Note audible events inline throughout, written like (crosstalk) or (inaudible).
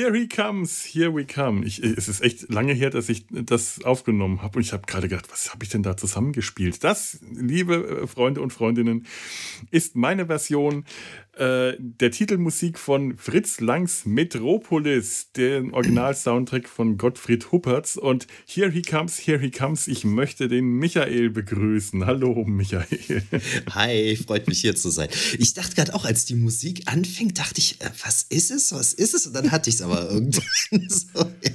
Here he comes, here we come. Ich, es ist echt lange her, dass ich das aufgenommen habe und ich habe gerade gedacht, was habe ich denn da zusammengespielt? Das, liebe Freunde und Freundinnen, ist meine Version äh, der Titelmusik von Fritz Langs Metropolis, den Original-Soundtrack von Gottfried Huppertz. Und Here he comes, here he comes. Ich möchte den Michael begrüßen. Hallo, Michael. (laughs) Hi, freut mich hier zu sein. Ich dachte gerade auch, als die Musik anfing, dachte ich, äh, was ist es, was ist es? Und dann hatte ich es aber irgendwann (laughs) so. Ja.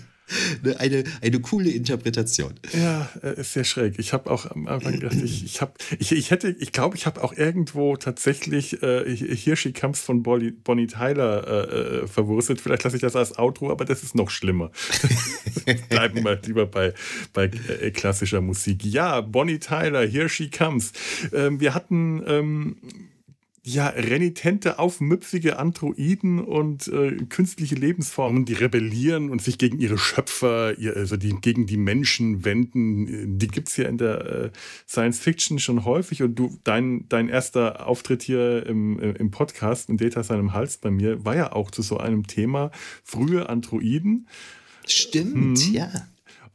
Ne, eine, eine coole Interpretation. Ja, äh, ist sehr schräg. Ich habe auch am Anfang gedacht, ich, ich, hab, ich, ich hätte, ich glaube, ich habe auch irgendwo tatsächlich äh, Hirschi Comes von Bonnie, Bonnie Tyler äh, äh, verwurstet. Vielleicht lasse ich das als Outro, aber das ist noch schlimmer. (laughs) Bleiben wir lieber bei, bei äh, klassischer Musik. Ja, Bonnie Tyler, Here She Comes. Ähm, wir hatten ähm, ja, renitente, aufmüpfige Androiden und äh, künstliche Lebensformen, die rebellieren und sich gegen ihre Schöpfer, ihr, also die gegen die Menschen wenden. Die gibt es ja in der äh, Science Fiction schon häufig. Und du, dein, dein erster Auftritt hier im, im Podcast in Data seinem Hals bei mir war ja auch zu so einem Thema frühe Androiden. Stimmt, hm. ja.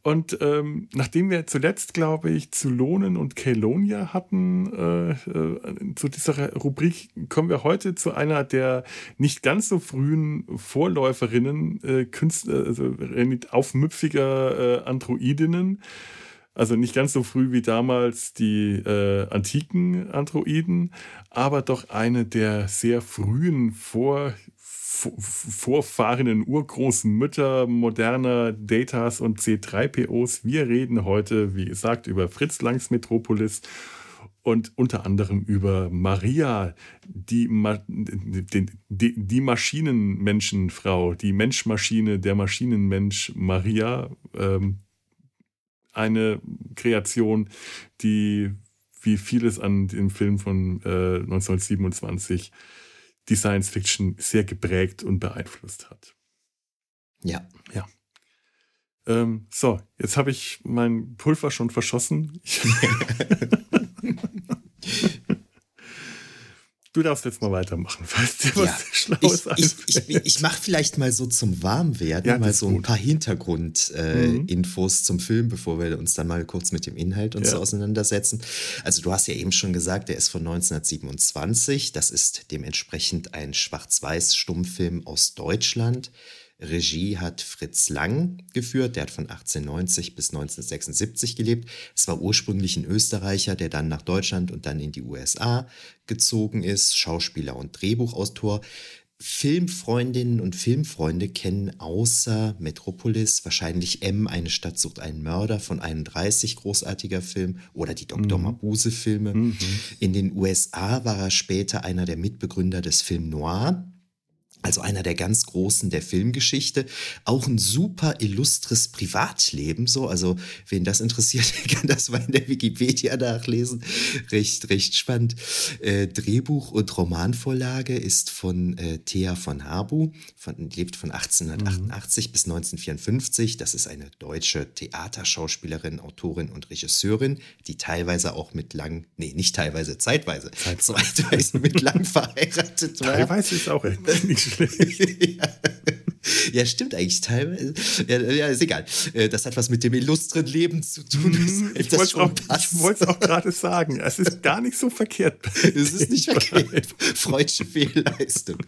Und ähm, nachdem wir zuletzt, glaube ich, Zulonen und Kelonia hatten, äh, äh, zu dieser Rubrik, kommen wir heute zu einer der nicht ganz so frühen Vorläuferinnen, äh, Künstler, also aufmüpfiger äh, Androidinnen. Also nicht ganz so früh wie damals die äh, antiken Androiden, aber doch eine der sehr frühen Vor vorfahrenden urgroßen Mütter moderner Datas und C3POs. Wir reden heute, wie gesagt, über Fritz Langs Metropolis und unter anderem über Maria, die, die, die, die Maschinenmenschenfrau, die Menschmaschine, der Maschinenmensch Maria. Ähm, eine Kreation, die wie vieles an dem Film von äh, 1927 die Science Fiction sehr geprägt und beeinflusst hat. Ja. Ja. Ähm, so, jetzt habe ich mein Pulver schon verschossen. (laughs) Du darfst jetzt mal weitermachen, (laughs) falls dir was ja, Schlaues Ich, ich, ich, ich mache vielleicht mal so zum Warmwerden ja, mal so ein paar Hintergrundinfos äh, mhm. zum Film, bevor wir uns dann mal kurz mit dem Inhalt uns ja. auseinandersetzen. Also du hast ja eben schon gesagt, der ist von 1927. Das ist dementsprechend ein Schwarz-Weiß-Stummfilm aus Deutschland. Regie hat Fritz Lang geführt, der hat von 1890 bis 1976 gelebt. Es war ursprünglich ein Österreicher, der dann nach Deutschland und dann in die USA gezogen ist, Schauspieler und Drehbuchautor. Filmfreundinnen und Filmfreunde kennen außer Metropolis wahrscheinlich M, eine Stadt sucht einen Mörder von 31, großartiger Film, oder die Dr. Mhm. Mabuse-Filme. Mhm. In den USA war er später einer der Mitbegründer des Film Noir, also einer der ganz Großen der Filmgeschichte. Auch ein super illustres Privatleben, so. Also, wen das interessiert, (laughs) kann das mal in der Wikipedia nachlesen. Recht, recht spannend. Äh, Drehbuch und Romanvorlage ist von äh, Thea von Habu, von, lebt von 1888 mhm. bis 1954. Das ist eine deutsche Theaterschauspielerin, Autorin und Regisseurin, die teilweise auch mit lang, nee, nicht teilweise, zeitweise, zeitweise (laughs) mit lang (laughs) verheiratet war. Teilweise ist auch nicht ja. (laughs) ja, stimmt eigentlich teilweise. Ja, ja, ist egal. Äh, das hat was mit dem illustren Leben zu tun. Mhm, ich wollte es auch gerade sagen. Es ist gar nicht so verkehrt. (laughs) Es ist nicht verkehrt. Freudsche Fehlleistung.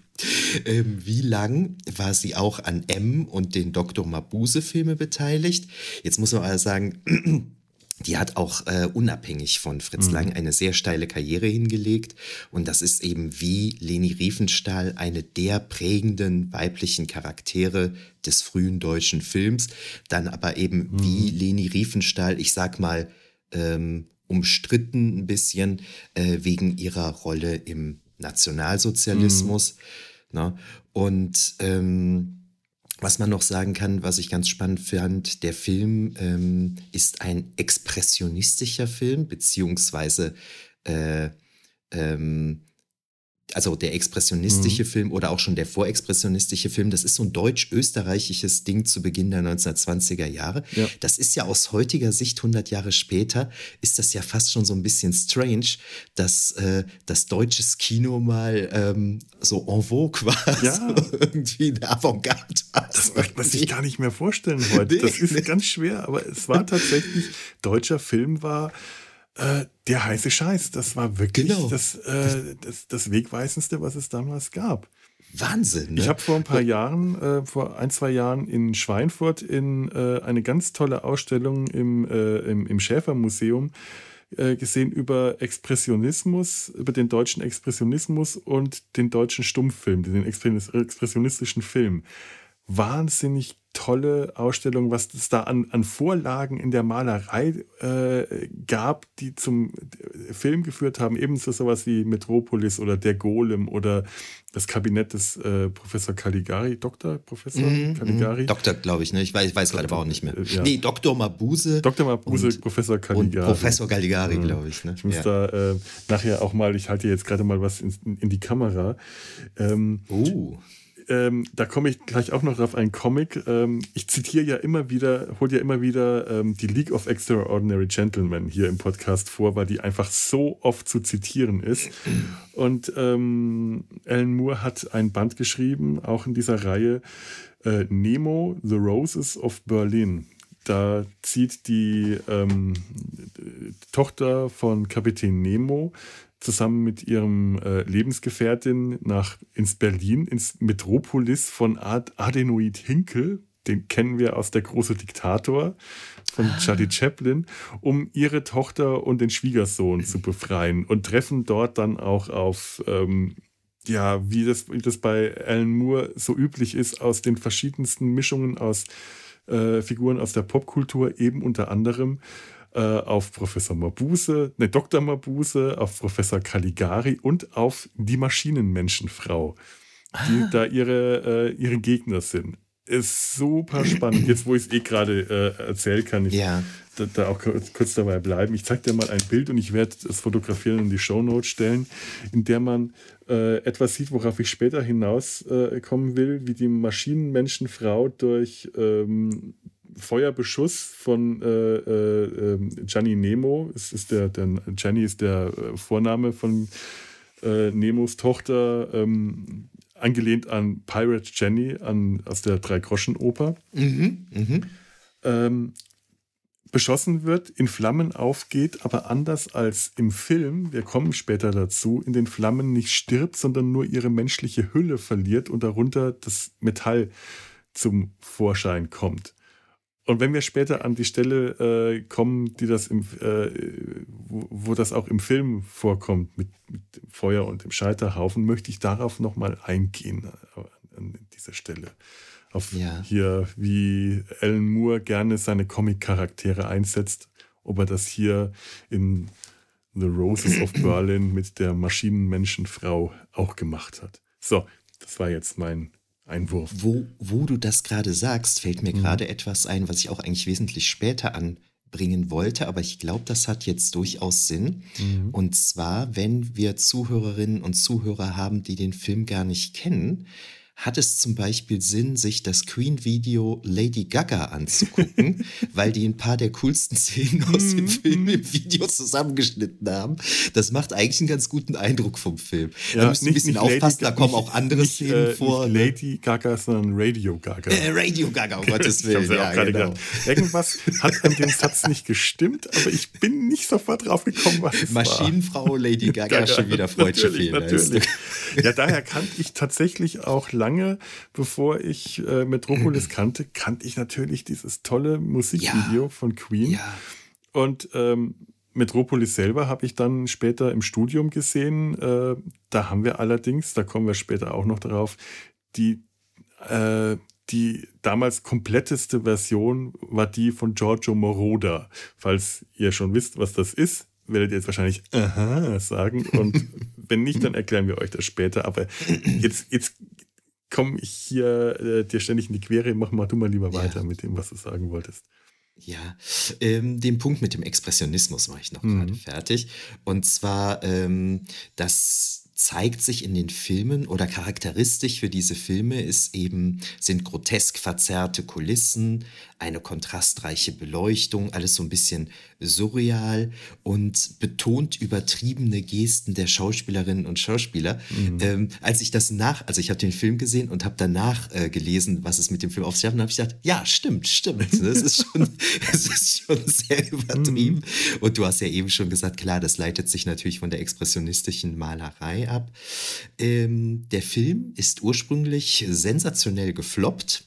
Ähm, wie lang war sie auch an M und den Dr. Mabuse-Filme beteiligt? Jetzt muss man aber sagen, die hat auch äh, unabhängig von Fritz mhm. Lang eine sehr steile Karriere hingelegt. Und das ist eben wie Leni Riefenstahl eine der prägenden weiblichen Charaktere des frühen deutschen Films. Dann aber eben mhm. wie Leni Riefenstahl, ich sag mal, ähm, umstritten ein bisschen äh, wegen ihrer Rolle im Nationalsozialismus. Mhm. Ne? Und ähm, was man noch sagen kann, was ich ganz spannend fand, der Film ähm, ist ein expressionistischer Film, beziehungsweise äh, ähm, also der expressionistische mhm. Film oder auch schon der vorexpressionistische Film, das ist so ein deutsch-österreichisches Ding zu Beginn der 1920er Jahre. Ja. Das ist ja aus heutiger Sicht 100 Jahre später, ist das ja fast schon so ein bisschen strange, dass äh, das deutsches Kino mal ähm, so en vogue war, (laughs) ja. so irgendwie eine Avantgarde war. Das möchte man sich gar nicht mehr vorstellen heute. Das ist ganz schwer, aber es war tatsächlich, deutscher Film war äh, der heiße Scheiß. Das war wirklich genau. das, äh, das, das Wegweisendste, was es damals gab. Wahnsinn. Ne? Ich habe vor ein paar Jahren, äh, vor ein, zwei Jahren in Schweinfurt in äh, eine ganz tolle Ausstellung im, äh, im, im Schäfermuseum äh, gesehen über Expressionismus, über den deutschen Expressionismus und den deutschen Stummfilm, den expressionistischen Film. Wahnsinnig tolle Ausstellung, was es da an, an Vorlagen in der Malerei äh, gab, die zum Film geführt haben. Ebenso sowas wie Metropolis oder Der Golem oder das Kabinett des äh, Professor Caligari, Doktor Professor mm, Caligari. Mm, Doktor, glaube ich, ne? Ich weiß, weiß gerade aber auch nicht mehr. Äh, ja. Nee, Doktor Mabuse. Dr. Mabuse, und, Professor Caligari. Professor Caligari, ja. glaube ich. Ne? Ich muss ja. da äh, nachher auch mal, ich halte jetzt gerade mal was in, in die Kamera. Ähm, oh ähm, da komme ich gleich auch noch auf einen Comic. Ähm, ich zitiere ja immer wieder, hole ja immer wieder ähm, die League of Extraordinary Gentlemen hier im Podcast vor, weil die einfach so oft zu zitieren ist. Und ähm, Alan Moore hat ein Band geschrieben, auch in dieser Reihe, äh, Nemo, The Roses of Berlin. Da zieht die ähm, Tochter von Kapitän Nemo zusammen mit ihrem äh, Lebensgefährtin nach ins Berlin, ins Metropolis von Ad Adenoid Hinkel. Den kennen wir aus Der große Diktator von ah. Charlie Chaplin, um ihre Tochter und den Schwiegersohn zu befreien und treffen dort dann auch auf, ähm, ja, wie das, wie das bei Alan Moore so üblich ist, aus den verschiedensten Mischungen aus äh, Figuren aus der Popkultur, eben unter anderem auf Professor Mabuse, ne, Dr. Mabuse, auf Professor Caligari und auf die Maschinenmenschenfrau, die ah. da ihre, äh, ihre Gegner sind. Ist super spannend. Jetzt, wo ich es eh gerade äh, erzählen kann, ich ja. da, da, auch kurz, dabei bleiben. Ich zeige dir mal ein Bild und ich werde es fotografieren und in die Shownotes stellen, in der man äh, etwas sieht, worauf ich später hinauskommen äh, will, wie die Maschinenmenschenfrau durch ähm, Feuerbeschuss von äh, äh, ähm, Gianni Nemo. Es ist der, der, Gianni ist der äh, Vorname von äh, Nemos Tochter, ähm, angelehnt an Pirate Jenny an, aus der Drei-Groschen-Oper. Mhm, mh. ähm, beschossen wird, in Flammen aufgeht, aber anders als im Film, wir kommen später dazu, in den Flammen nicht stirbt, sondern nur ihre menschliche Hülle verliert und darunter das Metall zum Vorschein kommt. Und wenn wir später an die Stelle äh, kommen, die das im, äh, wo, wo, das auch im Film vorkommt, mit, mit, dem Feuer und dem Scheiterhaufen, möchte ich darauf nochmal eingehen, äh, an dieser Stelle. Auf ja. hier, wie Alan Moore gerne seine Comic-Charaktere einsetzt, ob er das hier in The Roses of Berlin mit der Maschinenmenschenfrau auch gemacht hat. So, das war jetzt mein Einwurf. Wo, wo du das gerade sagst, fällt mir mhm. gerade etwas ein, was ich auch eigentlich wesentlich später anbringen wollte, aber ich glaube, das hat jetzt durchaus Sinn. Mhm. Und zwar, wenn wir Zuhörerinnen und Zuhörer haben, die den Film gar nicht kennen, hat es zum Beispiel Sinn, sich das Queen-Video Lady Gaga anzugucken, (laughs) weil die ein paar der coolsten Szenen aus dem mhm. Film im Video zusammengeschnitten haben. Das macht eigentlich einen ganz guten Eindruck vom Film. Ja, da müsst ihr ein bisschen aufpassen, Lady, da kommen nicht, auch andere nicht, Szenen äh, vor. Nicht ne? Lady Gaga, sondern Radio Gaga. Äh, Radio Gaga, um (laughs) Gottes Willen. Ja, ja genau. Irgendwas hat an dem Satz nicht gestimmt, aber ich bin nicht sofort drauf gekommen, was es Maschinenfrau. Lady Gaga, (laughs) Gaga schon wieder freudsche Fehlleistung. Ja, daher kannte ich tatsächlich auch lange, bevor ich äh, Metropolis (clears throat) kannte, kannte ich natürlich dieses tolle Musikvideo ja. von Queen. Ja. Und ähm, Metropolis selber habe ich dann später im Studium gesehen. Äh, da haben wir allerdings, da kommen wir später auch noch darauf, die, äh, die damals kompletteste Version war die von Giorgio Moroder. Falls ihr schon wisst, was das ist, werdet ihr jetzt wahrscheinlich aha sagen. Und (laughs) wenn nicht, dann erklären wir euch das später. Aber jetzt, jetzt komme ich hier äh, dir ständig in die Quere. Mach mal du mal lieber weiter ja. mit dem, was du sagen wolltest. Ja, ähm, den Punkt mit dem Expressionismus mache ich noch mhm. gerade fertig. Und zwar, ähm, das zeigt sich in den Filmen oder charakteristisch für diese Filme ist eben, sind grotesk verzerrte Kulissen, eine kontrastreiche Beleuchtung, alles so ein bisschen surreal und betont übertriebene Gesten der Schauspielerinnen und Schauspieler. Mhm. Ähm, als ich das nach, also ich habe den Film gesehen und habe danach äh, gelesen, was es mit dem Film auf sich hat, habe ich gedacht, ja, stimmt, stimmt. (laughs) Das ist schon, das ist schon sehr übertrieben. Mhm. Und du hast ja eben schon gesagt, klar, das leitet sich natürlich von der expressionistischen Malerei ab. Ähm, der Film ist ursprünglich sensationell gefloppt.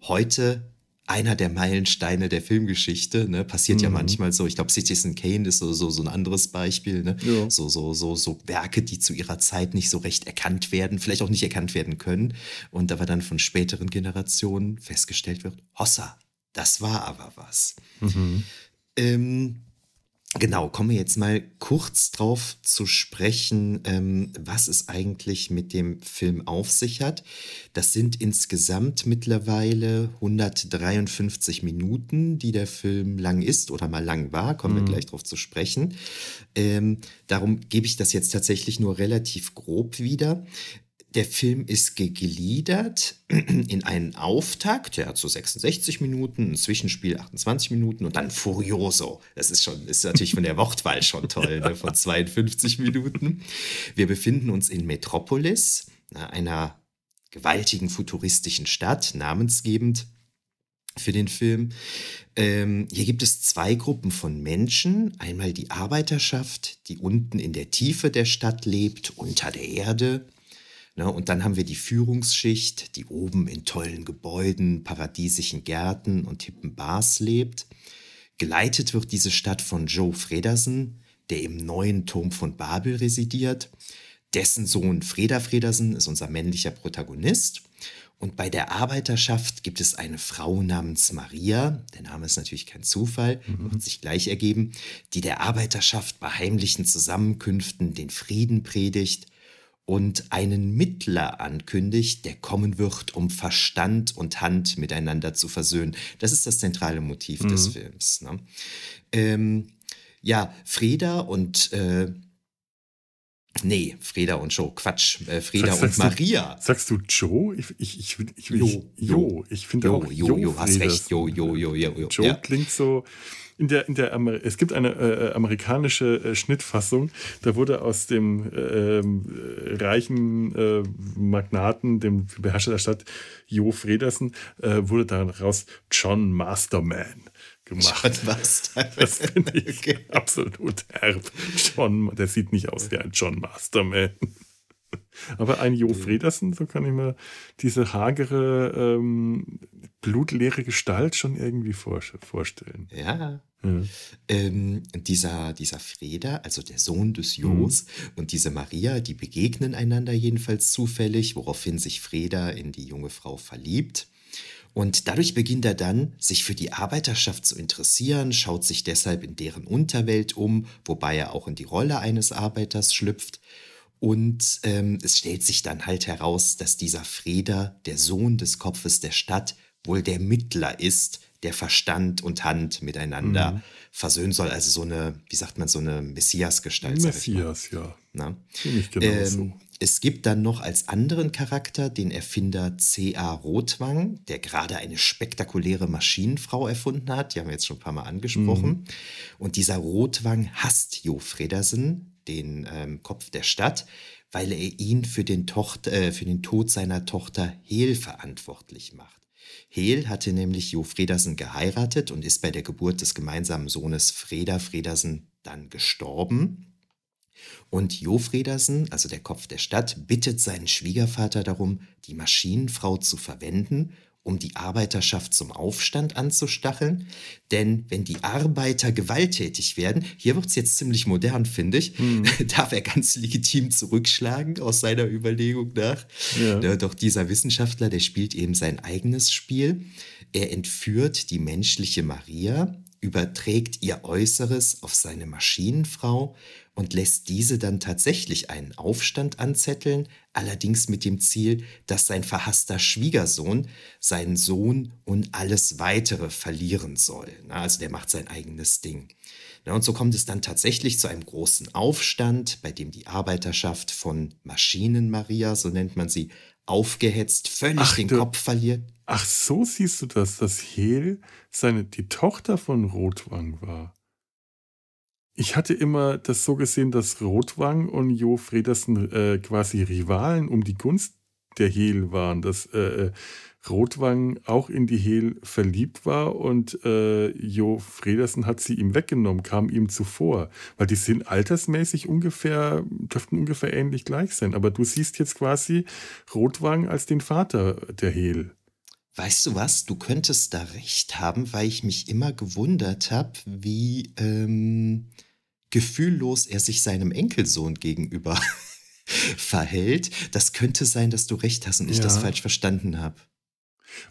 Heute einer der Meilensteine der Filmgeschichte. Ne? Passiert mhm. ja manchmal so. Ich glaube, Citizen Kane ist so, so, so ein anderes Beispiel. Ne? Ja. So, so, so, so Werke, die zu ihrer Zeit nicht so recht erkannt werden, vielleicht auch nicht erkannt werden können. Und aber dann von späteren Generationen festgestellt wird, Hossa, das war aber was. Mhm. Ähm, Genau, kommen wir jetzt mal kurz drauf zu sprechen, ähm, was es eigentlich mit dem Film auf sich hat. Das sind insgesamt mittlerweile 153 Minuten, die der Film lang ist oder mal lang war. Kommen mhm. wir gleich drauf zu sprechen. Ähm, darum gebe ich das jetzt tatsächlich nur relativ grob wieder. Der Film ist gegliedert in einen Auftakt, der hat so 66 Minuten, ein Zwischenspiel 28 Minuten und dann Furioso. Das ist schon, ist natürlich von der Wortwahl schon toll, ne, von 52 Minuten. Wir befinden uns in Metropolis, einer gewaltigen futuristischen Stadt, namensgebend für den Film. Ähm, hier gibt es zwei Gruppen von Menschen. Einmal die Arbeiterschaft, die unten in der Tiefe der Stadt lebt, unter der Erde. Ne? Und dann haben wir die Führungsschicht, die oben in tollen Gebäuden, paradiesischen Gärten und hippen Bars lebt. Geleitet wird diese Stadt von Joe Fredersen, der im neuen Turm von Babel residiert. Dessen Sohn Freda Fredersen ist unser männlicher Protagonist. Und bei der Arbeiterschaft gibt es eine Frau namens Maria, der Name ist natürlich kein Zufall, mhm. wird sich gleich ergeben, die der Arbeiterschaft bei heimlichen Zusammenkünften den Frieden predigt und einen Mittler ankündigt, der kommen wird, um Verstand und Hand miteinander zu versöhnen. Das ist das zentrale Motiv mhm. des Films. Ne? Ähm, ja, Freda und äh, Nee, Freda und Joe, Quatsch. Äh, Freda sagst, und Maria. Du, sagst du Joe? Ich, ich, ich, ich, jo, jo. Ich finde auch Jo, Jo, Jo, hast recht. Jo, Jo, Jo, Jo, Jo. Joe ja. klingt so, in der, in der Amer es gibt eine äh, amerikanische äh, Schnittfassung, da wurde aus dem ähm, äh, reichen Magnaten, dem Beherrscher der Stadt Jo Fredersen, äh, wurde daraus John Masterman gemacht. John Masterman. (laughs) Das finde ich okay. absolut herb. John, der sieht nicht aus wie ein John Masterman. Aber ein Jo Fredersen, so kann ich mir diese hagere, ähm, blutleere Gestalt schon irgendwie vorstellen. Ja. ja. Ähm, dieser, dieser Freda, also der Sohn des Jos, mhm. und diese Maria, die begegnen einander jedenfalls zufällig, woraufhin sich Freda in die junge Frau verliebt. Und dadurch beginnt er dann, sich für die Arbeiterschaft zu interessieren, schaut sich deshalb in deren Unterwelt um, wobei er auch in die Rolle eines Arbeiters schlüpft und ähm, es stellt sich dann halt heraus, dass dieser Freda, der Sohn des Kopfes der Stadt, wohl der Mittler ist, der Verstand und Hand miteinander mhm. versöhnen soll. Also so eine, wie sagt man, so eine Messias-Gestalt. Messias, ja. Na? Genau ähm, so. Es gibt dann noch als anderen Charakter den Erfinder C.A. Rothwang, der gerade eine spektakuläre Maschinenfrau erfunden hat. Die haben wir jetzt schon ein paar Mal angesprochen. Mhm. Und dieser Rothwang hasst Jo Fredersen, den ähm, Kopf der Stadt, weil er ihn für den, Tochter, äh, für den Tod seiner Tochter Hel verantwortlich macht. Hel hatte nämlich Jo Fredersen geheiratet und ist bei der Geburt des gemeinsamen Sohnes Freda Fredersen dann gestorben. Und Jo Fredersen, also der Kopf der Stadt, bittet seinen Schwiegervater darum, die Maschinenfrau zu verwenden, um die Arbeiterschaft zum Aufstand anzustacheln. Denn wenn die Arbeiter gewalttätig werden, hier wird es jetzt ziemlich modern, finde ich, mhm. (laughs) darf er ganz legitim zurückschlagen aus seiner Überlegung nach. Ja. Doch dieser Wissenschaftler, der spielt eben sein eigenes Spiel. Er entführt die menschliche Maria, überträgt ihr Äußeres auf seine Maschinenfrau und lässt diese dann tatsächlich einen Aufstand anzetteln, allerdings mit dem Ziel, dass sein verhasster Schwiegersohn seinen Sohn und alles weitere verlieren soll. Also der macht sein eigenes Ding. Und so kommt es dann tatsächlich zu einem großen Aufstand, bei dem die Arbeiterschaft von Maschinen-Maria, so nennt man sie, aufgehetzt, völlig Ach, den du, Kopf verliert. Ach, so siehst du das, dass Hel seine, die Tochter von Rotwang war. Ich hatte immer das so gesehen, dass Rotwang und Jo Fredersen äh, quasi Rivalen um die Gunst der Hel waren, dass äh, äh Rotwang auch in die Hel verliebt war und äh, Jo Fredersen hat sie ihm weggenommen, kam ihm zuvor, weil die sind altersmäßig ungefähr, dürften ungefähr ähnlich gleich sein. Aber du siehst jetzt quasi Rotwang als den Vater der Hel. Weißt du was? Du könntest da recht haben, weil ich mich immer gewundert habe, wie ähm, gefühllos er sich seinem Enkelsohn gegenüber (laughs) verhält. Das könnte sein, dass du recht hast und ich ja. das falsch verstanden habe.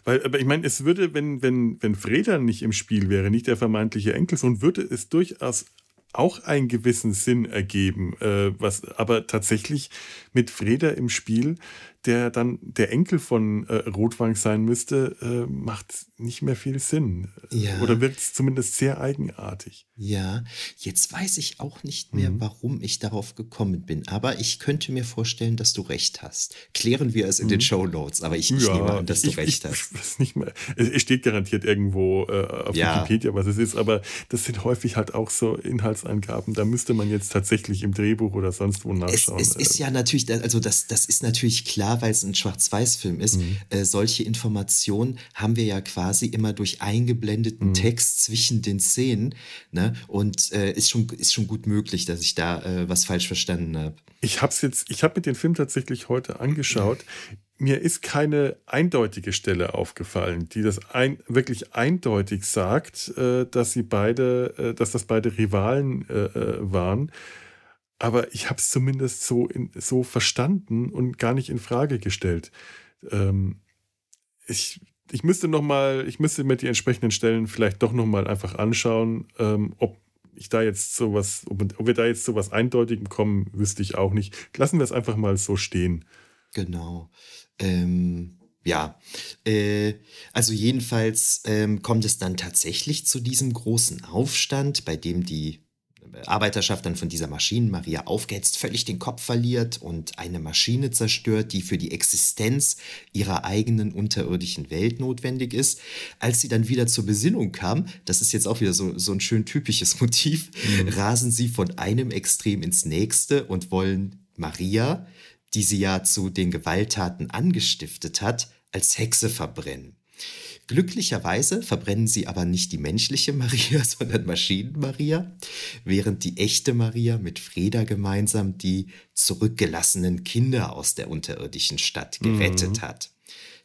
Weil, aber ich meine, es würde, wenn, wenn, wenn Freda nicht im Spiel wäre, nicht der vermeintliche Enkelsohn, würde es durchaus auch einen gewissen Sinn ergeben. Äh, was aber tatsächlich mit Freda im Spiel der dann der Enkel von äh, Rotwang sein müsste, äh, macht nicht mehr viel Sinn. Ja. Oder wirkt zumindest sehr eigenartig. Ja, jetzt weiß ich auch nicht mehr, mhm. warum ich darauf gekommen bin. Aber ich könnte mir vorstellen, dass du recht hast. Klären wir es in mhm. den Show Notes. Aber ich, ich ja, nehme an, dass ich, du recht ich, hast. (laughs) Ich, nicht mehr. Es steht garantiert irgendwo äh, auf ja. Wikipedia, was es ist. Aber das sind häufig halt auch so Inhaltsangaben. Da müsste man jetzt tatsächlich im Drehbuch oder sonst wo nachschauen. Es, es ist ja natürlich, also das, das ist natürlich klar weil es ein Schwarz-Weiß-Film ist, mhm. äh, solche Informationen haben wir ja quasi immer durch eingeblendeten mhm. Text zwischen den Szenen. Ne? Und äh, ist, schon, ist schon gut möglich, dass ich da äh, was falsch verstanden habe. Ich habe jetzt, ich habe mir den Film tatsächlich heute angeschaut. Mir ist keine eindeutige Stelle aufgefallen, die das ein, wirklich eindeutig sagt, äh, dass sie beide, äh, dass das beide Rivalen äh, waren aber ich habe es zumindest so, in, so verstanden und gar nicht in Frage gestellt. Ähm, ich, ich müsste noch mal, ich müsste mir die entsprechenden Stellen vielleicht doch noch mal einfach anschauen, ähm, ob ich da jetzt sowas, ob, ob wir da jetzt zu was Eindeutigem kommen, wüsste ich auch nicht. Lassen wir es einfach mal so stehen. Genau. Ähm, ja, äh, also jedenfalls ähm, kommt es dann tatsächlich zu diesem großen Aufstand, bei dem die Arbeiterschaft dann von dieser Maschinen-Maria aufgehetzt, völlig den Kopf verliert und eine Maschine zerstört, die für die Existenz ihrer eigenen unterirdischen Welt notwendig ist. Als sie dann wieder zur Besinnung kam, das ist jetzt auch wieder so, so ein schön typisches (laughs) Motiv, mhm. rasen sie von einem Extrem ins nächste und wollen Maria, die sie ja zu den Gewalttaten angestiftet hat, als Hexe verbrennen. Glücklicherweise verbrennen sie aber nicht die menschliche (laughs) Maria, sondern Maschinen-Maria, während die echte Maria mit Freda gemeinsam die zurückgelassenen Kinder aus der unterirdischen Stadt gerettet mhm. hat.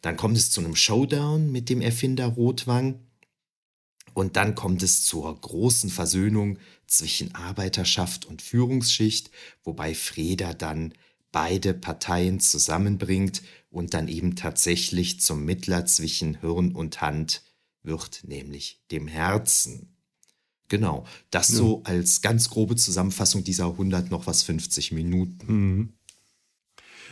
Dann kommt es zu einem Showdown mit dem Erfinder Rotwang. Und dann kommt es zur großen Versöhnung zwischen Arbeiterschaft und Führungsschicht, wobei Freda dann beide Parteien zusammenbringt und dann eben tatsächlich zum Mittler zwischen Hirn und Hand wird, nämlich dem Herzen. Genau, das ja. so als ganz grobe Zusammenfassung dieser 100 noch was 50 Minuten. Mhm.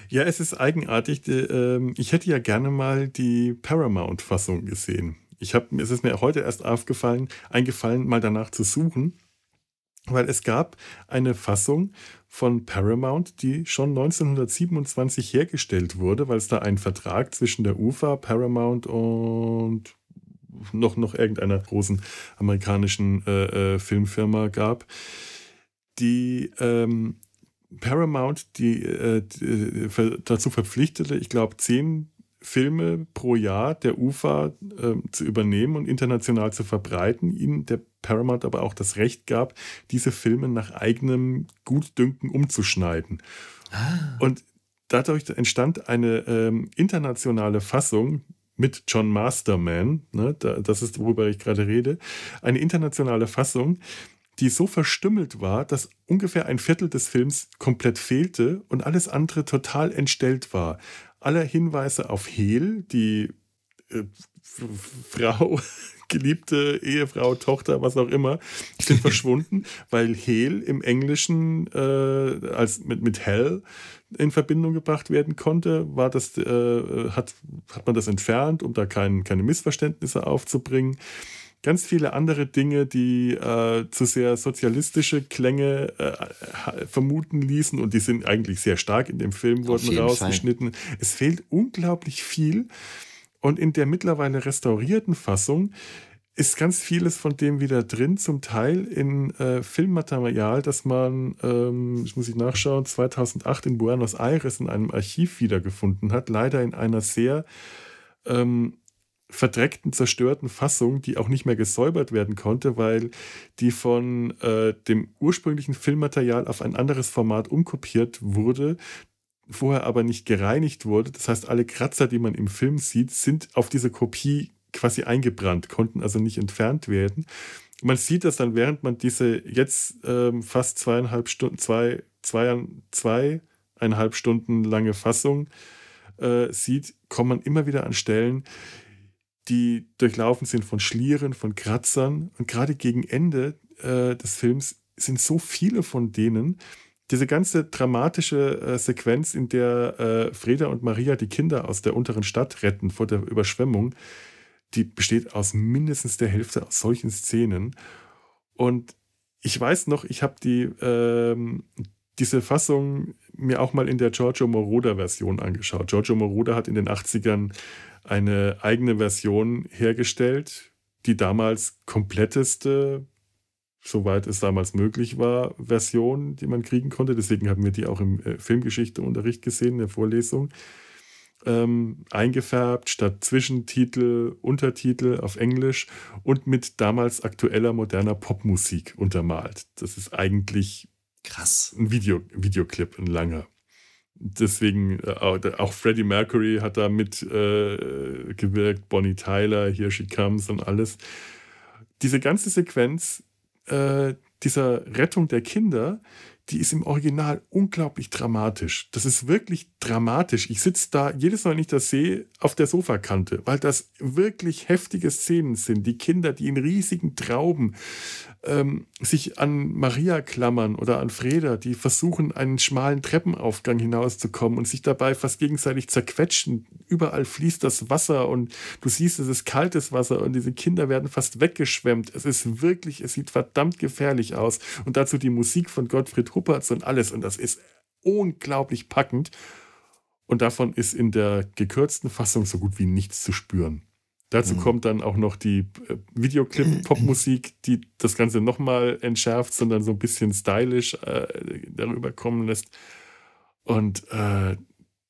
Ja, es ist eigenartig. Ähm, ich hätte ja gerne mal die Paramount-Fassung gesehen. Ich habe, es ist mir heute erst aufgefallen, eingefallen, mal danach zu suchen, weil es gab eine Fassung von Paramount, die schon 1927 hergestellt wurde, weil es da einen Vertrag zwischen der UFA, Paramount und noch, noch irgendeiner großen amerikanischen äh, äh, Filmfirma gab, die ähm, Paramount die, äh, die, dazu verpflichtete, ich glaube, zehn Filme pro Jahr der UFA äh, zu übernehmen und international zu verbreiten, ihnen der Paramount aber auch das Recht gab, diese Filme nach eigenem Gutdünken umzuschneiden. Ah. Und dadurch entstand eine ähm, internationale Fassung mit John Masterman, ne, das ist, worüber ich gerade rede, eine internationale Fassung, die so verstümmelt war, dass ungefähr ein Viertel des Films komplett fehlte und alles andere total entstellt war aller Hinweise auf Hel, die äh, Frau, geliebte Ehefrau, Tochter, was auch immer, sind (laughs) verschwunden, weil Hel im Englischen äh, als mit, mit Hell in Verbindung gebracht werden konnte, war das, äh, hat, hat man das entfernt, um da kein, keine Missverständnisse aufzubringen. ganz viele andere Dinge, die äh, zu sehr sozialistische Klänge äh, vermuten ließen und die sind eigentlich sehr stark in dem Film, wurden rausgeschnitten. Fall. Es fehlt unglaublich viel und in der mittlerweile restaurierten Fassung ist ganz vieles von dem wieder drin, zum Teil in äh, Filmmaterial, das man, ähm, das muss ich nachschauen, 2008 in Buenos Aires in einem Archiv wiedergefunden hat. Leider in einer sehr ähm, verdreckten, zerstörten Fassung, die auch nicht mehr gesäubert werden konnte, weil die von äh, dem ursprünglichen Filmmaterial auf ein anderes Format umkopiert wurde, vorher aber nicht gereinigt wurde. Das heißt, alle Kratzer, die man im Film sieht, sind auf diese Kopie quasi eingebrannt, konnten also nicht entfernt werden. Man sieht das dann, während man diese jetzt ähm, fast zweieinhalb Stunden, zwei, zwei, zweieinhalb Stunden lange Fassung äh, sieht, kommt man immer wieder an Stellen, die durchlaufen sind von Schlieren, von Kratzern. Und gerade gegen Ende äh, des Films sind so viele von denen, diese ganze dramatische äh, Sequenz, in der äh, Freda und Maria die Kinder aus der unteren Stadt retten vor der Überschwemmung, die besteht aus mindestens der Hälfte aus solchen Szenen. Und ich weiß noch, ich habe die, ähm, diese Fassung mir auch mal in der Giorgio Moroder-Version angeschaut. Giorgio Moroder hat in den 80ern eine eigene Version hergestellt, die damals kompletteste, soweit es damals möglich war, Version, die man kriegen konnte. Deswegen haben wir die auch im äh, Filmgeschichteunterricht gesehen, in der Vorlesung ähm, eingefärbt, statt Zwischentitel, Untertitel auf Englisch und mit damals aktueller moderner Popmusik untermalt. Das ist eigentlich krass. Ein Video, Videoclip, ein langer. Deswegen, äh, auch Freddie Mercury hat da mitgewirkt, äh, Bonnie Tyler, Here She Comes und alles. Diese ganze Sequenz äh, dieser Rettung der Kinder, die ist im Original unglaublich dramatisch. Das ist wirklich dramatisch. Ich sitze da jedes Mal, wenn ich das sehe, auf der Sofakante, weil das wirklich heftige Szenen sind. Die Kinder, die in riesigen Trauben ähm, sich an Maria klammern oder an Freda, die versuchen, einen schmalen Treppenaufgang hinauszukommen und sich dabei fast gegenseitig zerquetschen. Überall fließt das Wasser und du siehst, es ist kaltes Wasser und diese Kinder werden fast weggeschwemmt. Es ist wirklich, es sieht verdammt gefährlich aus. Und dazu die Musik von Gottfried Huppertz und alles. Und das ist unglaublich packend. Und davon ist in der gekürzten Fassung so gut wie nichts zu spüren. Dazu mhm. kommt dann auch noch die äh, Videoclip-Popmusik, (clears throat) die das Ganze nochmal entschärft, sondern so ein bisschen stylisch äh, darüber kommen lässt. Und äh,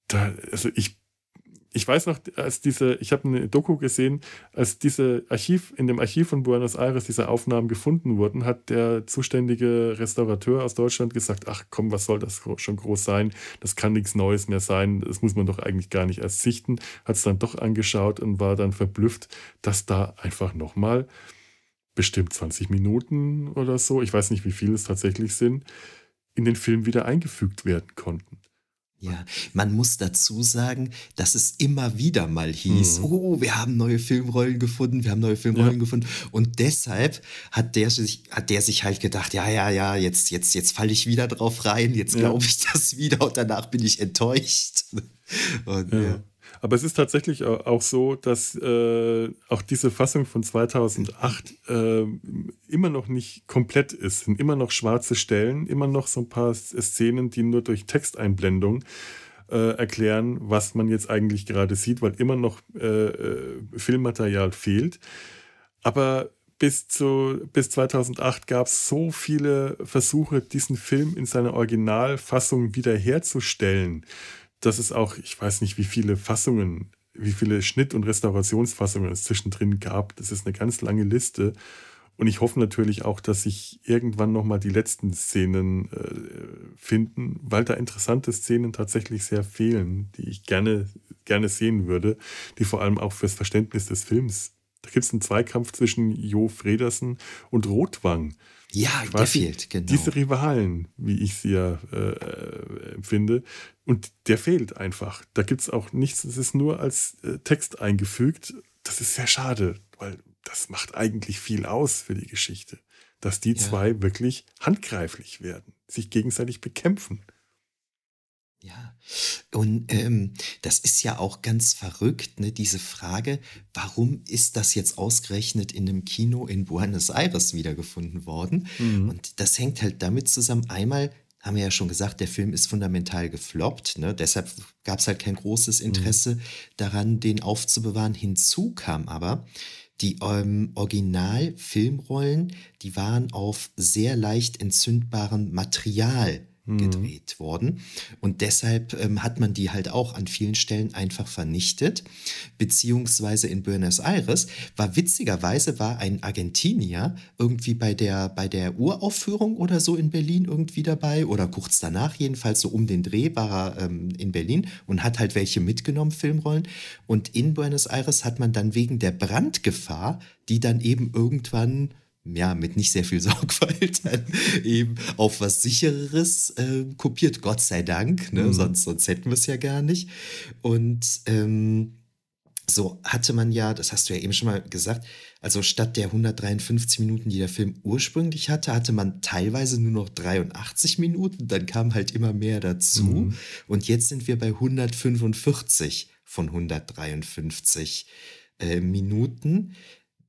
da, also ich ich weiß noch, als diese, ich habe eine Doku gesehen, als diese Archiv, in dem Archiv von Buenos Aires diese Aufnahmen gefunden wurden, hat der zuständige Restaurateur aus Deutschland gesagt, ach komm, was soll das schon groß sein? Das kann nichts Neues mehr sein, das muss man doch eigentlich gar nicht erst sichten. Hat es dann doch angeschaut und war dann verblüfft, dass da einfach nochmal bestimmt 20 Minuten oder so, ich weiß nicht, wie viel es tatsächlich sind, in den Film wieder eingefügt werden konnten. Ja, man muss dazu sagen, dass es immer wieder mal hieß, mhm. oh, wir haben neue Filmrollen gefunden, wir haben neue Filmrollen ja. gefunden. Und deshalb hat der sich, hat der sich halt gedacht, ja, ja, ja, jetzt, jetzt, jetzt falle ich wieder drauf rein, jetzt glaube ich das wieder und danach bin ich enttäuscht. (laughs) Und, ja. Aber es ist tatsächlich auch so, dass äh, auch diese Fassung von 2008 äh, immer noch nicht komplett ist. Sind immer noch schwarze Stellen, immer noch so ein paar Szenen, die nur durch Texteinblendung äh, erklären, was man jetzt eigentlich gerade sieht, weil immer noch äh, äh, Filmmaterial fehlt. Aber bis, zu, bis 2008 gab es so viele Versuche, diesen Film in seiner Originalfassung wiederherzustellen dass es auch, ich weiß nicht, wie viele Fassungen, wie viele Schnitt- und Restaurationsfassungen es zwischendrin gab. Das ist eine ganz lange Liste. Und ich hoffe natürlich auch, dass sich irgendwann nochmal die letzten Szenen äh, finden, weil da interessante Szenen tatsächlich sehr fehlen, die ich gerne, gerne sehen würde, die vor allem auch fürs Verständnis des Films. Da gibt es einen Zweikampf zwischen Jo Fredersen und Rotwang. Ja, der fehlt, genau. Diese Rivalen, wie ich sie ja äh, empfinde. Und der fehlt einfach. Da gibt es auch nichts, es ist nur als äh, Text eingefügt. Das ist sehr schade, weil das macht eigentlich viel aus für die Geschichte. Dass die ja. zwei wirklich handgreiflich werden, sich gegenseitig bekämpfen. Ja, und ähm, das ist ja auch ganz verrückt, ne, diese Frage, warum ist das jetzt ausgerechnet in einem Kino in Buenos Aires wiedergefunden worden? Mhm. Und das hängt halt damit zusammen, einmal haben wir ja schon gesagt, der Film ist fundamental gefloppt. Ne? Deshalb gab es halt kein großes mhm. Interesse mhm. daran, den aufzubewahren. Hinzu kam aber, die ähm, Original-Filmrollen, die waren auf sehr leicht entzündbarem Material. Gedreht worden. Und deshalb ähm, hat man die halt auch an vielen Stellen einfach vernichtet. Beziehungsweise in Buenos Aires war witzigerweise war ein Argentinier irgendwie bei der, bei der Uraufführung oder so in Berlin irgendwie dabei oder kurz danach jedenfalls so um den Dreh war er ähm, in Berlin und hat halt welche mitgenommen, Filmrollen. Und in Buenos Aires hat man dann wegen der Brandgefahr, die dann eben irgendwann ja, mit nicht sehr viel (laughs) Sorgfalt dann eben auf was sichereres äh, kopiert, Gott sei Dank, ne? Mhm. sonst, sonst hätten wir es ja gar nicht. Und ähm, so hatte man ja, das hast du ja eben schon mal gesagt, also statt der 153 Minuten, die der Film ursprünglich hatte, hatte man teilweise nur noch 83 Minuten, dann kam halt immer mehr dazu. Mhm. Und jetzt sind wir bei 145 von 153 äh, Minuten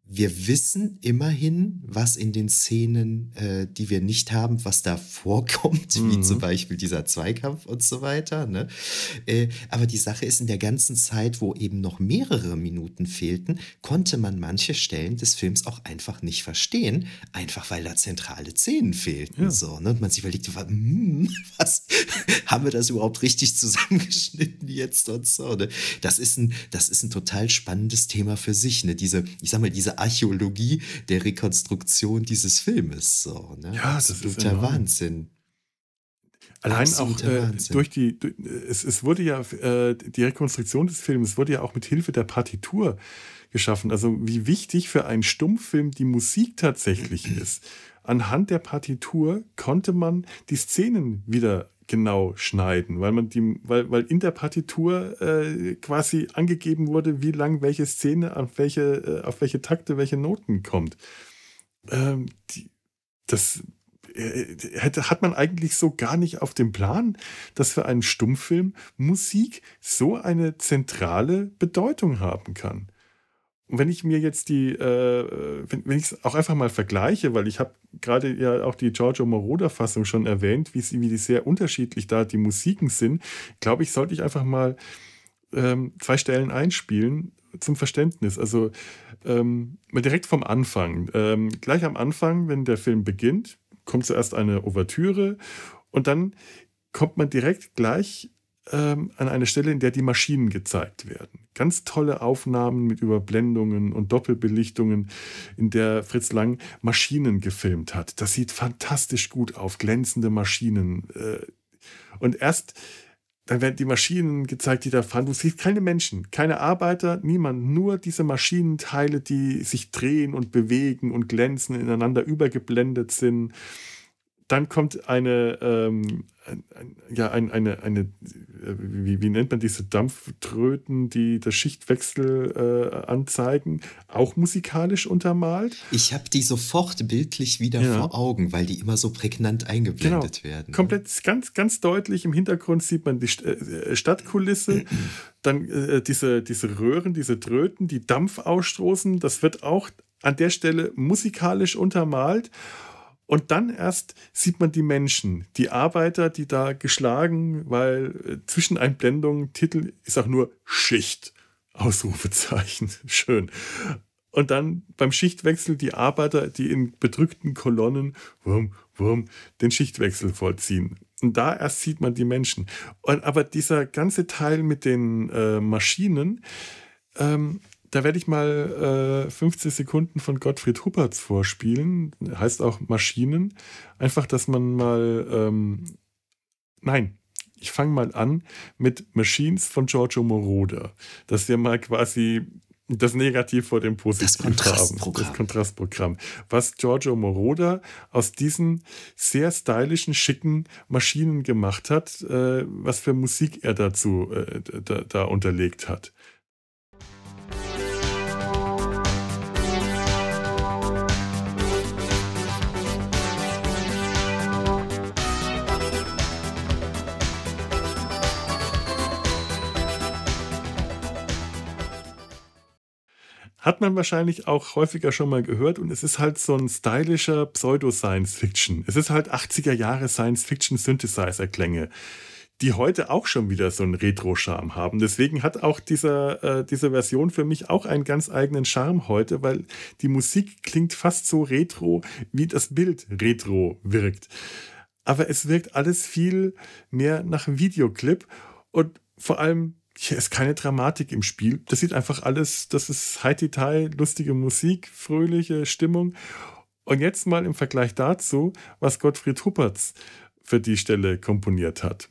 wir wissen immerhin, was in den Szenen, äh, die wir nicht haben, was da vorkommt, mhm. wie zum Beispiel dieser Zweikampf und so weiter. Ne? Äh, aber die Sache ist, in der ganzen Zeit, wo eben noch mehrere Minuten fehlten, konnte man manche Stellen des Films auch einfach nicht verstehen, einfach weil da zentrale Szenen fehlten. Ja. So, ne? Und man sich überlegte, hm, (laughs) was haben wir das überhaupt richtig zusammengeschnitten jetzt und so. Ne? Das, ist ein, das ist ein total spannendes Thema für sich. Ne? Diese, ich sag mal, diese Archäologie der Rekonstruktion dieses Filmes. So, ne? Ja, das ist der Wahnsinn. Allein auch äh, durch die, durch, es, es wurde ja, äh, die Rekonstruktion des Films wurde ja auch mit Hilfe der Partitur geschaffen. Also wie wichtig für einen Stummfilm die Musik tatsächlich (clears throat) ist. Anhand der Partitur konnte man die Szenen wieder genau schneiden, weil man die, weil, weil in der Partitur äh, quasi angegeben wurde, wie lang welche Szene auf welche, äh, auf welche Takte, welche Noten kommt. Ähm, die, das äh, hätte, hat man eigentlich so gar nicht auf dem Plan, dass für einen Stummfilm Musik so eine zentrale Bedeutung haben kann. Wenn ich mir jetzt die, äh, wenn, wenn ich es auch einfach mal vergleiche, weil ich habe gerade ja auch die Giorgio Moroder-Fassung schon erwähnt, wie, wie die sehr unterschiedlich da die Musiken sind, glaube ich, sollte ich einfach mal ähm, zwei Stellen einspielen zum Verständnis. Also ähm, direkt vom Anfang. Ähm, gleich am Anfang, wenn der Film beginnt, kommt zuerst eine Ouvertüre und dann kommt man direkt gleich ähm, an eine Stelle, in der die Maschinen gezeigt werden. Ganz tolle Aufnahmen mit Überblendungen und Doppelbelichtungen, in der Fritz Lang Maschinen gefilmt hat. Das sieht fantastisch gut auf, glänzende Maschinen. Äh, und erst dann werden die Maschinen gezeigt, die da fahren. Du siehst keine Menschen, keine Arbeiter, niemand, nur diese Maschinenteile, die sich drehen und bewegen und glänzen, ineinander übergeblendet sind. Dann kommt eine, ähm, ein, ein, ja, ein, eine, eine äh, wie, wie, nennt man diese Dampftröten, die das Schichtwechsel äh, anzeigen, auch musikalisch untermalt. Ich habe die sofort bildlich wieder ja. vor Augen, weil die immer so prägnant eingeblendet genau. werden. Ne? Komplett, ganz, ganz deutlich im Hintergrund sieht man die äh, Stadtkulisse, (clears throat) dann äh, diese, diese Röhren, diese Tröten, die Dampf ausstoßen. Das wird auch an der Stelle musikalisch untermalt. Und dann erst sieht man die Menschen, die Arbeiter, die da geschlagen, weil äh, Zwischeneinblendung, Titel ist auch nur Schicht. Ausrufezeichen. (laughs) Schön. Und dann beim Schichtwechsel die Arbeiter, die in bedrückten Kolonnen wurm, wurm, den Schichtwechsel vollziehen. Und da erst sieht man die Menschen. Und, aber dieser ganze Teil mit den äh, Maschinen, ähm, da werde ich mal äh, 15 Sekunden von Gottfried Huppertz vorspielen. Heißt auch Maschinen. Einfach, dass man mal. Ähm, nein, ich fange mal an mit Machines von Giorgio Moroder. Dass wir mal quasi das Negativ vor dem Positiv das Kontrastprogramm. haben. Das Kontrastprogramm. Was Giorgio Moroder aus diesen sehr stylischen, schicken Maschinen gemacht hat, äh, was für Musik er dazu äh, da, da unterlegt hat. Hat man wahrscheinlich auch häufiger schon mal gehört und es ist halt so ein stylischer Pseudo-Science-Fiction. Es ist halt 80er Jahre Science-Fiction-Synthesizer-Klänge die heute auch schon wieder so einen Retro-Charme haben. Deswegen hat auch dieser, äh, diese Version für mich auch einen ganz eigenen Charme heute, weil die Musik klingt fast so retro, wie das Bild retro wirkt. Aber es wirkt alles viel mehr nach Videoclip und vor allem hier ist keine Dramatik im Spiel. Das sieht einfach alles, das ist High Detail, lustige Musik, fröhliche Stimmung. Und jetzt mal im Vergleich dazu, was Gottfried Huppertz für die Stelle komponiert hat.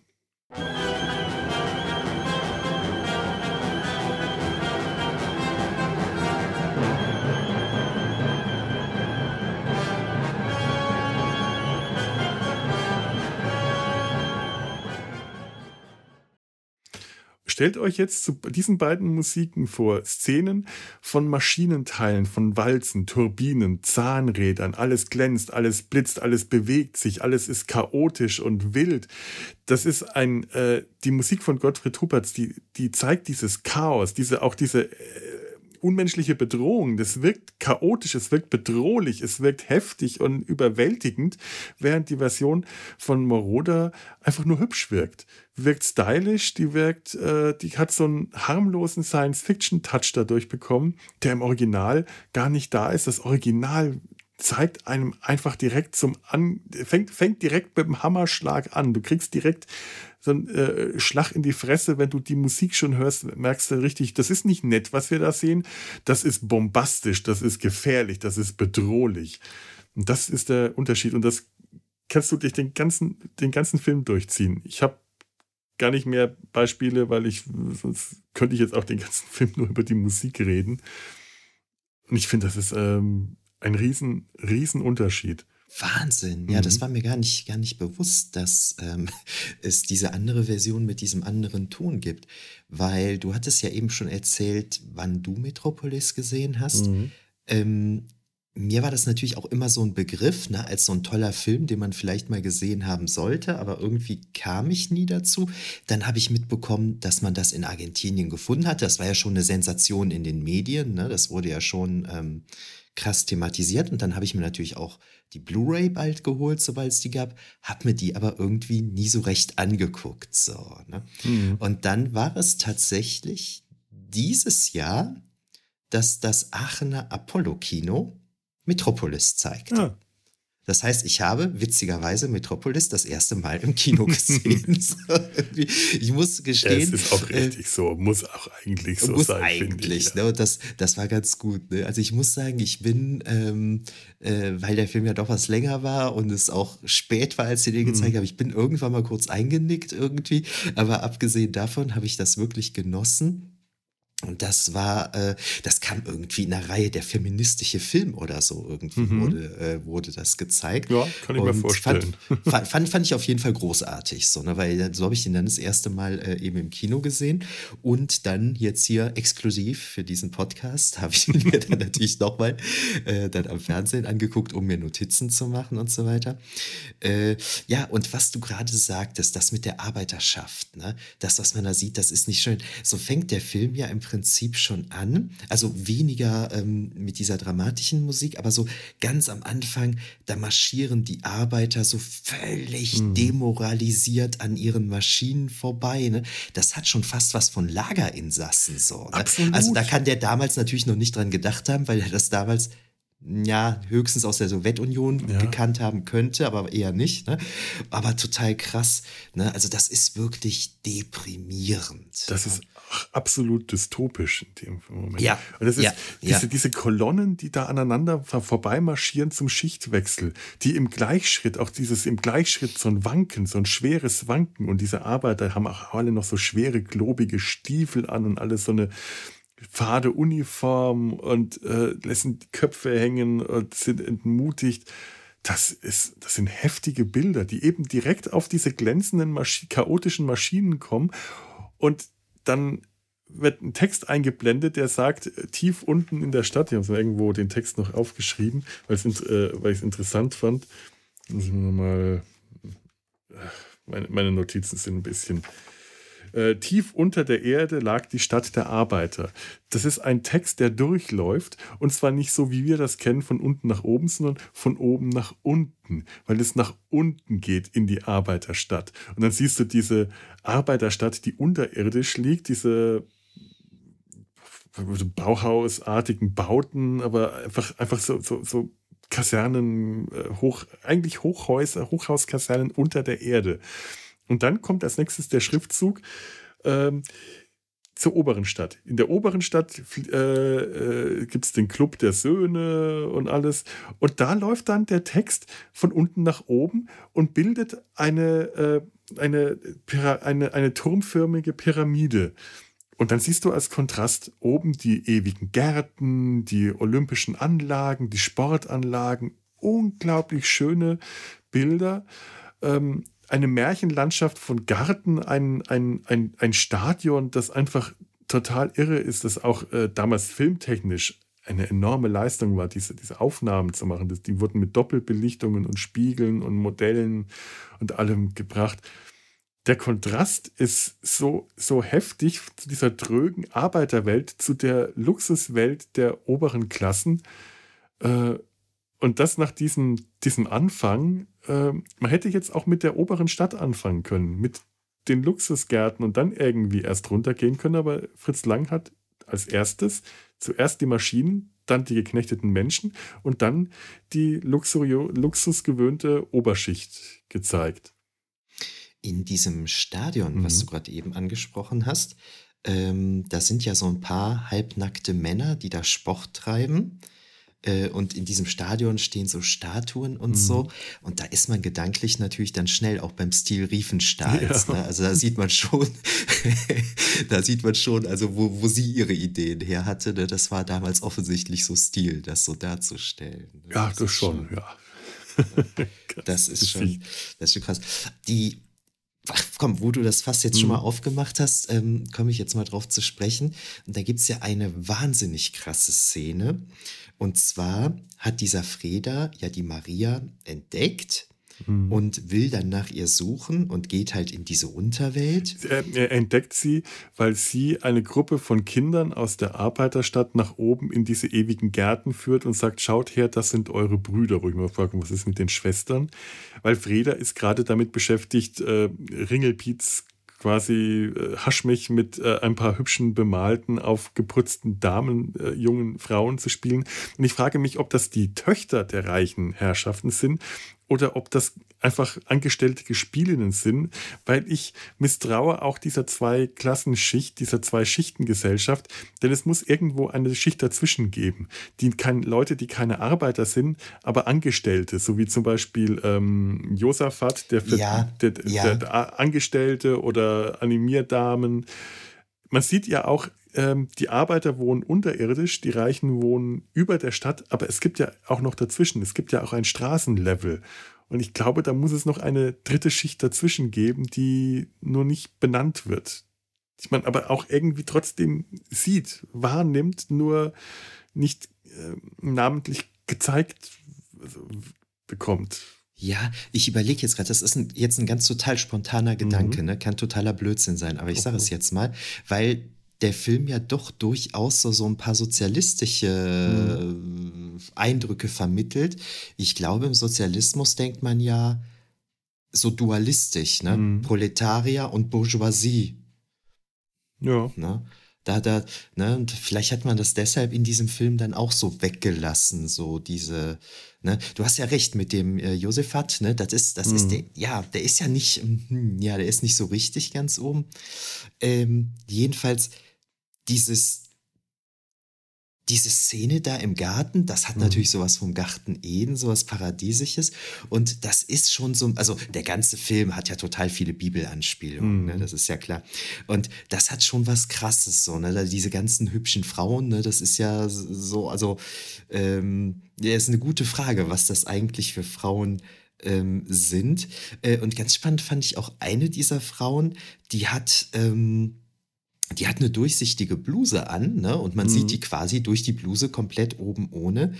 Stellt euch jetzt zu diesen beiden Musiken vor Szenen von Maschinenteilen, von Walzen, Turbinen, Zahnrädern, alles glänzt, alles blitzt, alles bewegt sich, alles ist chaotisch und wild. Das ist ein, äh, die Musik von Gottfried Huppertz, die, die zeigt dieses Chaos, diese, auch diese äh, unmenschliche Bedrohung. Das wirkt chaotisch, es wirkt bedrohlich, es wirkt heftig und überwältigend, während die Version von Moroder einfach nur hübsch wirkt. Wirkt stylisch, die wirkt, äh, die hat so einen harmlosen Science-Fiction-Touch dadurch bekommen, der im Original gar nicht da ist. Das Original zeigt einem einfach direkt zum an fängt fängt direkt mit dem Hammerschlag an. Du kriegst direkt so einen äh, Schlag in die Fresse, wenn du die Musik schon hörst, merkst du richtig, das ist nicht nett, was wir da sehen. Das ist bombastisch, das ist gefährlich, das ist bedrohlich. Und das ist der Unterschied und das kannst du dich den ganzen den ganzen Film durchziehen. Ich habe gar nicht mehr Beispiele, weil ich sonst könnte ich jetzt auch den ganzen (laughs) Film nur über die Musik reden. Und ich finde, das ist ähm, ein riesen, riesen Unterschied. Wahnsinn. Ja, mhm. das war mir gar nicht, gar nicht bewusst, dass ähm, (laughs) es diese andere Version mit diesem anderen Ton gibt. Weil du hattest ja eben schon erzählt, wann du Metropolis gesehen hast. Mhm. Ähm, mir war das natürlich auch immer so ein Begriff, ne, als so ein toller Film, den man vielleicht mal gesehen haben sollte, aber irgendwie kam ich nie dazu. Dann habe ich mitbekommen, dass man das in Argentinien gefunden hat. Das war ja schon eine Sensation in den Medien. Ne? Das wurde ja schon ähm, krass thematisiert. Und dann habe ich mir natürlich auch die Blu-ray bald geholt, sobald es die gab, habe mir die aber irgendwie nie so recht angeguckt. So, ne? Mhm. Und dann war es tatsächlich dieses Jahr, dass das Aachener Apollo-Kino Metropolis zeigt. Ja. Das heißt, ich habe witzigerweise Metropolis das erste Mal im Kino (laughs) gesehen. (laughs) ich muss gestehen. Ja, es ist auch äh, richtig äh, so, muss auch eigentlich so muss sein. Eigentlich, ich, ja. ne? das, das war ganz gut. Ne? Also ich muss sagen, ich bin, ähm, äh, weil der Film ja doch was länger war und es auch spät war, als ich den gezeigt mhm. habe, ich bin irgendwann mal kurz eingenickt irgendwie. Aber abgesehen davon habe ich das wirklich genossen. Und das war, äh, das kam irgendwie in der Reihe der feministische Film oder so. Irgendwie mhm. wurde, äh, wurde das gezeigt. Ja, kann ich und mir vorstellen. (laughs) Fand, fand, fand, ich auf jeden Fall großartig, so, ne? weil so habe ich ihn dann das erste Mal äh, eben im Kino gesehen. Und dann jetzt hier exklusiv für diesen Podcast (laughs) habe ich ihn mir dann natürlich nochmal äh, dann am Fernsehen angeguckt, um mir Notizen zu machen und so weiter. Äh, ja, und was du gerade sagtest, das mit der Arbeiterschaft, ne? das, was man da sieht, das ist nicht schön. So fängt der Film ja im Prinzip schon an. Also weniger ähm, mit dieser dramatischen Musik, aber so ganz am Anfang, da marschieren die Arbeiter so völlig mhm. demoralisiert an ihren Maschinen vorbei. Ne? Das hat schon fast was von Lagerinsassen so. Ne? Also da kann der damals natürlich noch nicht dran gedacht haben, weil er das damals ja, höchstens aus der Sowjetunion ja. gekannt haben könnte, aber eher nicht. Ne? Aber total krass. Ne? Also das ist wirklich deprimierend. Das ja. ist absolut dystopisch in dem Moment. Ja. Und das ist ja. diese, diese Kolonnen, die da aneinander vorbeimarschieren zum Schichtwechsel, die im Gleichschritt, auch dieses im Gleichschritt so ein Wanken, so ein schweres Wanken und diese Arbeiter haben auch alle noch so schwere, globige Stiefel an und alles so eine fade Uniform und äh, lassen die Köpfe hängen und sind entmutigt. Das, ist, das sind heftige Bilder, die eben direkt auf diese glänzenden, Maschi chaotischen Maschinen kommen und dann wird ein Text eingeblendet, der sagt, äh, tief unten in der Stadt, ich habe irgendwo den Text noch aufgeschrieben, weil ich es interessant fand. Muss ich mal, meine, meine Notizen sind ein bisschen Äh, tief unter der Erde lag die Stadt der Arbeiter. Das ist ein Text, der durchläuft und zwar nicht so, wie wir das kennen, von unten nach oben, sondern von oben nach unten, weil es nach unten geht in die Arbeiterstadt. Und dann siehst du diese Arbeiterstadt, die unterirdisch liegt, diese Bauhausartigen Bauten, aber einfach, einfach so, so, so Kasernen, äh, hoch, eigentlich Hochhäuser, Hochhauskasernen unter der Erde. Und dann kommt als nächstes der Schriftzug ähm, zur oberen Stadt. In der oberen Stadt äh, äh, gibt es den Club der Söhne und alles. Und da läuft dann der Text von unten nach oben und bildet eine, äh, eine, eine, eine turmförmige Pyramide. Und dann siehst du als Kontrast oben die ewigen Gärten, die olympischen Anlagen, die Sportanlagen, unglaublich schöne Bilder. Ähm, eine Märchenlandschaft von Garten, ein, ein, ein, ein Stadion, das einfach total irre ist, das auch äh, damals filmtechnisch eine enorme Leistung war, diese, diese Aufnahmen zu machen. Das, die wurden mit Doppelbelichtungen und Spiegeln und Modellen und allem gebracht der Kontrast ist so, so heftig zu dieser trögen Arbeiterwelt, zu der Luxuswelt der oberen Klassen. Äh, und das nach diesem, diesem Anfang, äh, man hätte jetzt auch mit der oberen Stadt anfangen können, mit den Luxusgärten und dann irgendwie erst runtergehen können. Aber Fritz Lang hat als erstes zuerst die Maschinen, dann die geknechteten Menschen und dann die luxusgewöhnte Oberschicht gezeigt in diesem Stadion, mhm. was du gerade eben angesprochen hast, ähm, da sind ja so ein paar halbnackte Männer, die da Sport treiben. Äh, und in diesem Stadion stehen so Statuen und mhm. so. Und da ist man gedanklich natürlich dann schnell auch beim Stil Riefenstahls. Ja. Ne? Also da sieht man schon, (laughs) da sieht man schon, also wo, wo sie ihre Ideen her hatte. Ne? Das war damals offensichtlich so Stil, das so darzustellen. Ne? Ja, das, das schon, schon, ja. (laughs) das ist schon, das ist schon krass. Die, Ach, komm, wo du das fast jetzt mhm. schon mal aufgemacht hast, ähm, komme ich jetzt mal drauf zu sprechen. Und da gibt es ja eine wahnsinnig krasse Szene. Und zwar hat dieser Freda ja die Maria entdeckt mhm. und will dann nach ihr suchen und geht halt in diese Unterwelt. Er, er, entdeckt sie, weil sie eine Gruppe von Kindern aus der Arbeiterstadt nach oben in diese ewigen Gärten führt und sagt, schaut her, das sind eure Brüder. Wo ich mal frage, was ist mit den Schwestern? Weil Freda ist gerade damit beschäftigt, äh, Ringelpiez quasi äh, Haschmich mit äh, ein paar hübschen, bemalten, aufgeputzten Damen, äh, jungen Frauen zu spielen. Und ich frage mich, ob das die Töchter der reichen Herrschaften sind oder ob das einfach angestellte Gespielinnen sind, weil ich misstraue auch dieser zwei Klassenschicht, dieser zwei Schichtengesellschaft, denn es muss irgendwo eine Schicht dazwischen geben, die kein, Leute, die keine Arbeiter sind, aber Angestellte, so wie zum Beispiel ähm, Josaphat, der, für, ja, der, ja. der Angestellte oder Animierdamen. Man sieht ja auch ähm, die Arbeiter wohnen unterirdisch, die Reichen wohnen über der Stadt, aber es gibt ja auch noch dazwischen, es gibt ja auch ein Straßenlevel. Und ich glaube, da muss es noch eine dritte Schicht dazwischen geben, die nur nicht benannt wird. Ich meine, aber auch irgendwie trotzdem sieht, wahrnimmt, nur nicht äh, namentlich gezeigt also, bekommt. Ja, ich überlege jetzt gerade, das ist ein, jetzt ein ganz total spontaner Gedanke, mhm. ne? kann totaler Blödsinn sein, aber ich sage es jetzt mal, weil der Film ja doch durchaus so, so ein paar sozialistische mhm. Eindrücke vermittelt. Ich glaube, im Sozialismus denkt man ja so dualistisch, ne? Mhm. Proletarier und Bourgeoisie. Ja. Ne? Da, da, ne, und vielleicht hat man das deshalb in diesem Film dann auch so weggelassen, so diese, ne, du hast ja recht mit dem äh, Josefat, ne, das ist, das mhm. ist der, ja, der ist ja nicht, hm, ja, der ist nicht so richtig ganz oben. Ähm, jedenfalls, dieses, diese Szene da im Garten, das hat mhm. natürlich sowas vom Garten Eden, sowas Paradiesisches. Und das ist schon so, also der ganze Film hat ja total viele Bibelanspielungen, mhm. ne, das ist ja klar. Und das hat schon was Krasses, so, ne, diese ganzen hübschen Frauen, ne, das ist ja so, also, ähm, ja, ist eine gute Frage, was das eigentlich für Frauen ähm, sind. Äh, und ganz spannend fand ich auch eine dieser Frauen, die hat, ähm, die hat eine durchsichtige Bluse an, ne? Und man mhm. sieht die quasi durch die Bluse komplett oben ohne.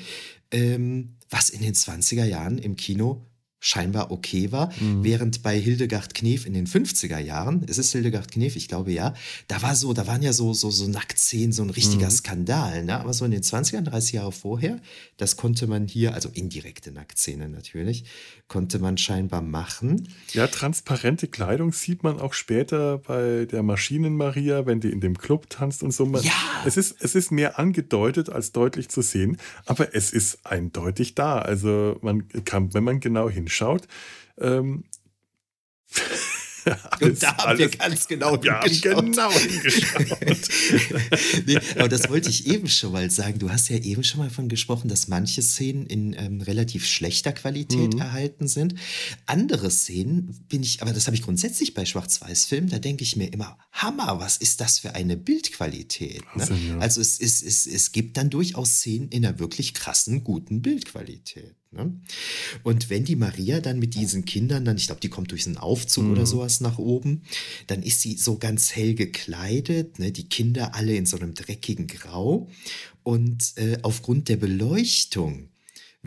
Ähm, was in den 20er Jahren im Kino scheinbar okay war, mhm. während bei Hildegard Knef in den 50er Jahren, ist es Hildegard Knef, ich glaube ja, da war so, da waren ja so, so, so Nacktszenen, so ein richtiger mhm. Skandal, ne? aber so in den 20ern, 30 Jahre vorher, das konnte man hier, also indirekte Nacktszene natürlich, konnte man scheinbar machen. Ja, transparente Kleidung sieht man auch später bei der Maschinenmaria, wenn die in dem Club tanzt und so. ja. Es ist, es ist mehr angedeutet als deutlich zu sehen, aber es ist eindeutig da. Also man kann, wenn man genau hinschaut, ähm, (laughs) alles, und da haben alles, wir ganz genau wir hingeschaut. Haben genau hingeschaut. (laughs) nee, aber das wollte ich eben schon mal sagen. Du hast ja eben schon mal davon gesprochen, dass manche Szenen in ähm, relativ schlechter Qualität mhm. erhalten sind. Andere Szenen bin ich, aber das habe ich grundsätzlich bei Schwarz-Weiß-Filmen, da denke ich mir immer, Hammer, was ist das für eine Bildqualität? Ne? Also, ja. also es, es, es, es gibt dann durchaus Szenen in einer wirklich krassen, guten Bildqualität. Ne? Und wenn die Maria dann mit diesen Kindern dann, ich glaube, die kommt durch einen Aufzug mhm. oder sowas nach oben, dann ist sie so ganz hell gekleidet, ne? die Kinder alle in so einem dreckigen Grau. Und äh, aufgrund der Beleuchtung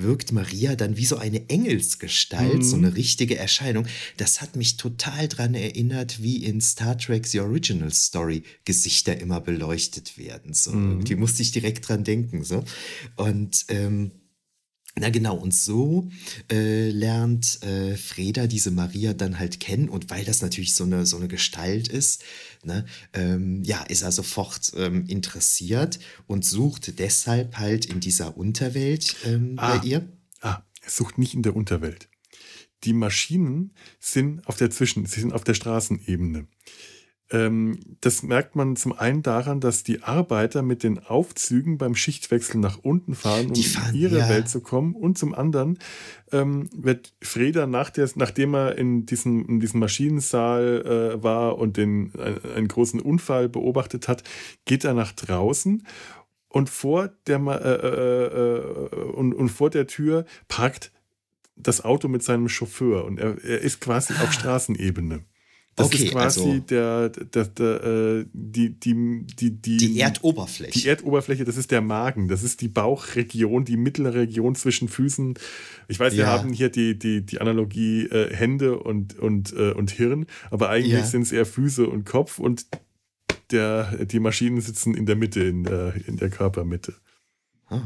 wirkt Maria dann wie so eine Engelsgestalt, mhm. so eine richtige Erscheinung. Das hat mich total daran erinnert, wie in Star Trek The Original Story Gesichter immer beleuchtet werden. So, mhm. irgendwie musste ich direkt dran denken. So. Und ähm, na genau, und so äh, lernt äh, Freda diese Maria dann halt kennen und weil das natürlich so eine, so eine Gestalt ist, ne, ähm, ja, ist er sofort ähm, interessiert und sucht deshalb halt in dieser Unterwelt ähm, ah, bei ihr. Ah, er sucht nicht in der Unterwelt. Die Maschinen sind auf der Zwischen, sie sind auf der Straßenebene. Ähm, das merkt man zum einen daran, dass die Arbeiter mit den Aufzügen beim Schichtwechsel nach unten fahren, um fahren, in ihre ja. Welt zu kommen. Und zum anderen ähm, wird Freda, nach der, nachdem er in diesem, in diesem Maschinensaal äh, war und den, ein, einen großen Unfall beobachtet hat, geht er nach draußen und vor der, äh, äh, äh, und, und vor der Tür parkt das Auto mit seinem Chauffeur und er, er ist quasi auf ah. Straßenebene. Das okay, ist quasi also der, der, der, äh, die, die, die, die, die Erdoberfläche. Die Erdoberfläche, das ist der Magen, das ist die Bauchregion, die mittlere Region zwischen Füßen. Ich weiß, wir haben hier die, die, die Analogie äh, Hände und, und, äh, und Hirn, aber eigentlich ja. sind es eher Füße und Kopf und der, die Maschinen sitzen in der Mitte, in der, in der Körpermitte. Ah.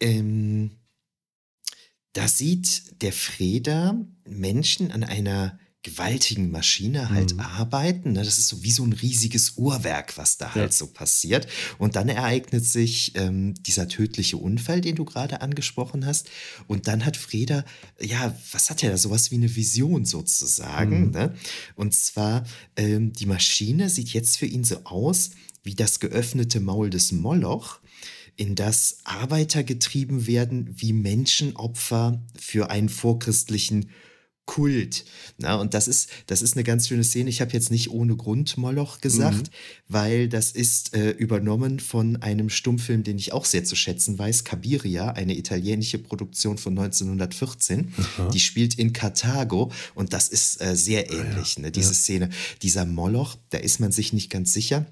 Ähm, da sieht der Freda Menschen an einer gewaltigen Maschine halt mhm. arbeiten. Ne? Das ist so wie so ein riesiges Uhrwerk, was da halt so passiert. Und dann ereignet sich ähm, dieser tödliche Unfall, den du gerade angesprochen hast. Und dann hat Freda, ja, was hat er da? Sowas wie eine Vision sozusagen. Mhm. Ne? Und zwar, ähm, die Maschine sieht jetzt für ihn so aus wie das geöffnete Maul des Moloch in das Arbeiter getrieben werden wie Menschenopfer für einen vorchristlichen Kult. Na, und das ist, das ist eine ganz schöne Szene. Ich habe jetzt nicht ohne Grund Moloch gesagt, mhm. weil das ist äh, übernommen von einem Stummfilm, den ich auch sehr zu schätzen weiß, Cabiria, eine italienische Produktion von 1914. Aha. Die spielt in Karthago und das ist äh, sehr ähnlich, ah, ja. ne, diese ja. Szene. Dieser Moloch, da ist man sich nicht ganz sicher.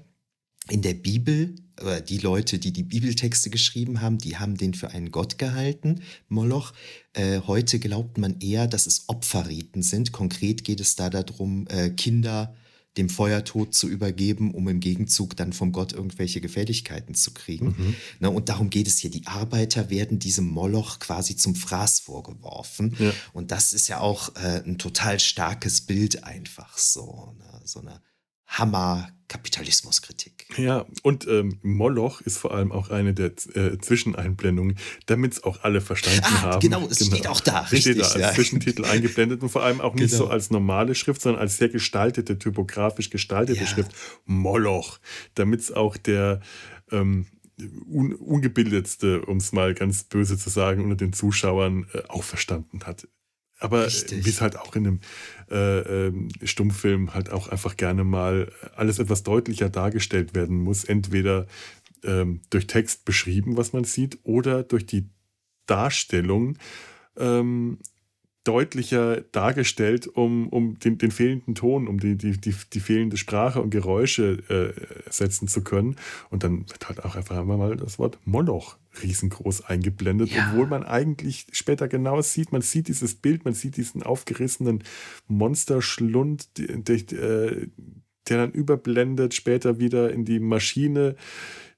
In der Bibel oder die Leute, die die Bibeltexte geschrieben haben, die haben den für einen Gott gehalten, Moloch. Äh, heute glaubt man eher, dass es Opferriten sind. Konkret geht es da darum, äh, Kinder dem Feuertod zu übergeben, um im Gegenzug dann vom Gott irgendwelche Gefälligkeiten zu kriegen. Mhm. Na, und darum geht es hier. Die Arbeiter werden diesem Moloch quasi zum Fraß vorgeworfen. Ja. Und das ist ja auch äh, ein total starkes Bild einfach so. Ne? So eine Hammer-Kapitalismuskritik. Ja, und ähm, Moloch ist vor allem auch eine der äh, Zwischeneinblendungen, damit es auch alle verstanden ah, haben. Genau, es genau. steht auch da. Richtig, steht da als ja. Zwischentitel eingeblendet und vor allem auch nicht genau. so als normale Schrift, sondern als sehr gestaltete, typografisch gestaltete ja. Schrift. Moloch, damit es auch der ähm, un ungebildetste, um es mal ganz böse zu sagen, unter den Zuschauern äh, auch verstanden hat. Aber wie es halt auch in einem äh, äh, Stummfilm halt auch einfach gerne mal alles etwas deutlicher dargestellt werden muss. Entweder ähm, durch Text beschrieben, was man sieht, oder durch die Darstellung ähm, deutlicher dargestellt, um, um den, den fehlenden Ton, um die, die, die, die fehlende Sprache und Geräusche äh, setzen zu können. Und dann wird halt auch einfach einmal mal das Wort Moloch riesengroß eingeblendet, ja. obwohl man eigentlich später genau sieht, man sieht dieses Bild, man sieht diesen aufgerissenen Monsterschlund, der, der, der dann überblendet, später wieder in die Maschine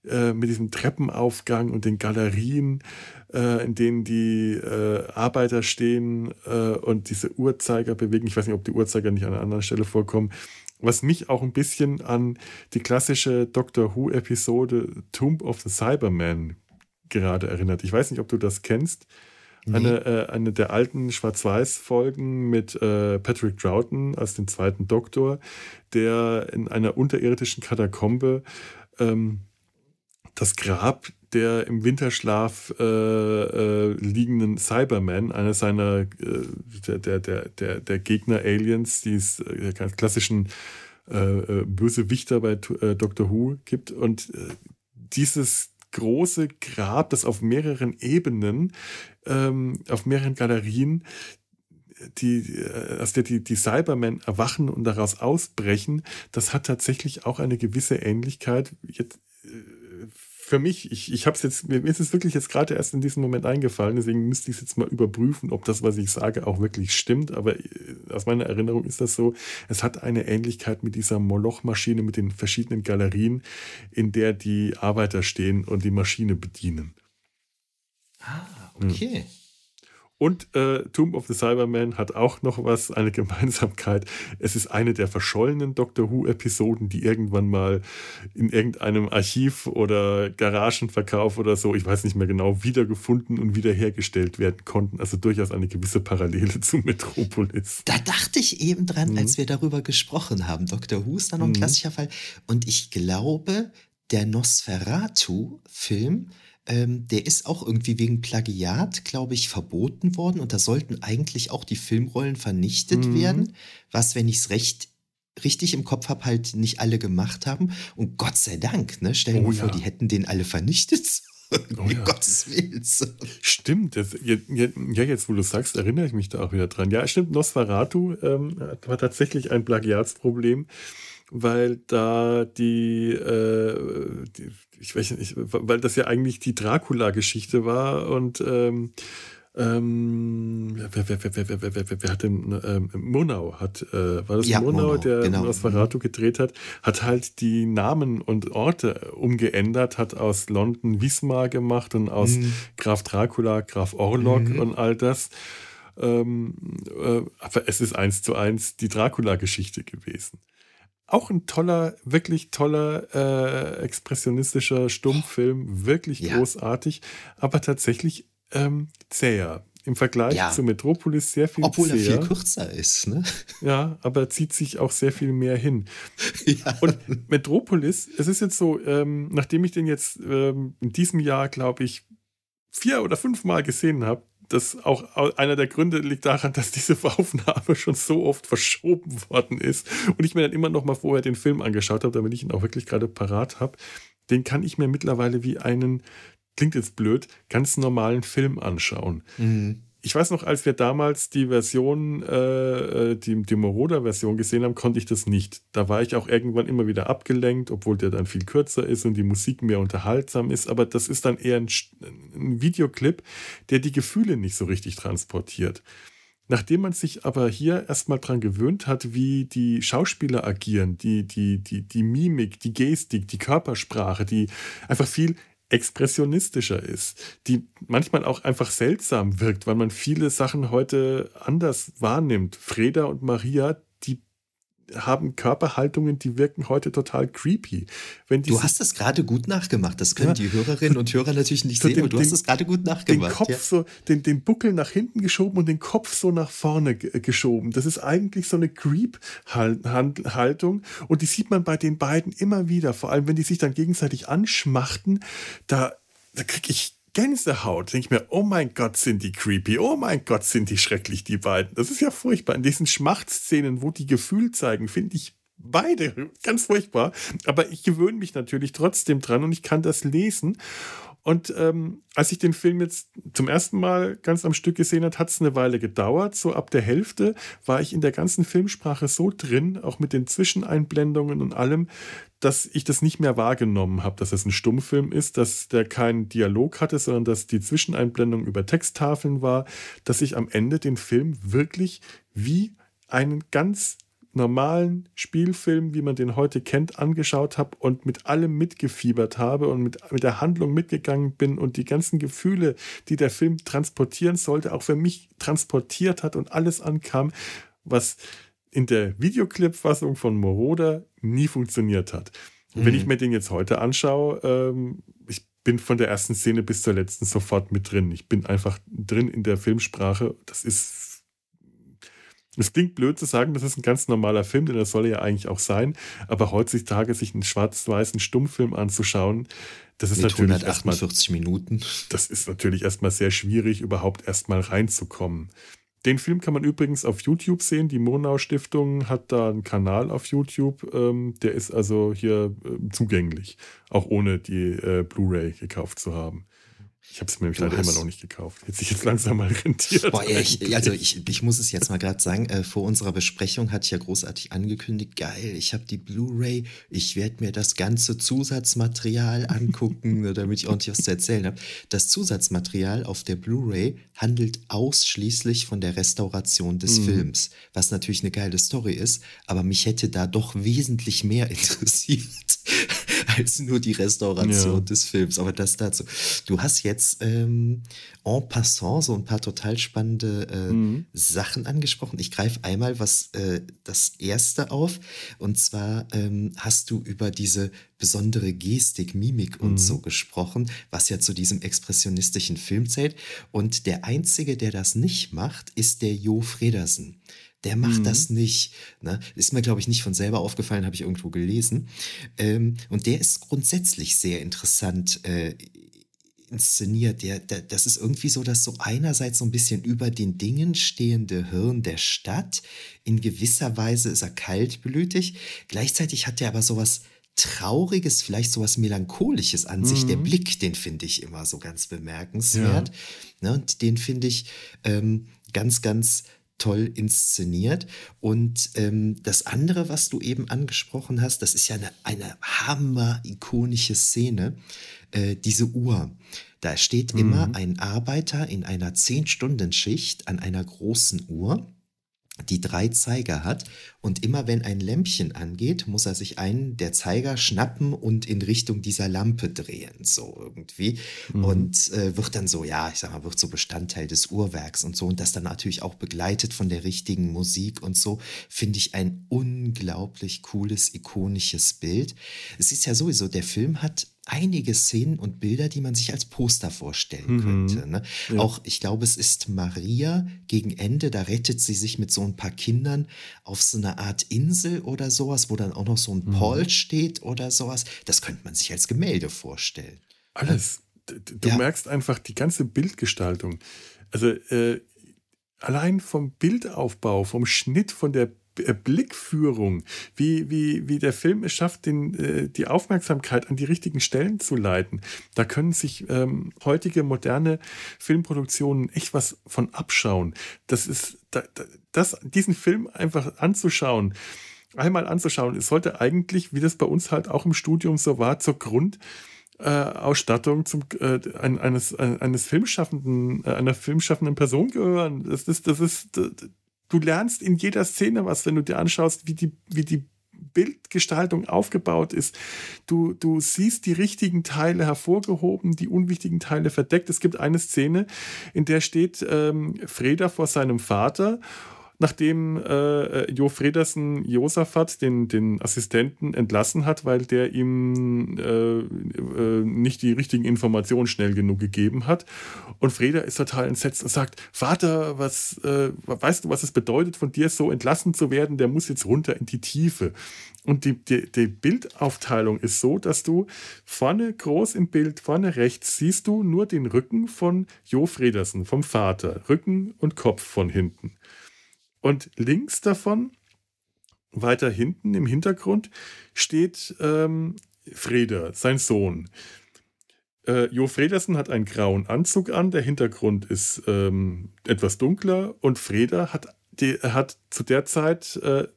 äh, mit diesem Treppenaufgang und den Galerien, äh, in denen die äh, Arbeiter stehen äh, und diese Uhrzeiger bewegen. Ich weiß nicht, ob die Uhrzeiger nicht an einer anderen Stelle vorkommen. Was mich auch ein bisschen an die klassische Doctor Who-Episode Tomb of the Cyberman gerade erinnert. Ich weiß nicht, ob du das kennst. Nee. Eine, äh, eine der alten Schwarz-Weiß-Folgen mit äh, Patrick Troughton als den zweiten Doktor, der in einer unterirdischen Katakombe ähm, das Grab der im Winterschlaf äh, äh, liegenden Cyberman, einer seiner äh, der, der, der, der Gegner-Aliens, die es äh, klassischen äh, Bösewichter bei Doctor Who gibt. Und dieses große Grab, das auf mehreren Ebenen, ähm, auf mehreren Galerien, die, aus der die, die Cybermen erwachen und daraus ausbrechen, das hat tatsächlich auch eine gewisse Ähnlichkeit. Jetzt, für mich, ich, ich habe es jetzt, mir ist es wirklich jetzt gerade erst in diesem Moment eingefallen, deswegen müsste ich es jetzt mal überprüfen, ob das, was ich sage, auch wirklich stimmt. Aber äh, aus meiner Erinnerung ist das so, es hat eine Ähnlichkeit mit dieser Moloch-Maschine, mit den verschiedenen Galerien, in der die Arbeiter stehen und die Maschine bedienen. Ah, okay. Hm. Und äh, Tomb of the Cyberman hat auch noch was, eine (laughs) Gemeinsamkeit. Es ist eine der verschollenen Doctor Who-Episoden, die irgendwann mal in irgendeinem Archiv oder Garagenverkauf oder so, ich weiß nicht mehr genau, wiedergefunden und wiederhergestellt werden konnten. Also durchaus eine gewisse Parallele (laughs) zu Metropolis. Da dachte ich eben dran, mhm. als wir darüber gesprochen haben. Doctor Who ist da noch ein mhm. klassischer Fall. Und ich glaube, der Nosferatu-Film ähm, der ist auch irgendwie wegen Plagiat, glaube ich, verboten worden. Und da sollten eigentlich auch die Filmrollen vernichtet mhm. werden, was, wenn ich es recht richtig im Kopf habe, halt nicht alle gemacht haben. Und Gott sei Dank, ne? Stell dir oh, vor, ja. die hätten den alle vernichtet. (laughs) Oh, ja. Gottes Willen. Stimmt, das, ja, ja, jetzt wo du sagst, erinnere ich mich da auch wieder dran. Ja, stimmt, Nosferatu ähm, war tatsächlich ein Plagiatsproblem, weil da die, äh, die ich weiß nicht, weil das ja eigentlich die Dracula-Geschichte war und ähm, ähm, wer, wer, wer, wer, wer, wer, wer hat denn, ähm, Murnau hat, äh, war das ja, Murnau, Murnau, der genau. Nosferatu gedreht hat, hat halt die Namen und Orte umgeändert, hat aus London Wismar gemacht und aus mhm. Graf Dracula, Graf Orlok mhm. und all das. Ähm, äh, aber es ist eins zu eins die Dracula-Geschichte gewesen auch ein toller, wirklich toller, äh, expressionistischer Stummfilm, wirklich ja. großartig, aber tatsächlich ähm, zäher. Im Vergleich ja. zu Metropolis sehr viel Obwohl zäher. er viel kürzer ist, ne? Ja, aber zieht sich auch sehr viel mehr hin. (laughs) Ja. Und Metropolis, es ist jetzt so, ähm, nachdem ich den jetzt ähm, in diesem Jahr, glaube ich, vier oder fünf Mal gesehen habe, das auch einer der Gründe liegt daran, dass diese (laughs) Aufnahme schon so oft verschoben worden ist und ich mir dann immer noch mal vorher den Film angeschaut habe, damit ich ihn auch wirklich gerade parat habe. Den kann ich mir mittlerweile wie einen, klingt jetzt blöd, ganz normalen Film anschauen. Mhm ich weiß noch, als wir damals die Version, äh, äh, die, die Moroder-Version gesehen haben, konnte ich das nicht. Da war ich auch irgendwann immer wieder abgelenkt, obwohl der dann viel kürzer ist und die Musik mehr unterhaltsam ist. Aber das ist dann eher ein, ein Videoclip, der die Gefühle nicht so richtig transportiert. Nachdem man sich aber hier erstmal dran gewöhnt hat, wie die Schauspieler agieren, die, die, die, die Mimik, die Gestik, die Körpersprache, die einfach viel expressionistischer ist, die manchmal auch einfach seltsam wirkt, weil man viele Sachen heute anders wahrnimmt. Freda und Maria, haben Körperhaltungen, die wirken heute total creepy. du hast das gerade gut nachgemacht. Das können ja, die Hörerinnen und Hörer natürlich nicht (laughs) so sehen, den, aber du den, hast das gerade gut nachgemacht. Den Kopf ja. so, den, den Buckel nach hinten geschoben und den Kopf so nach vorne geschoben. Das ist eigentlich so eine Creep-Haltung und die sieht man bei den beiden immer wieder. Vor allem, wenn die sich dann gegenseitig anschmachten, da, da kriege ich Gänsehaut. Denke ich mir, oh mein Gott, sind die creepy. Oh mein Gott, sind die schrecklich, die beiden. Das ist ja furchtbar. In diesen Schmachtszenen, wo die Gefühl zeigen, finde ich beide ganz furchtbar. Aber ich gewöhne mich natürlich trotzdem dran und ich kann das lesen. Und ähm, als ich den Film jetzt zum ersten Mal ganz am Stück gesehen habe, hat es eine Weile gedauert. So ab der Hälfte war ich in der ganzen Filmsprache so drin, auch mit den Zwischeneinblendungen und allem, dass ich das nicht mehr wahrgenommen habe, dass es ein Stummfilm ist, dass der keinen Dialog hatte, sondern dass die Zwischeneinblendung über Texttafeln war, dass ich am Ende den Film wirklich wie einen ganz normalen Spielfilm, wie man den heute kennt, angeschaut habe und mit allem mitgefiebert habe und mit, mit der Handlung mitgegangen bin und die ganzen Gefühle, die der Film transportieren sollte, auch für mich transportiert hat und alles ankam, was in der Videoclip-Fassung von Moroder nie funktioniert hat. Mhm. Wenn ich mir den jetzt heute anschaue, ähm, ich bin von der ersten Szene bis zur letzten sofort mit drin. Ich bin einfach drin in der Filmsprache. Das ist es klingt blöd zu sagen, das ist ein ganz normaler Film, denn das soll ja eigentlich auch sein. Aber heutzutage sich einen schwarz-weißen Stummfilm anzuschauen, das ist Mit natürlich 148 erstmal, Minuten. Das ist natürlich erstmal sehr schwierig, überhaupt erstmal reinzukommen. Den Film kann man übrigens auf YouTube sehen. Die Monau Stiftung hat da einen Kanal auf YouTube. Ähm, der ist also hier äh, zugänglich, auch ohne die äh, Blu-ray gekauft zu haben. Ich habe es mir nämlich leider immer noch nicht gekauft. Jetzt sich jetzt langsam mal rentiert. Boah, ich, also ich, ich muss es jetzt mal gerade sagen, äh, vor unserer Besprechung hatte ich ja großartig angekündigt, geil, ich habe die Blu-ray, ich werde mir das ganze Zusatzmaterial (laughs) angucken, damit ich ordentlich was zu erzählen habe. Das Zusatzmaterial auf der Blu-ray handelt ausschließlich von der Restauration des mhm. Films, was natürlich eine geile Story ist, aber mich hätte da doch wesentlich mehr (laughs) interessiert als nur die Restauration ja. des Films. Aber das dazu. Du hast jetzt ähm, en passant so ein paar total spannende äh, mhm. Sachen angesprochen. Ich greife einmal was äh, das erste auf. Und zwar ähm, hast du über diese besondere Gestik, Mimik und mhm. so gesprochen, was ja zu diesem expressionistischen Film zählt. Und der einzige, der das nicht macht, ist der Jo Fredersen der macht mhm. das nicht. Ne? Ist mir, glaube ich, nicht von selber aufgefallen, habe ich irgendwo gelesen. Ähm, und der ist grundsätzlich sehr interessant äh, inszeniert. Der, der, das ist irgendwie so, dass so einerseits so ein bisschen über den Dingen stehende Hirn der Stadt, in gewisser Weise ist er kaltblütig, gleichzeitig hat er aber sowas Trauriges, vielleicht sowas Melancholisches an mhm. sich. Der mhm. Blick, den finde ich immer so ganz bemerkenswert. Ja. Ne? Und den finde ich ähm, ganz, ganz toll inszeniert. Und ähm, das andere, was du eben angesprochen hast, das ist ja eine, eine hammer-ikonische Szene, äh, diese Uhr. Da steht mhm. immer ein Arbeiter in einer 10-Stunden-Schicht an einer großen Uhr die drei Zeiger hat und immer wenn ein Lämpchen angeht, muss er sich einen der Zeiger schnappen und in Richtung dieser Lampe drehen, so irgendwie. Mhm. Und äh, wird dann so, ja, ich sag mal, wird so Bestandteil des Uhrwerks und so. Und das dann natürlich auch begleitet von der richtigen Musik und so, finde ich ein unglaublich cooles, ikonisches Bild. Es ist ja sowieso, der Film hat einige Szenen und Bilder, die man sich als Poster vorstellen mhm. könnte. Ne? Ja. Auch, ich glaube, es ist Maria gegen Ende, da rettet sie sich mit so ein paar Kindern auf so eine Art Insel oder sowas, wo dann auch noch so ein mhm. Paul steht oder sowas. Das könnte man sich als Gemälde vorstellen. Alles. Du ja. merkst einfach die ganze Bildgestaltung. Also äh, allein vom Bildaufbau, vom Schnitt, von der Blickführung, wie, wie, wie der Film es schafft, den, äh, die Aufmerksamkeit an die richtigen Stellen zu leiten. Da können sich ähm, heutige moderne Filmproduktionen echt was von abschauen. Das ist, das, diesen Film einfach anzuschauen, einmal anzuschauen, es sollte eigentlich, wie das bei uns halt auch im Studium so war, zur Grundausstattung äh, zum, äh, eines, eines Filmschaffenden, äh, einer filmschaffenden Person gehören. Das ist, das ist, du lernst in jeder Szene was, wenn du dir anschaust, wie die, wie die Bildgestaltung aufgebaut ist. Du, du siehst die richtigen Teile hervorgehoben, die unwichtigen Teile verdeckt. Es gibt eine Szene, in der steht ähm, Freda vor seinem Vater nachdem äh, Jo Fredersen Josaphat, den, den Assistenten, entlassen hat, weil der ihm äh, äh, nicht die richtigen Informationen schnell genug gegeben hat. Und Freda ist total entsetzt und sagt, Vater, was äh, weißt du, was es bedeutet, von dir so entlassen zu werden? Der muss jetzt runter in die Tiefe. Und die, die, die, Bildaufteilung ist so, dass du vorne groß im Bild, vorne rechts, siehst du nur den Rücken von Jo Fredersen, vom Vater. Rücken und Kopf von hinten. Und links davon, weiter hinten im Hintergrund, steht ähm, Freda, sein Sohn. Äh, jo Fredersen hat einen grauen Anzug an, der Hintergrund ist ähm, etwas dunkler und Freda hat, die, hat zu der Zeit äh,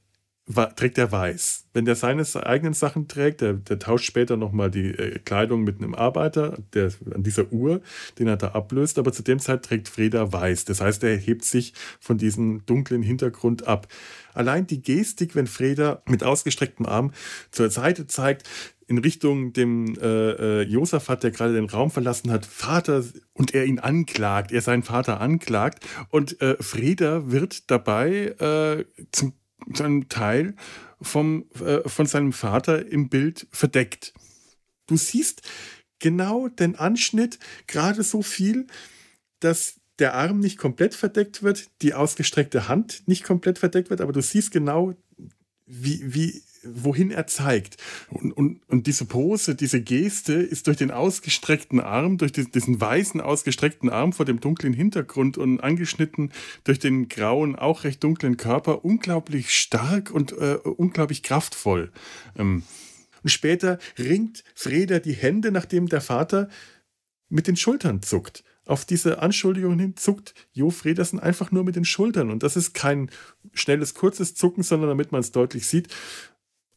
trägt er weiß. Wenn der seine eigenen Sachen trägt, der, der tauscht später nochmal die äh, Kleidung mit einem Arbeiter, der an dieser Uhr, den er da ablöst, aber zu dem Zeit trägt Freda weiß. Das heißt, er hebt sich von diesem dunklen Hintergrund ab. Allein die Gestik, wenn Freda mit ausgestrecktem Arm zur Seite zeigt, in Richtung dem äh, äh, Josaphat, der gerade den Raum verlassen hat, Vater und er ihn anklagt, er seinen Vater anklagt und äh, Freda wird dabei äh, zum, zu einem Teil vom, äh, von seinem Vater im Bild verdeckt. Du siehst genau den Anschnitt, gerade so viel, dass der Arm nicht komplett verdeckt wird, die ausgestreckte Hand nicht komplett verdeckt wird, aber du siehst genau, wie, wie wohin er zeigt. Und, und, und diese Pose, diese Geste ist durch den ausgestreckten Arm, durch diesen weißen ausgestreckten Arm vor dem dunklen Hintergrund und angeschnitten durch den grauen, auch recht dunklen Körper unglaublich stark und äh, unglaublich kraftvoll. Ähm, und später ringt Freda die Hände, nachdem der Vater mit den Schultern zuckt auf diese Anschuldigungen hin zuckt Jo Fredersen einfach nur mit den Schultern. Und das ist kein schnelles, kurzes Zucken, sondern damit man es deutlich sieht,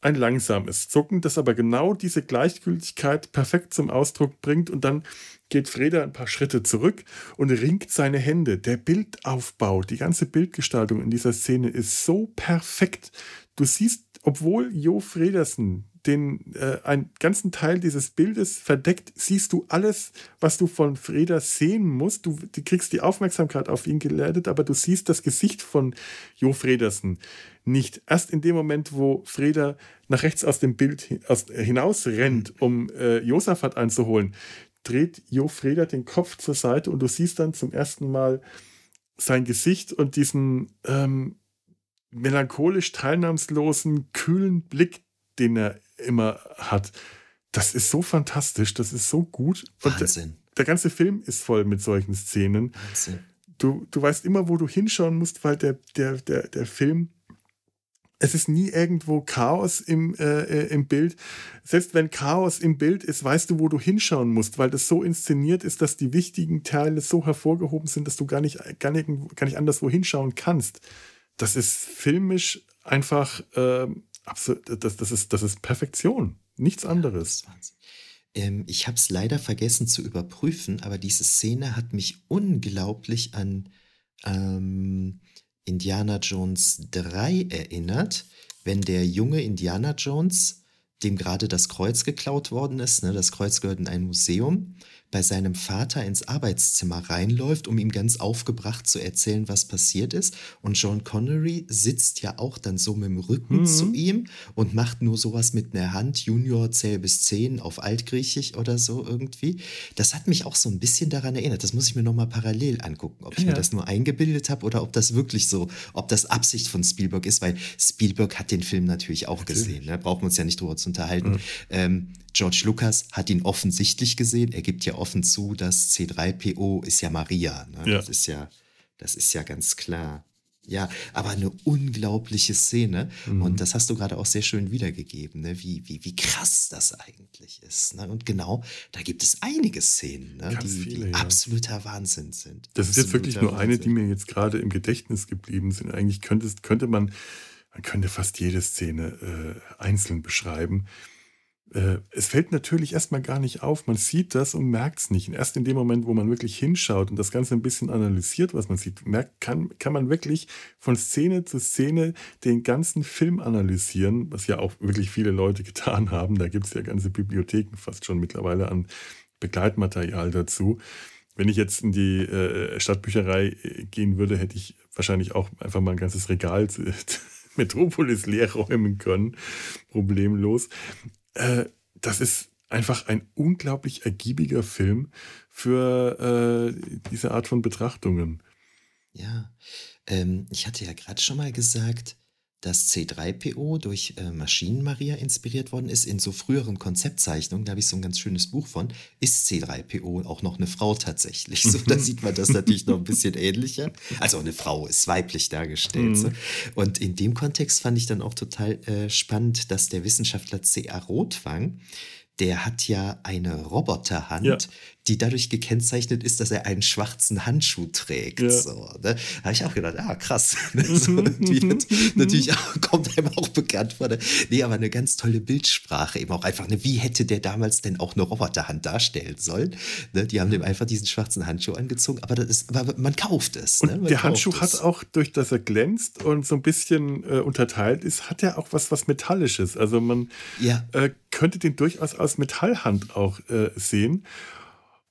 ein langsames Zucken, das aber genau diese Gleichgültigkeit perfekt zum Ausdruck bringt und dann geht Freda ein paar Schritte zurück und ringt seine Hände. Der Bildaufbau, die ganze Bildgestaltung in dieser Szene ist so perfekt. Du siehst, obwohl Jo Fredersen den äh, einen ganzen Teil dieses Bildes verdeckt, siehst du alles, was du von Freda sehen musst. Du, du kriegst die Aufmerksamkeit auf ihn geleitet, aber du siehst das Gesicht von Jo Fredersen nicht. Erst in dem Moment, wo Freda nach rechts aus dem Bild aus, hinaus rennt, um äh, Josaphat einzuholen, dreht Jo Freda den Kopf zur Seite und du siehst dann zum ersten Mal sein Gesicht und diesen ähm, melancholisch teilnahmslosen, kühlen Blick, den er immer hat. Das ist so fantastisch, das ist so gut. Wahnsinn. Und der, der ganze Film ist voll mit solchen Szenen. Wahnsinn. Du, du weißt immer, wo du hinschauen musst, weil der, der, der, der Film es ist nie irgendwo Chaos im, äh, äh, im Bild. Selbst wenn Chaos im Bild ist, weißt du, wo du hinschauen musst, weil das so inszeniert ist, dass die wichtigen Teile so hervorgehoben sind, dass du gar nicht, gar nicht, gar nicht anderswo hinschauen kannst. Das ist filmisch einfach absolut, das, das, ist, das ist Perfektion, nichts anderes. Ähm, ich habe es leider vergessen zu überprüfen, aber diese Szene hat mich unglaublich an ähm, Indiana Jones 3 erinnert, wenn der junge Indiana Jones, dem gerade das Kreuz geklaut worden ist, ne, das Kreuz gehört in ein Museum, bei seinem Vater ins Arbeitszimmer reinläuft, um ihm ganz aufgebracht zu erzählen, was passiert ist. Und John Connery sitzt ja auch dann so mit dem Rücken mhm. zu ihm und macht nur sowas mit einer Hand, Junior zähl bis 10 auf Altgriechisch oder so irgendwie. Das hat mich auch so ein bisschen daran erinnert. Das muss ich mir nochmal parallel angucken, ob ich ja. mir das nur eingebildet habe oder ob das wirklich so, ob das Absicht von Spielberg ist, weil Spielberg hat den Film natürlich auch natürlich. gesehen. Ne? Brauchen wir uns ja nicht drüber zu unterhalten. Mhm. Ähm, George Lucas hat ihn offensichtlich gesehen. Er gibt ja offen zu, dass C3PO ist ja Maria. Ne? Ja. Das ist ja, das ist ja ganz klar. Ja, aber eine unglaubliche Szene. Mhm. Und das hast du gerade auch sehr schön wiedergegeben, ne? wie, wie, wie krass das eigentlich ist. Ne? Und genau, da gibt es einige Szenen, ne? die, viele, die ja. absoluter Wahnsinn sind. Das ist jetzt wirklich nur eine, die mir jetzt gerade im Gedächtnis geblieben sind. Eigentlich könnte, könnte man, man könnte fast jede Szene äh, einzeln beschreiben. Äh, es fällt natürlich erstmal gar nicht auf. Man sieht das und merkt es nicht. Und erst in dem Moment, wo man wirklich hinschaut und das Ganze ein bisschen analysiert, was man sieht, merkt, kann, kann man wirklich von Szene zu Szene den ganzen Film analysieren, was ja auch wirklich viele Leute (laughs) getan haben. Da gibt es ja ganze Bibliotheken fast schon mittlerweile an Begleitmaterial dazu. Wenn ich jetzt in die äh, Stadtbücherei äh, gehen würde, hätte ich wahrscheinlich auch einfach mal ein ganzes Regal (laughs) Metropolis leer räumen können. Problemlos. Äh, das ist einfach ein unglaublich ergiebiger Film für äh, diese Art von Betrachtungen. Ja, ähm, ich hatte ja gerade schon mal gesagt, dass C3PO durch äh, Maschinen-Maria inspiriert worden ist. In so früheren Konzeptzeichnungen, da habe ich so ein ganz schönes Buch von, ist C3PO auch noch eine Frau tatsächlich. So, da (laughs) sieht man das natürlich noch ein bisschen ähnlicher. Also eine Frau ist weiblich dargestellt. Mhm. So. Und in dem Kontext fand ich dann auch total äh, spannend, dass der Wissenschaftler C.A. Rothwang der hat ja eine Roboterhand, ja. Die dadurch gekennzeichnet ist, dass er einen schwarzen Handschuh trägt. Ja. So, ne? Da habe ich auch gedacht, ah, krass. (laughs) so, wird, natürlich auch, (laughs) kommt einem auch bekannt vor. Ne? Nee, aber eine ganz tolle Bildsprache eben auch einfach. Ne? Wie hätte der damals denn auch eine Roboterhand darstellen sollen? Ne? Die haben dem einfach diesen schwarzen Handschuh angezogen, aber, das ist, aber man kauft es. Ne? Man der Handschuh es. hat auch, durch dass er glänzt und so ein bisschen äh, unterteilt ist, hat er auch was, was Metallisches. Also man ja. äh, könnte den durchaus aus Metallhand auch äh, sehen.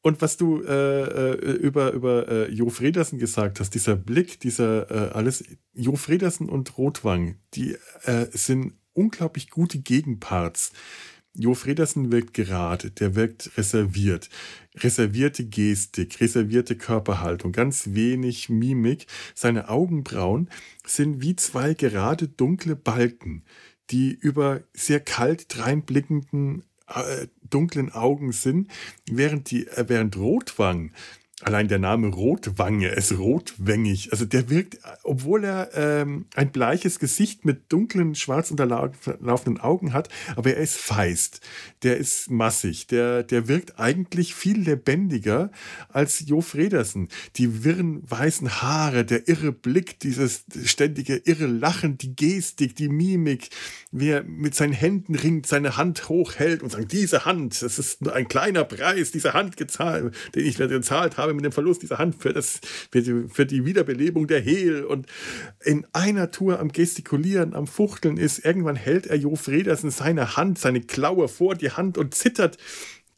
Und was du äh, äh, über, über äh, Jo Fredersen gesagt hast, dieser Blick, dieser äh, alles, Jo Fredersen und Rotwang, die äh, sind unglaublich gute Gegenparts. Jo Fredersen wirkt gerade, der wirkt reserviert. Reservierte Gestik, reservierte Körperhaltung, ganz wenig Mimik. Seine Augenbrauen sind wie zwei gerade dunkle Balken die über sehr kalt dreinblickenden äh, dunklen Augen sind, während, die, äh, während Rotwang Allein der Name Rotwange ist rotwängig. Also der wirkt, obwohl er ähm, ein bleiches Gesicht mit dunklen, schwarz unterlaufenden Augen hat, aber er ist feist. Der ist massig. Der, der wirkt eigentlich viel lebendiger als Jo Fredersen. Die wirren weißen Haare, der irre Blick, dieses ständige irre Lachen, die Gestik, die Mimik, wie er mit seinen Händen ringt, seine Hand hochhält und sagt, diese Hand, das ist nur ein kleiner Preis, diese Hand gezahlt, den ich gezahlt habe habe mit dem Verlust dieser Hand für, das, für, die, für die Wiederbelebung der Hehl und in einer Tour am Gestikulieren, am Fuchteln ist. Irgendwann hält er Jo Fredersen seine Hand, seine Klaue vor die Hand und zittert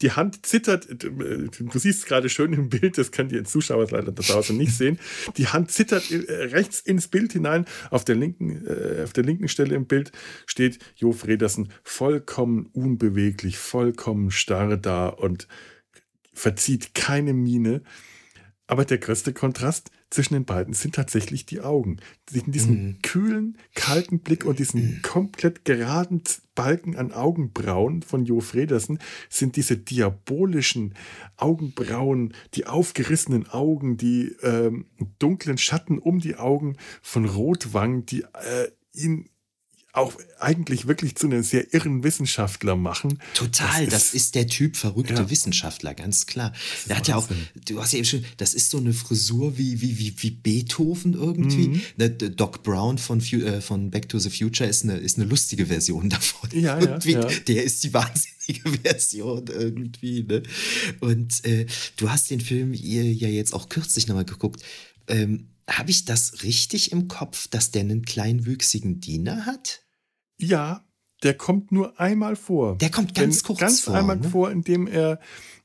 die Hand zittert, du siehst es gerade schön im Bild, das könnt ihr Zuschauer leider da draußen nicht sehen. Die Hand zittert äh, rechts ins Bild hinein. Auf der linken, äh, auf der linken Stelle im Bild steht Jo Fredersen vollkommen unbeweglich, vollkommen starr da und verzieht keine Miene. Aber der größte Kontrast zwischen den beiden sind tatsächlich die Augen. In diesem mhm. kühlen, kalten Blick und diesen mhm. komplett geraden Balken an Augenbrauen von Jo Fredersen sind diese diabolischen Augenbrauen, die aufgerissenen Augen, die ähm, dunklen Schatten um die Augen von Rotwang, die äh, ihn auch eigentlich wirklich zu einem sehr irren Wissenschaftler machen. Total, das ist, das ist der Typ verrückte ja. Wissenschaftler, ganz klar. Der hat ja auch, du hast ja eben schon, das ist so eine Frisur wie, wie, wie, wie Beethoven irgendwie. Mhm. Ne, Doc Brown von, äh, von Back to the Future ist eine, ist eine lustige Version davon. Ja, ja, ja. Der ist die wahnsinnige (laughs) Version irgendwie. Ne? Und äh, du hast den Film ja jetzt auch kürzlich nochmal geguckt. Ähm, habe ich das richtig im Kopf, dass der einen kleinwüchsigen Diener hat? Ja, der kommt nur einmal vor. Der kommt ganz Denn kurz ganz vor. Ganz einmal ne? vor, indem er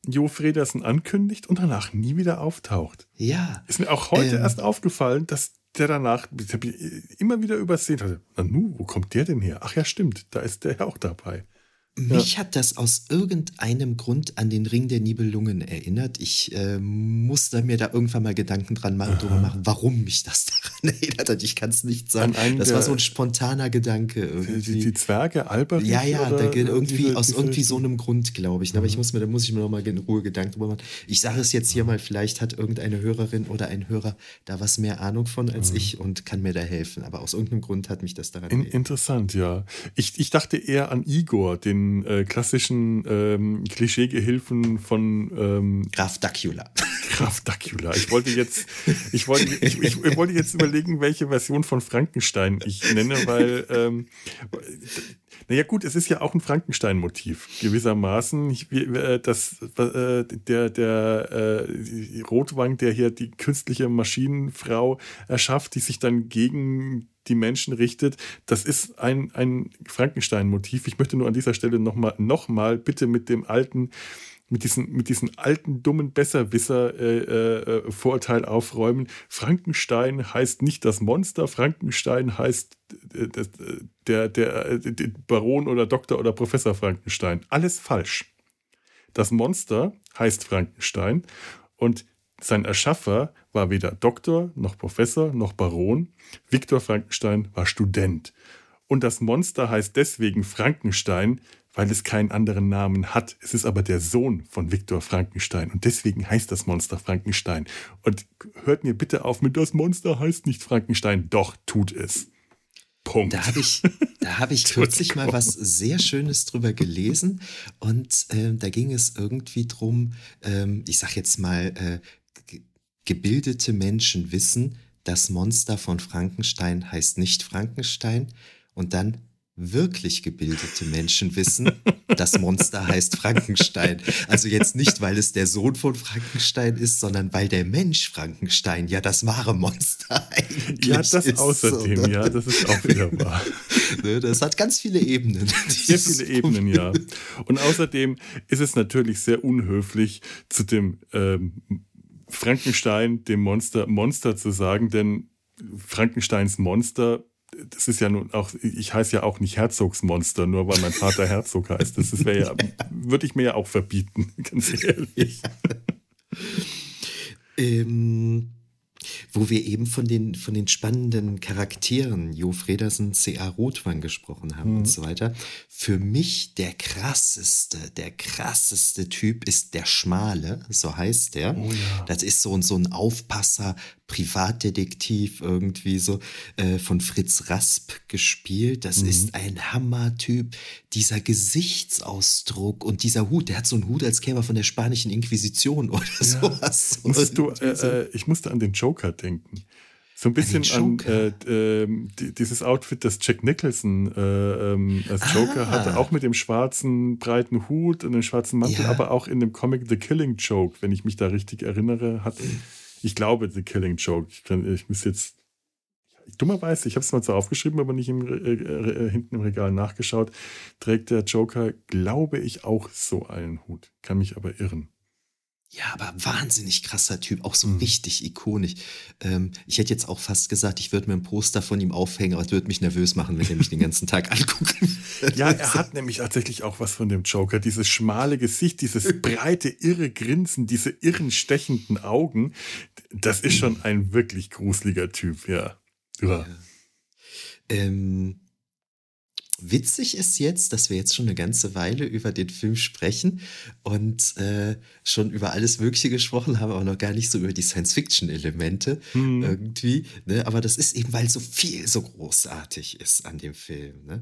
Jo Fredersen ankündigt und danach nie wieder auftaucht. Ja. Ist mir auch heute ähm, erst aufgefallen, dass der danach immer wieder übersehen hat. Na nu, wo kommt der denn her? Ach ja, stimmt, da ist der ja auch dabei. Mich ja. hat das aus irgendeinem Grund an den Ring der Nibelungen erinnert. Ich äh, musste mir da irgendwann mal Gedanken dran machen, drüber machen, warum mich das (laughs) daran erinnert hat. Ich kann es nicht sagen. Das war so ein spontaner Gedanke. Irgendwie. Die, die Zwerge, Albert? Ja, ja, da irgendwie diese, aus diese, irgendwie so einem Grund, glaube ich. Aber ich muss mir, da muss ich mir noch mal in Ruhe Gedanken drüber machen. Ich sage es jetzt hier mal, vielleicht hat irgendeine Hörerin oder ein Hörer da was mehr Ahnung von als mhm. ich und kann mir da helfen. Aber aus irgendeinem Grund hat mich das daran erinnert. Interessant, ja. Ich, ich dachte eher an Igor, den äh, klassischen ähm, Klischeegehilfen von ähm, Graf Dacula. Graf Dacula. Ich wollte jetzt, ich wollte, ich, ich, ich, wollte jetzt überlegen, welche Version von Frankenstein ich nenne, weil ähm, naja gut, es ist ja auch ein Frankenstein-Motiv gewissermaßen. Ich, äh, das, äh, der der äh, Rotwang, der hier die künstliche Maschinenfrau erschafft, die sich dann gegen die Menschen richtet. Das ist ein, ein Frankenstein-Motiv. Ich möchte nur an dieser Stelle nochmal noch mal bitte mit dem alten mit diesen, mit diesen alten, dummen Besserwisser-Vorurteil äh, äh, aufräumen. Frankenstein heißt nicht das Monster, Frankenstein heißt äh, der, der, der Baron oder Doktor oder Professor Frankenstein. Alles falsch. Das Monster heißt Frankenstein und sein Erschaffer war weder Doktor noch Professor noch Baron. Viktor Frankenstein war Student. Und das Monster heißt deswegen Frankenstein, weil es keinen anderen Namen hat. Es ist aber der Sohn von Viktor Frankenstein und deswegen heißt das Monster Frankenstein. Und hört mir bitte auf mit das Monster heißt nicht Frankenstein. Doch, tut es. Punkt. Da habe ich, da hab ich (laughs) kürzlich mal was sehr Schönes drüber gelesen und äh, da ging es irgendwie drum, ähm, ich sag jetzt mal, äh, gebildete Menschen wissen, das Monster von Frankenstein heißt nicht Frankenstein und dann wirklich gebildete Menschen wissen, das Monster heißt Frankenstein. Also jetzt nicht, weil es der Sohn von Frankenstein ist, sondern weil der Mensch Frankenstein ja das wahre Monster eigentlich Ja, das ist, außerdem, ne? ja, das ist auch wieder (laughs) wahr. Ne, das hat ganz viele Ebenen. Sehr viele Ebenen, ja. Und außerdem ist es natürlich sehr unhöflich, zu dem ähm, Frankenstein, dem Monster, Monster zu sagen, denn Frankensteins Monster das ist ja nun auch, ich heiße ja auch nicht Herzogsmonster, nur weil mein Vater Herzog heißt. Das wäre ja, (laughs) würde ich mir ja auch verbieten, (laughs) ganz ehrlich. Ja. (laughs) ähm, wo wir eben von den, von den spannenden Charakteren, Jo Fredersen, C.A. Rothwang gesprochen haben mhm. und so weiter. Für mich der krasseste, der krasseste Typ ist der Schmale, so heißt der. Oh ja. Das ist so, so ein Aufpasser, Privatdetektiv irgendwie so äh, von Fritz Rasp gespielt. Das mhm. ist ein Hammertyp. Dieser Gesichtsausdruck und dieser Hut, der hat so einen Hut, als käme er von der spanischen Inquisition (laughs) oder ja. sowas. Musst du, äh, äh, ich musste an den Joker denken. So ein bisschen an, äh, äh, dieses Outfit, das Jack Nicholson äh, ähm, als Joker ah. hatte, auch mit dem schwarzen breiten Hut und dem schwarzen Mantel, ja. aber auch in dem Comic The Killing Joke, wenn ich mich da richtig erinnere, hat, ich glaube, The Killing Joke. Ich, kann, ich muss jetzt, dummerweise, ich habe es mal so aufgeschrieben, aber nicht im, äh, äh, hinten im Regal nachgeschaut, trägt der Joker, glaube ich, auch so einen Hut. Kann mich aber irren. Ja, aber wahnsinnig krasser Typ, auch so mhm. richtig ikonisch. Ähm, ich hätte jetzt auch fast gesagt, ich würde mir ein Poster von ihm aufhängen, aber es würde mich nervös machen, wenn er mich den ganzen Tag (laughs) würde. Ja, er hat nämlich tatsächlich auch was von dem Joker. Dieses schmale Gesicht, dieses breite, irre Grinsen, diese irren, stechenden Augen. Das ist schon ein wirklich gruseliger Typ, ja. ja. ja. Ähm, Witzig ist jetzt, dass wir jetzt schon eine ganze Weile über den Film sprechen und äh, schon über alles Mögliche gesprochen haben, aber noch gar nicht so über die Science-Fiction-Elemente mhm. irgendwie. Ne? Aber das ist eben, weil so viel so großartig ist an dem Film. Ne?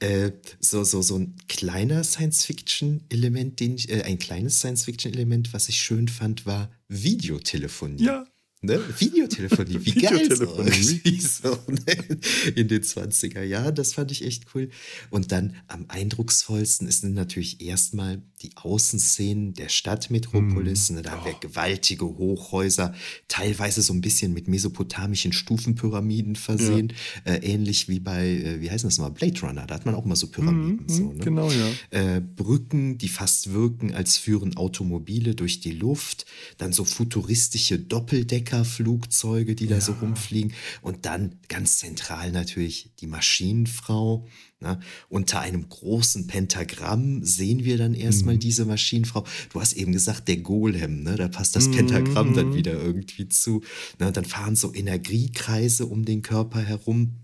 Äh, so, so, so ein kleiner Science-Fiction-Element, den ich, äh, ein kleines Science-Fiction-Element, was ich schön fand, war Videotelefonie. Ja. Ne? Videotelefonie, wie Videotelefonie. (laughs) geil so, ne? in den 20er Jahren, das fand ich echt cool. Und dann am eindrucksvollsten ist natürlich erstmal die Außenszenen der Stadtmetropolis. Mm. Da haben wir gewaltige Hochhäuser, teilweise so ein bisschen mit mesopotamischen Stufenpyramiden versehen, ja. äh, ähnlich wie bei, äh, wie heißt das mal, Blade Runner, da hat man auch mal so Pyramiden. Mm, so, ne? Genau, ja. Äh, Brücken, die fast wirken, als führen Automobile durch die Luft, dann so futuristische Doppeldecker Flugzeuge, die da ja. so rumfliegen. Und dann ganz zentral natürlich die Maschinenfrau. Ne? Unter einem großen Pentagramm sehen wir dann erstmal mhm. diese Maschinenfrau. Du hast eben gesagt, der Golem, ne? da passt das Pentagramm mhm. dann wieder irgendwie zu. Ne? Dann fahren so Energiekreise um den Körper herum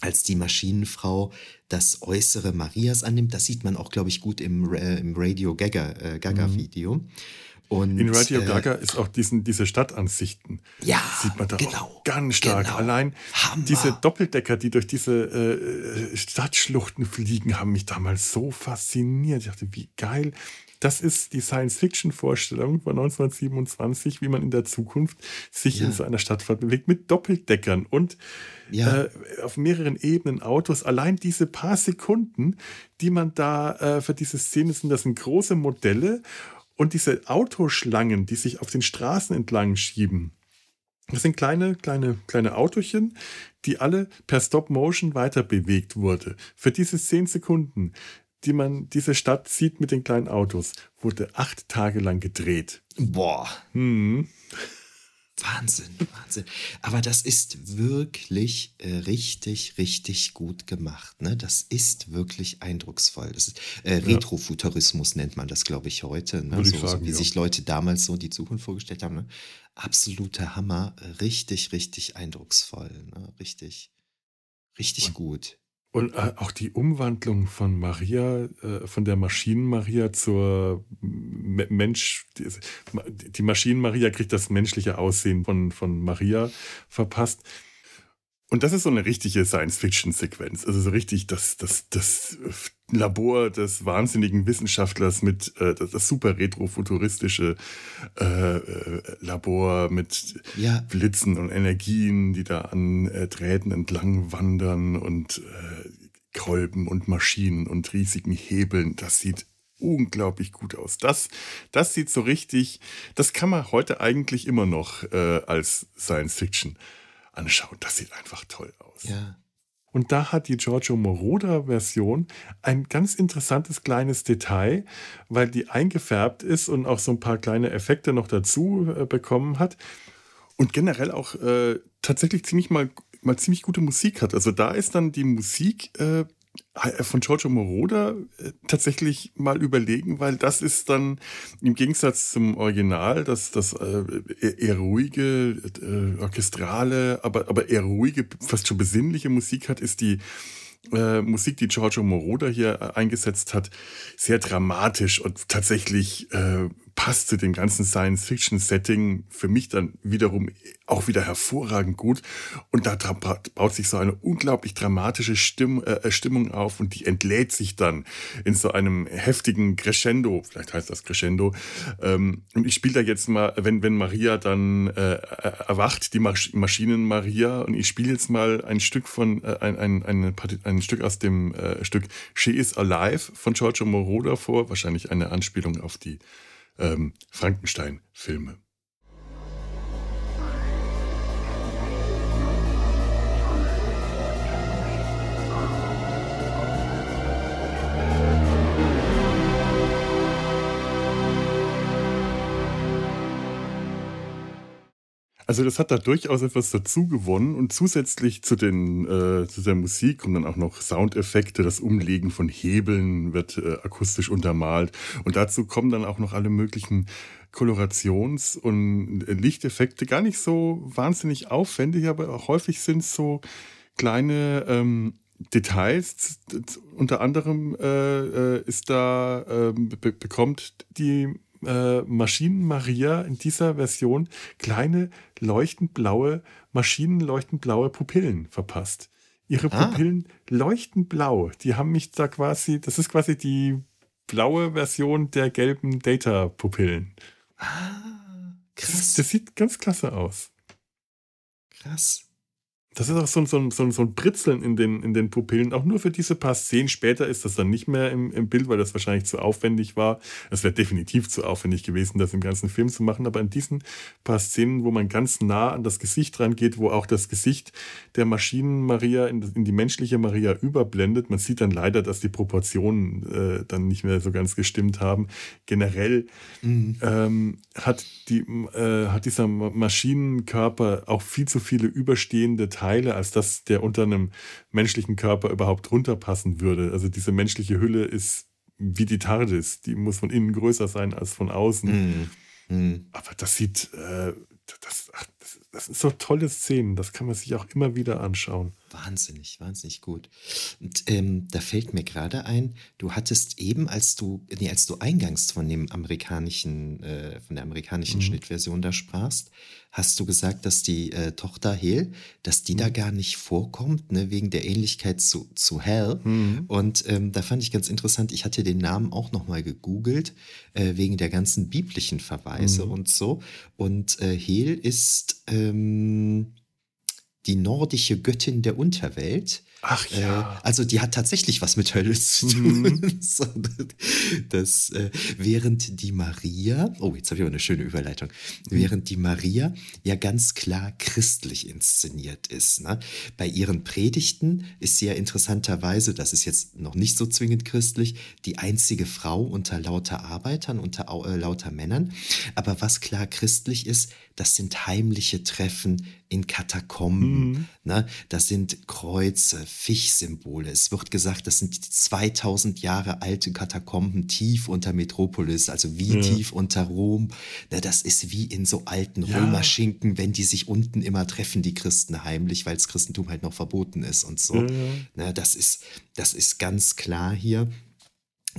als die Maschinenfrau das Äußere Marias annimmt. Das sieht man auch, glaube ich, gut im, äh, im Radio Gaga-Video. Äh, Gaga mhm. Und, in Radio äh, Gaga ist auch diesen, diese Stadtansichten. Ja, sieht man da genau, auch ganz stark. Genau. Allein Hammer. diese Doppeldecker, die durch diese äh, Stadtschluchten fliegen, haben mich damals so fasziniert. Ich dachte, wie geil. Das ist die Science-Fiction-Vorstellung von 1927, wie man in der Zukunft sich ja. in so einer Stadt bewegt mit Doppeldeckern und ja. äh, auf mehreren Ebenen Autos. Allein diese paar Sekunden, die man da äh, für diese Szene sind, das sind große Modelle und diese Autoschlangen, die sich auf den Straßen entlang schieben, das sind kleine, kleine, kleine Autochen, die alle per Stop Motion weiter bewegt wurde. Für diese zehn Sekunden, die man diese Stadt sieht mit den kleinen Autos, wurde acht Tage lang gedreht. Boah. Hm. Wahnsinn, Wahnsinn. Aber das ist wirklich äh, richtig, richtig gut gemacht. Ne? Das ist wirklich eindrucksvoll. Das ist, äh, Retrofuturismus nennt man das, glaube ich, heute. Ne? So, sagen, so, wie ja. sich Leute damals so die Zukunft vorgestellt haben. Ne? Absoluter Hammer. Richtig, richtig eindrucksvoll. Ne? Richtig, richtig Und gut. Und äh, auch die Umwandlung von Maria, äh, von der Maschinen-Maria zur Mensch, die Maschinen-Maria kriegt das menschliche Aussehen von, von Maria verpasst. Und das ist so eine richtige Science-Fiction-Sequenz. Also so richtig das, das, das Labor des wahnsinnigen Wissenschaftlers mit äh, das, das super retrofuturistische äh, äh, Labor mit ja. Blitzen und Energien, die da an äh, Drähten entlang wandern und äh, Kolben und Maschinen und riesigen Hebeln. Das sieht unglaublich gut aus. Das, das sieht so richtig, das kann man heute eigentlich immer noch äh, als Science Fiction anschauen. Das sieht einfach toll aus. Ja. Und da hat die Giorgio Moroder-Version ein ganz interessantes kleines Detail, weil die eingefärbt ist und auch so ein paar kleine Effekte noch dazu äh, bekommen hat. Und generell auch äh, tatsächlich ziemlich mal, mal ziemlich gute Musik hat. Also da ist dann die Musik äh, äh, von Giorgio Moroder äh, tatsächlich mal überlegen, weil das ist dann im Gegensatz zum Original, das, das äh, eher ruhige, äh, orchestrale, aber, aber eher ruhige, fast schon besinnliche Musik hat, ist die äh, Musik, die Giorgio Moroder hier äh, eingesetzt hat, sehr dramatisch und tatsächlich äh, passt zu dem ganzen Science-Fiction-Setting für mich dann wiederum auch wieder hervorragend gut. Und da baut sich so eine unglaublich dramatische Stimm äh, Stimmung auf und die entlädt sich dann in so einem heftigen Crescendo, vielleicht heißt das Crescendo. Ähm, und ich spiele da jetzt mal, wenn, wenn Maria dann äh, erwacht, die Masch Maschinen Maria, und ich spiele jetzt mal ein Stück von, äh, ein, ein, ein, ein Stück aus dem äh, Stück She is Alive von Giorgio Moroder vor, wahrscheinlich eine Anspielung auf die ähm, Frankenstein-Filme. Also das hat da durchaus etwas dazu gewonnen und zusätzlich zu, den, äh, zu der Musik kommen dann auch noch Soundeffekte, das Umlegen von Hebeln wird äh, akustisch untermalt. Und dazu kommen dann auch noch alle möglichen Kolorations- und Lichteffekte, gar nicht so wahnsinnig aufwendig, aber auch häufig sind es so kleine ähm, Details. Unter anderem äh, äh ist da, äh, be bekommt die äh, Maschinen Maria in dieser Version kleine leuchtend blaue, maschinenleuchtend blaue Pupillen verpasst. Ihre ah. Pupillen leuchten blau. Die haben mich da quasi, das ist quasi die blaue Version der gelben Data-Pupillen. Ah, krass. Das, das, sieht ganz klasse aus. Krass. Das ist auch so, so, so, so ein Britzeln in den, in den Pupillen. Auch nur für diese paar Szenen. Später ist das dann nicht mehr im, im Bild, weil das wahrscheinlich zu aufwendig war. Es wäre definitiv zu aufwendig gewesen, das im ganzen Film zu machen. Aber in diesen paar Szenen, wo man ganz nah an das Gesicht rangeht, wo auch das Gesicht der Maschinen-Maria in, in, die menschliche Maria überblendet, man sieht dann leider, dass die Proportionen äh, dann nicht mehr so ganz gestimmt haben. Generell mhm. ähm, hat, die, äh, hat dieser Maschinenkörper auch viel zu viele überstehende Teile Teile, als dass der unter einem menschlichen Körper überhaupt runterpassen würde. Also diese menschliche Hülle ist wie die TARDIS, die muss von innen größer sein als von außen. Mm. Mm. Aber das sieht, äh, das, ach, das, das sind so tolle Szenen, das kann man sich auch immer wieder anschauen. Wahnsinnig, wahnsinnig gut. Und ähm, da fällt mir gerade ein, du hattest eben, als du, nee, als du eingangs von dem amerikanischen, äh, von der amerikanischen mhm. Schnittversion da sprachst, hast du gesagt, dass die äh, Tochter Hel, dass die mhm. da gar nicht vorkommt, ne, wegen der Ähnlichkeit zu, zu Hell. Mhm. Und ähm, da fand ich ganz interessant, ich hatte den Namen auch nochmal gegoogelt, äh, wegen der ganzen biblischen Verweise mhm. und so. Und äh, Hel ist ähm, die nordische Göttin der Unterwelt. Ach äh, ja. Äh, also die hat tatsächlich was mit Hölle zu tun. (laughs) Mhm. das, äh, während die Maria, oh, jetzt habe ich aber eine schöne Überleitung, während die Maria ja ganz klar christlich inszeniert ist. Ne? Bei ihren Predigten ist sie ja interessanterweise, das ist jetzt noch nicht so zwingend christlich, die einzige Frau unter lauter Arbeitern, unter äh, lauter Männern. Aber was klar christlich ist, das sind heimliche Treffen in Katakomben. Mhm. Ne? Das sind Kreuze, Fischsymbole. Es wird gesagt, das sind 2000 Jahre alte Katakomben tief unter Metropolis, also wie ja. tief unter Rom. Ne? Das ist wie in so alten ja. Römerschinken, wenn die sich unten immer treffen, die Christen heimlich, weil das Christentum halt noch verboten ist und so. Ja. Ne? Das, ist, das ist ganz klar hier.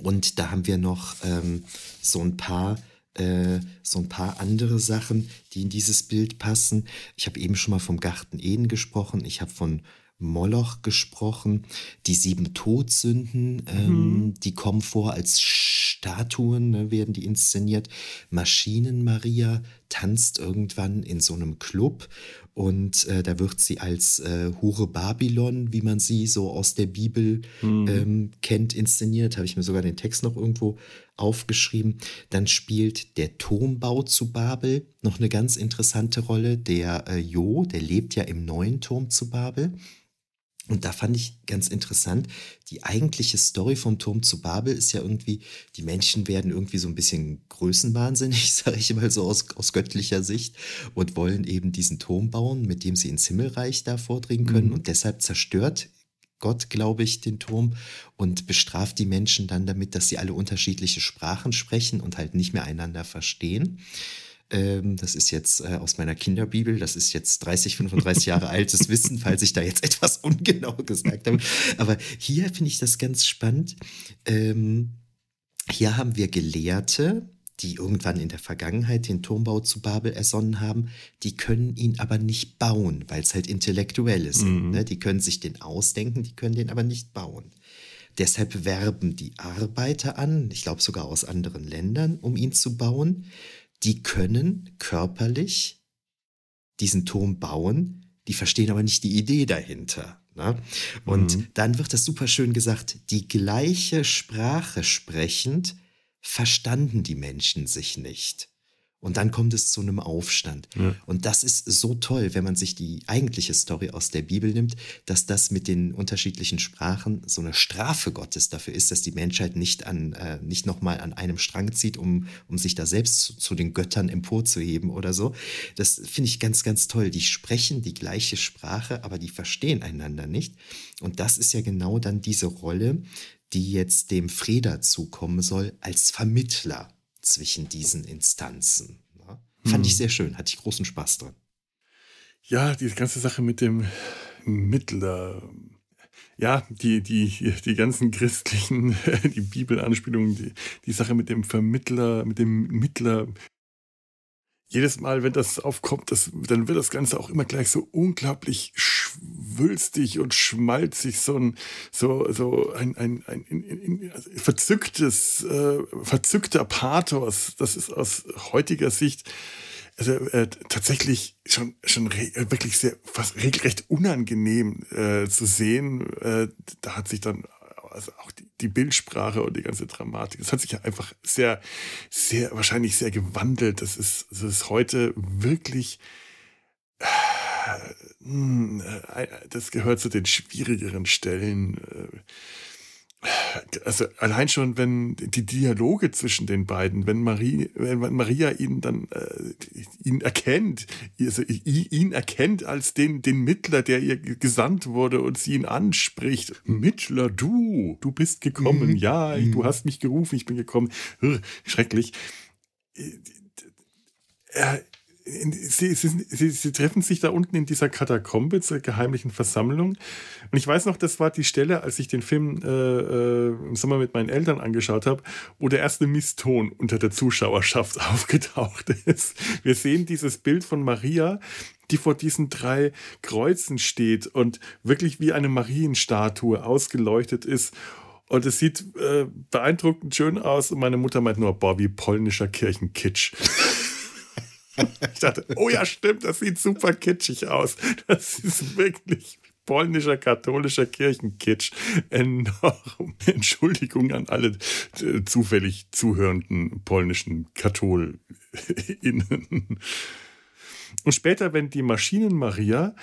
Und da haben wir noch ähm, so ein paar äh, so ein paar andere Sachen, die in dieses Bild passen. Ich habe eben schon mal vom Garten Eden gesprochen. Ich habe von Moloch gesprochen. Die sieben Todsünden, ähm, mhm. die kommen vor als Statuen, ne, werden die inszeniert. Maschinen Maria tanzt irgendwann in so einem Club und äh, da wird sie als äh, Hure Babylon, wie man sie so aus der Bibel mhm. ähm, kennt, inszeniert. Habe ich mir sogar den Text noch irgendwo aufgeschrieben. Dann spielt der Turmbau zu Babel noch eine ganz interessante Rolle. Der äh, Jo, der lebt ja im neuen Turm zu Babel. Und da fand ich ganz interessant, die eigentliche Story vom Turm zu Babel ist ja irgendwie, die Menschen werden irgendwie so ein bisschen größenwahnsinnig, (laughs) sage ich mal so aus, aus göttlicher Sicht, und wollen eben diesen Turm bauen, mit dem sie ins Himmelreich da vordringen können. Mhm. Und deshalb zerstört Gott, glaube ich, den Turm und bestraft die Menschen dann damit, dass sie alle unterschiedliche Sprachen sprechen und halt nicht mehr einander verstehen. Ähm, das ist jetzt äh, aus meiner Kinderbibel. Das ist jetzt 30, 35 Jahre (laughs) altes Wissen, falls ich da jetzt etwas ungenau gesagt habe. Aber hier finde ich das ganz spannend. Ähm, hier haben wir Gelehrte, die irgendwann in der Vergangenheit den Turmbau zu Babel ersonnen haben, die können ihn aber nicht bauen, weil es halt Intellektuelle sind. Mhm. Ne? Die können sich den ausdenken, die können den aber nicht bauen. Deshalb werben die Arbeiter an, ich glaube sogar aus anderen Ländern, um ihn zu bauen die können körperlich diesen Turm bauen, die verstehen aber nicht die Idee dahinter. Ne? Und mhm. dann wird das super schön gesagt, die gleiche Sprache sprechend verstanden die Menschen sich nicht. Und dann kommt es zu einem Aufstand. Ja. Und das ist so toll, wenn man sich die eigentliche Story aus der Bibel nimmt, dass das mit den unterschiedlichen Sprachen so eine Strafe Gottes dafür ist, dass die Menschheit nicht an, äh, nicht nochmal an einem Strang zieht, um, um sich da selbst zu, zu den Göttern emporzuheben oder so. Das finde ich ganz, ganz toll. Die sprechen die gleiche Sprache, aber die verstehen einander nicht. Und das ist ja genau dann diese Rolle, die jetzt dem Freda zukommen soll als Vermittler zwischen diesen Instanzen. Ne? Fand ich hm. sehr schön, hatte ich großen Spaß dran. Ja, die ganze Sache mit dem Mittler. Ja, die, die, die ganzen christlichen, (laughs) die Bibelanspielungen, die, die Sache mit dem Vermittler, mit dem Mittler, jedes Mal, wenn das aufkommt, das, dann wird das Ganze auch immer gleich so unglaublich schwülstig und schmalzig, so ein, so, so ein, ein, ein, ein, ein verzücktes, äh, verzückter Pathos. Das ist aus heutiger Sicht also, äh, tatsächlich schon, schon wirklich sehr, fast regelrecht unangenehm äh, zu sehen. Äh, da hat sich dann also auch die, die Bildsprache und die ganze Dramatik. Das hat sich ja einfach sehr, sehr, wahrscheinlich sehr gewandelt. Das ist, das ist heute wirklich, äh, hm, äh, das gehört zu den schwierigeren Stellen. Äh, also allein schon, wenn die Dialoge zwischen den beiden, wenn, Marie, wenn Maria ihn dann äh, ihn erkennt, also ihn erkennt als den, den Mittler, der ihr gesandt wurde und sie ihn anspricht. Mittler, du, du bist gekommen, mhm. ja, mhm. du hast mich gerufen, ich bin gekommen. Schrecklich. Er, Sie, sie, sie, sie, treffen sich da unten in dieser Katakombe zur geheimlichen Versammlung. Und ich weiß noch, das war die Stelle, als ich den Film äh, äh, im Sommer mit meinen Eltern angeschaut habe, wo der erste Misston unter der Zuschauerschaft (laughs) aufgetaucht ist. Wir sehen dieses Bild von Maria, die vor diesen drei Kreuzen steht und wirklich wie eine Marienstatue ausgeleuchtet ist. Und es sieht äh, beeindruckend schön aus. Und meine Mutter meint nur, boah, wie polnischer Kirchenkitsch. (laughs) (laughs) Ich dachte, oh ja, stimmt, das sieht super kitschig aus. Das ist wirklich polnischer katholischer Kirchenkitsch. Enorm. Entschuldigung an alle äh, zufällig zuhörenden polnischen KatholInnen. Und später, wenn die Maschinen-Maria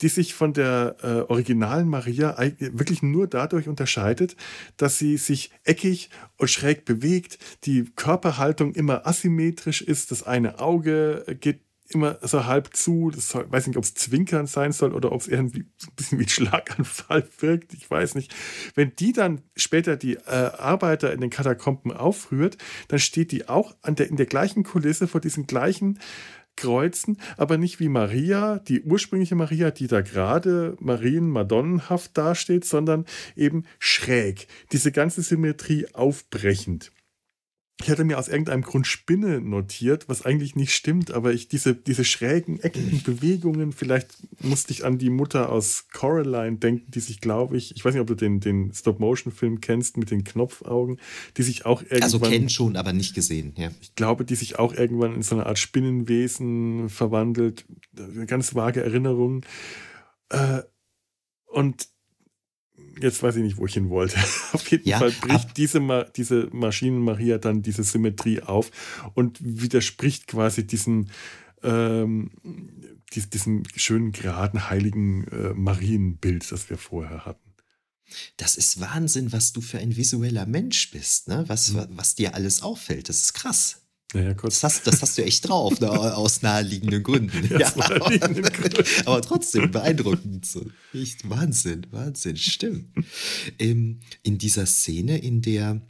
die sich von der äh, originalen Maria wirklich nur dadurch unterscheidet, dass sie sich eckig und schräg bewegt, die Körperhaltung immer asymmetrisch ist, das eine Auge geht immer so halb zu. Das soll, weiß nicht, ob es Zwinkern sein soll oder ob es irgendwie ein bisschen wie ein Schlaganfall (laughs) wirkt. Ich weiß nicht. Wenn die dann später die äh, Arbeiter in den Katakomben aufrührt, dann steht die auch an der, in der gleichen Kulisse vor diesen gleichen kreuzen, aber nicht wie Maria, die ursprüngliche Maria, die da gerade Marien-Madonnenhaft dasteht, sondern eben schräg, diese ganze Symmetrie aufbrechend. Ich hatte mir aus irgendeinem Grund Spinne notiert, was eigentlich nicht stimmt, aber ich diese, diese schrägen, eckigen (laughs) Bewegungen, vielleicht musste ich an die Mutter aus Coraline denken, die sich, glaube ich, ich weiß nicht, ob du den, den Stop-Motion-Film kennst mit den Knopfaugen, die sich auch irgendwann. Also kennen schon, aber nicht gesehen, ja. Ich glaube, die sich auch irgendwann in so eine Art Spinnenwesen verwandelt. Eine ganz vage Erinnerung. Äh, und jetzt weiß ich nicht, wo ich hin wollte. (laughs) Auf jeden ja, Fall bricht diese, Ma diese Maschinen-Maria dann diese Symmetrie auf und widerspricht quasi diesen, ähm, dies, diesem schönen, geraden, heiligen äh, Marienbild, das wir vorher hatten. Das ist Wahnsinn, was du für ein visueller Mensch bist, ne? was, mhm. was dir alles auffällt. Das ist krass. Ja, das, hast, das, hast, du echt drauf, ne? aus naheliegenden Gründen. (laughs) ja, naheliegenden Gründen. aber trotzdem beeindruckend. So. Echt Wahnsinn, Wahnsinn, stimmt. Ähm, in dieser Szene, in der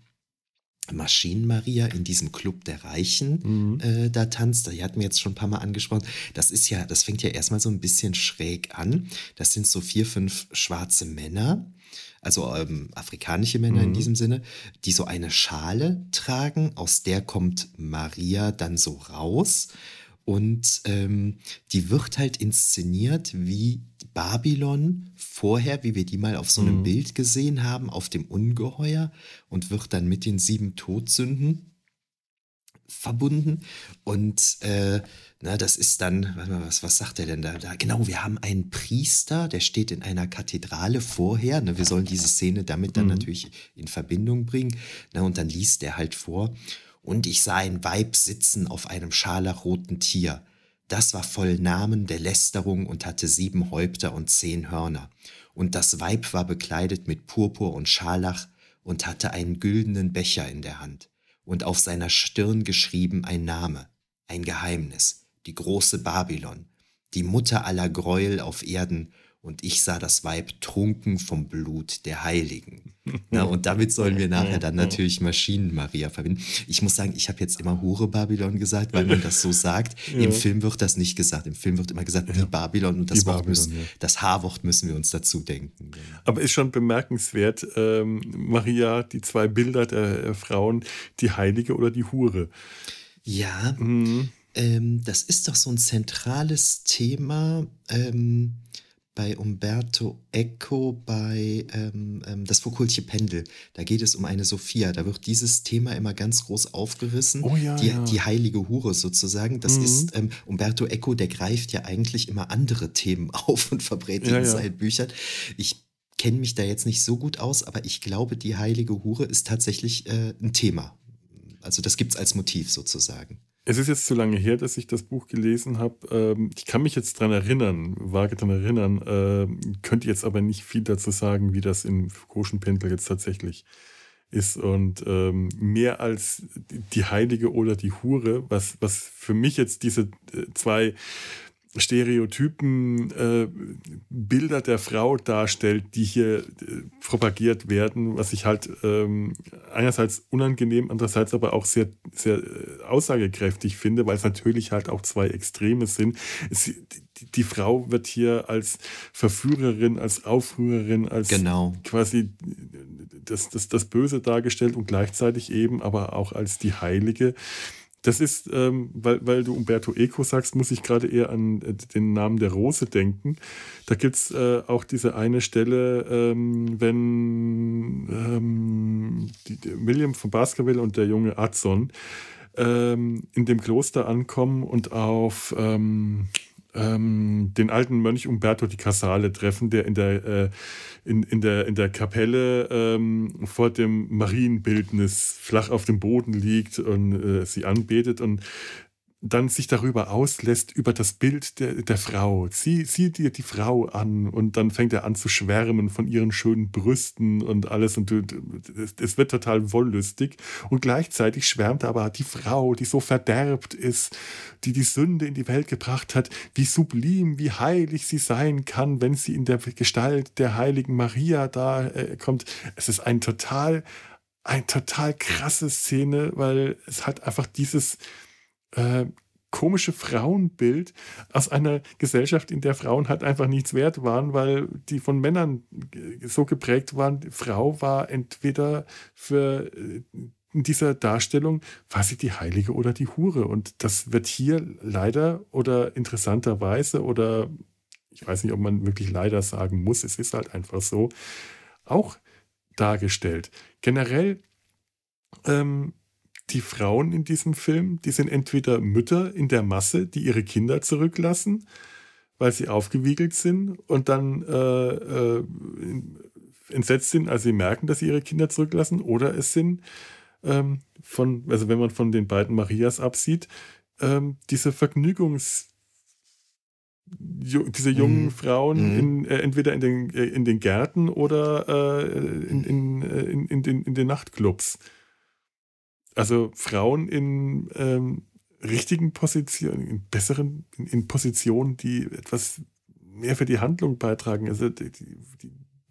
Maschinen-Maria in diesem Club der Reichen mhm. äh, da tanzt, die hatten wir jetzt schon ein paar Mal angesprochen. Das ist ja, das fängt ja erstmal so ein bisschen schräg an. Das sind so vier, fünf schwarze Männer also ähm, afrikanische Männer mhm. in diesem Sinne, die so eine Schale tragen, aus der kommt Maria dann so raus. Und ähm, die wird halt inszeniert wie Babylon vorher, wie wir die mal auf so einem mhm. Bild gesehen haben, auf dem Ungeheuer und wird dann mit den sieben Todsünden verbunden. Und äh, na, das ist dann, was, was sagt er denn da, da? Genau, wir haben einen Priester, der steht in einer Kathedrale vorher. Ne, wir sollen diese Szene damit dann mhm. natürlich in Verbindung bringen. Na, und dann liest er halt vor. Und ich sah ein Weib sitzen auf einem scharlachroten Tier. Das war voll Namen der Lästerung und hatte sieben Häupter und zehn Hörner. Und das Weib war bekleidet mit Purpur und Scharlach und hatte einen güldenen Becher in der Hand und auf seiner Stirn geschrieben ein Name, ein Geheimnis die große Babylon, die Mutter aller Gräuel auf Erden, und ich sah das Weib trunken vom Blut der Heiligen. (laughs) Na, und damit sollen wir nachher dann natürlich Maschinen-Maria verbinden. Ich muss sagen, ich habe jetzt immer Hure Babylon gesagt, weil man das so (laughs) sagt. Ja. Im Film wird das nicht gesagt. Im Film wird immer gesagt, die Babylon und das, Wort Babylon, müssen, ja. das H-Wort müssen wir uns dazu denken. Aber ist schon bemerkenswert, ähm, Maria, die zwei Bilder der äh, Frauen, die Heilige oder die Hure. Ja. Mhm. Ähm, das ist doch so ein zentrales Thema ähm, bei Umberto Eco, bei ähm, ähm, Das Foucault'sche Pendel. Da geht es um eine Sophia. Da wird dieses Thema immer ganz groß aufgerissen. Oh ja, die, ja. die heilige Hure sozusagen. Das mhm. ist ähm, Umberto Eco, der greift ja eigentlich immer andere Themen (laughs) auf und verbrät ja, in seinen Büchern. Ich kenne mich da jetzt nicht so gut aus, aber ich glaube, die heilige Hure ist tatsächlich äh, ein Thema. Also das gibt es als Motiv sozusagen. Es ist jetzt zu lange her, dass ich das Buch gelesen habe. Ähm, ich kann mich jetzt daran erinnern, vage daran erinnern, ähm, könnte jetzt aber nicht viel dazu sagen, wie das in Pendel jetzt tatsächlich ist. Und ähm, mehr als die Heilige oder die Hure, was, was für mich jetzt diese äh, zwei Stereotypen äh, Bilder der Frau darstellt, die hier äh, propagiert werden, was ich halt ähm, einerseits unangenehm, andererseits aber auch sehr, sehr äh, aussagekräftig finde, weil es natürlich halt auch zwei Extreme sind. Es, die, die, Frau wird hier als Verführerin, als Aufrührerin, als genau. quasi das, das, das Böse dargestellt und gleichzeitig eben aber auch als die Heilige. Das ist, ähm, weil, weil du Umberto Eco sagst, muss ich gerade eher an äh, den Namen der Rose denken. Da gibt es äh, auch diese eine Stelle, ähm, wenn ähm, die, William von Baskerville und der junge Adson ähm, in dem Kloster ankommen und auf ähm, ähm, den alten Mönch Umberto di Casale treffen, der in der, äh, in, in der, in der Kapelle ähm, vor dem Marienbildnis flach auf dem Boden liegt und äh, sie anbetet. Und dann sich darüber auslässt, über das Bild der, der Frau. Sieh, sieh dir die Frau an und dann fängt er an zu schwärmen von ihren schönen Brüsten und alles und es wird total wollüstig und gleichzeitig schwärmt er aber die Frau, die so verderbt ist, die die Sünde in die Welt gebracht hat, wie sublim, wie heilig sie sein kann, wenn sie in der Gestalt der heiligen Maria da äh, kommt. Es ist ein total, ein total krasse Szene, weil es hat einfach dieses, äh, komische Frauenbild aus einer Gesellschaft, in der Frauen halt einfach nichts wert waren, weil die von Männern so geprägt waren. Die Frau war entweder für äh, in dieser Darstellung, war sie die Heilige oder die Hure? Und das wird hier leider oder interessanterweise oder ich weiß nicht, ob man wirklich leider sagen muss, es ist halt einfach so, auch dargestellt. Generell ähm, die Frauen in diesem Film, die sind entweder Mütter in der Masse, die ihre Kinder zurücklassen, weil sie aufgewiegelt sind und dann äh, äh, entsetzt sind, als sie merken, dass sie ihre Kinder zurücklassen, oder es sind ähm, von, also wenn man von den beiden Marias absieht, ähm, diese Vergnügungs- diese jungen mhm. Frauen mhm. in, äh, entweder in den, äh, in den Gärten oder äh, in, in, äh, in, in, den, in den Nachtclubs. Also Frauen in ähm, richtigen Positionen, in besseren, in, in, Positionen, die etwas mehr für die Handlung beitragen. Also die, die,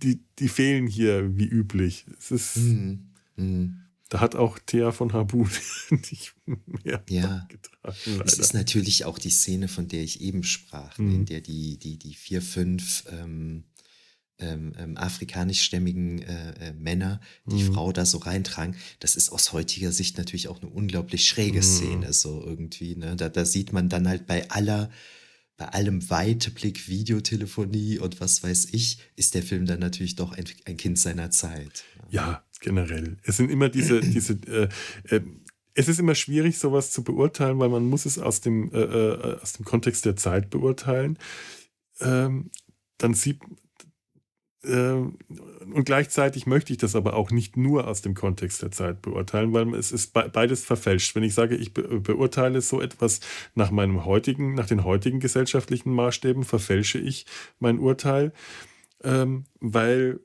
die, die fehlen hier wie üblich. Es ist. Mhm. Mhm. Da hat auch Thea von Habun (laughs) nicht mehr ja, getragen. Es ist natürlich auch die Szene, von der ich eben sprach, mhm. in der die, die, die vier, fünf ähm, ähm, ähm, afrikanischstämmigen äh, äh, Männer die mhm. Frau da so reintragen. Das ist aus heutiger Sicht natürlich auch eine unglaublich schräge mhm. Szene, so irgendwie. Ne? Da, da sieht man dann halt bei aller bei allem Weitblick, Videotelefonie und was weiß ich, ist der Film dann natürlich doch ein, ein Kind seiner Zeit. Ja, generell. Es sind immer diese, (clears throat) diese äh, äh, es ist immer schwierig, sowas zu beurteilen, weil man muss es aus dem, äh, äh, aus dem Kontext der Zeit beurteilen. Ähm, dann sieht und gleichzeitig möchte ich das aber auch nicht nur aus dem Kontext der Zeit beurteilen, weil es ist beides verfälscht. Wenn ich sage, ich beurteile so etwas nach meinem heutigen, nach den heutigen gesellschaftlichen Maßstäben, verfälsche ich mein Urteil, ähm, weil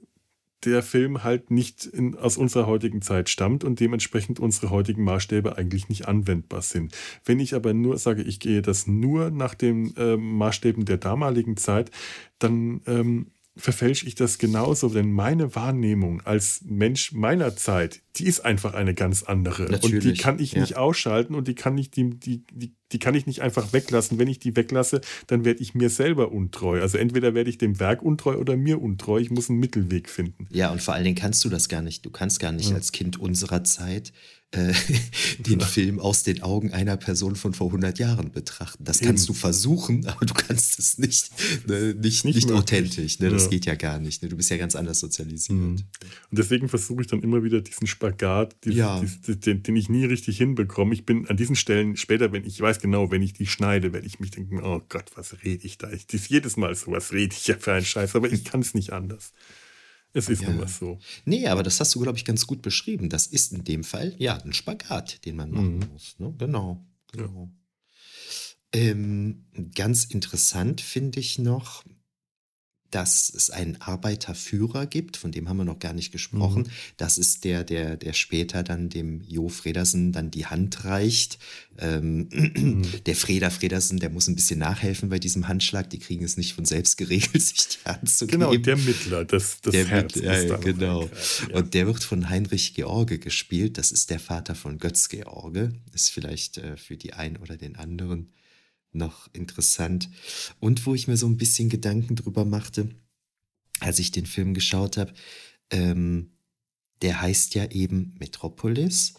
der Film halt nicht in, aus unserer heutigen Zeit stammt und dementsprechend unsere heutigen Maßstäbe eigentlich nicht anwendbar sind. Wenn ich aber nur sage, ich gehe das nur nach den äh, Maßstäben der damaligen Zeit, dann ähm, verfälsche ich das genauso, denn meine Wahrnehmung als Mensch meiner Zeit, die ist einfach eine ganz andere. Natürlich, und die kann ich ja. nicht ausschalten und die kann ich, die, die, die, die kann ich nicht einfach weglassen. Wenn ich die weglasse, dann werde ich mir selber untreu. Also entweder werde ich dem Werk untreu oder mir untreu. Ich muss einen Mittelweg finden. Ja, und vor allen Dingen kannst du das gar nicht. Du kannst gar nicht ja. als Kind unserer Zeit äh, (laughs) den ja. Film aus den Augen einer Person von vor 100 Jahren betrachten. Das kannst Eben. du versuchen, (laughs) aber du kannst es nicht, ne, nicht, nicht, nicht authentisch. Ne? Das ja. geht ja gar nicht. Ne? Du bist ja ganz anders sozialisiert. Mhm. Und deswegen versuche ich dann immer wieder diesen Spagat, diesen, ja. diesen, den, den, ich nie richtig hinbekomme. Ich bin an diesen Stellen später, wenn ich weiß genau, wenn ich die schneide, werde ich mich denken, oh Gott, was rede ich da? Ich, das jedes Mal so, was rede ich ja für einen Scheiß, aber ich kann es nicht anders. Es ist ja. nur was so. Nee, aber das hast du, glaube ich, ganz gut beschrieben. Das ist in dem Fall, ja, ein Spagat, den man machen mhm. muss. Ne? Genau. genau. Ja. Ähm, ganz interessant finde ich noch, dass es einen Arbeiterführer gibt, von dem haben wir noch gar nicht gesprochen. Mhm. Das ist der, der, der später dann dem Jo Fredersen dann die Hand reicht. Ähm, mhm. Der Freda Fredersen, der muss ein bisschen nachhelfen bei diesem Handschlag. Die kriegen es nicht von selbst geregelt, (laughs) sich die Hand zu genau, geben. Genau, der Mittler, das, das der Herz Mittler, ja, genau. Ja. Und der wird von Heinrich George gespielt. Das ist der Vater von Götz George. Ist vielleicht äh, für die einen oder den anderen noch interessant. Und wo ich mir so ein bisschen Gedanken drüber machte, als ich den Film geschaut habe, ähm, der heißt ja eben Metropolis.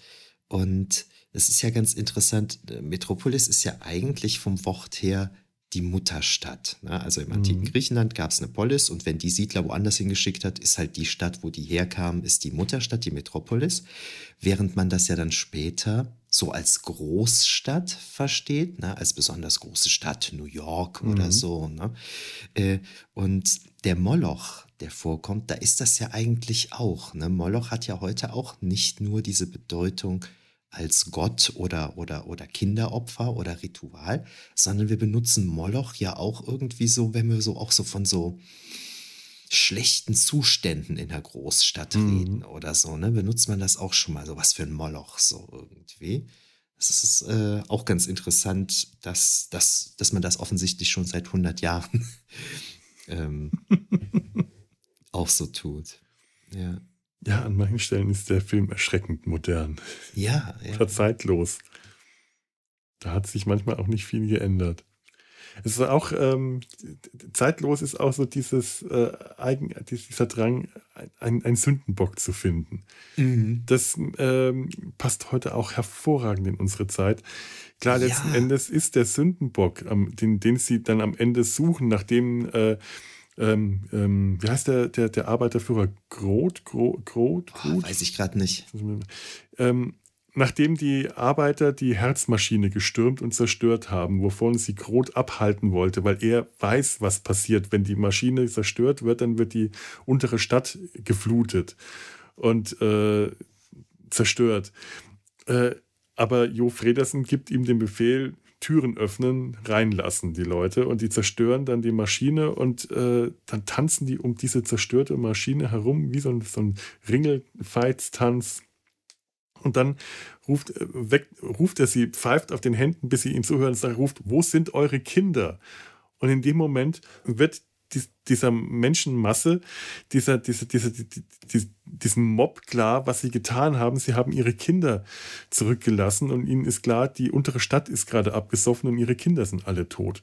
Und es ist ja ganz interessant, Metropolis ist ja eigentlich vom Wort her die Mutterstadt. Ne? Also im antiken mhm. Griechenland gab es eine Polis und wenn die Siedler woanders hingeschickt hat, ist halt die Stadt, wo die herkamen, ist die Mutterstadt, die Metropolis. Während man das ja dann später so als Großstadt versteht, ne? als besonders große Stadt, New York mhm. oder so. Ne? Äh, und der Moloch, der vorkommt, da ist das ja eigentlich auch. Ne? Moloch hat ja heute auch nicht nur diese Bedeutung, als Gott oder, oder, oder Kinderopfer oder Ritual, sondern wir benutzen Moloch ja auch irgendwie so, wenn wir so auch so von so schlechten Zuständen in der Großstadt mhm. reden oder so, ne, benutzt man das auch schon mal, so was für ein Moloch so irgendwie. Das ist äh, auch ganz interessant, dass, dass, dass man das offensichtlich schon seit 100 Jahren (laughs) ähm, (laughs) auch so tut. Ja. Ja, an manchen Stellen ist der Film erschreckend modern. Ja, (laughs) ja. Oder zeitlos. Da hat sich manchmal auch nicht viel geändert. Es ist auch ähm, zeitlos ist auch so dieses äh, Eigen, dieser Drang, einen, Sündenbock zu finden. Mhm. Das ähm, passt heute auch hervorragend in unsere Zeit. Klar, letzten ja. Endes ist der Sündenbock, ähm, den, den sie dann am Ende suchen, nachdem äh, ähm, ähm, wie heißt der, der, der Arbeiterführer? Groth? Groth? Groth? Oh, weiß ich gerade nicht. Ähm, nachdem die Arbeiter die Herzmaschine gestürmt und zerstört haben, wovon sie Groth abhalten wollte, weil er weiß, was passiert. Wenn die Maschine zerstört wird, dann wird die untere Stadt geflutet und äh, zerstört. Äh, aber Jo Fredersen gibt ihm den Befehl, Türen öffnen, reinlassen die Leute und die zerstören dann die Maschine und äh, dann tanzen die um diese zerstörte Maschine herum, wie so ein, so ein Ringelfeitstanz. Und dann ruft, äh, weg, ruft er sie, pfeift auf den Händen, bis sie ihm zuhören und sagt, ruft, wo sind eure Kinder? Und in dem Moment wird dieser Menschenmasse, dieser, dieser, dieser, dieser, diesem Mob klar, was sie getan haben. Sie haben ihre Kinder zurückgelassen und ihnen ist klar, die untere Stadt ist gerade abgesoffen und ihre Kinder sind alle tot.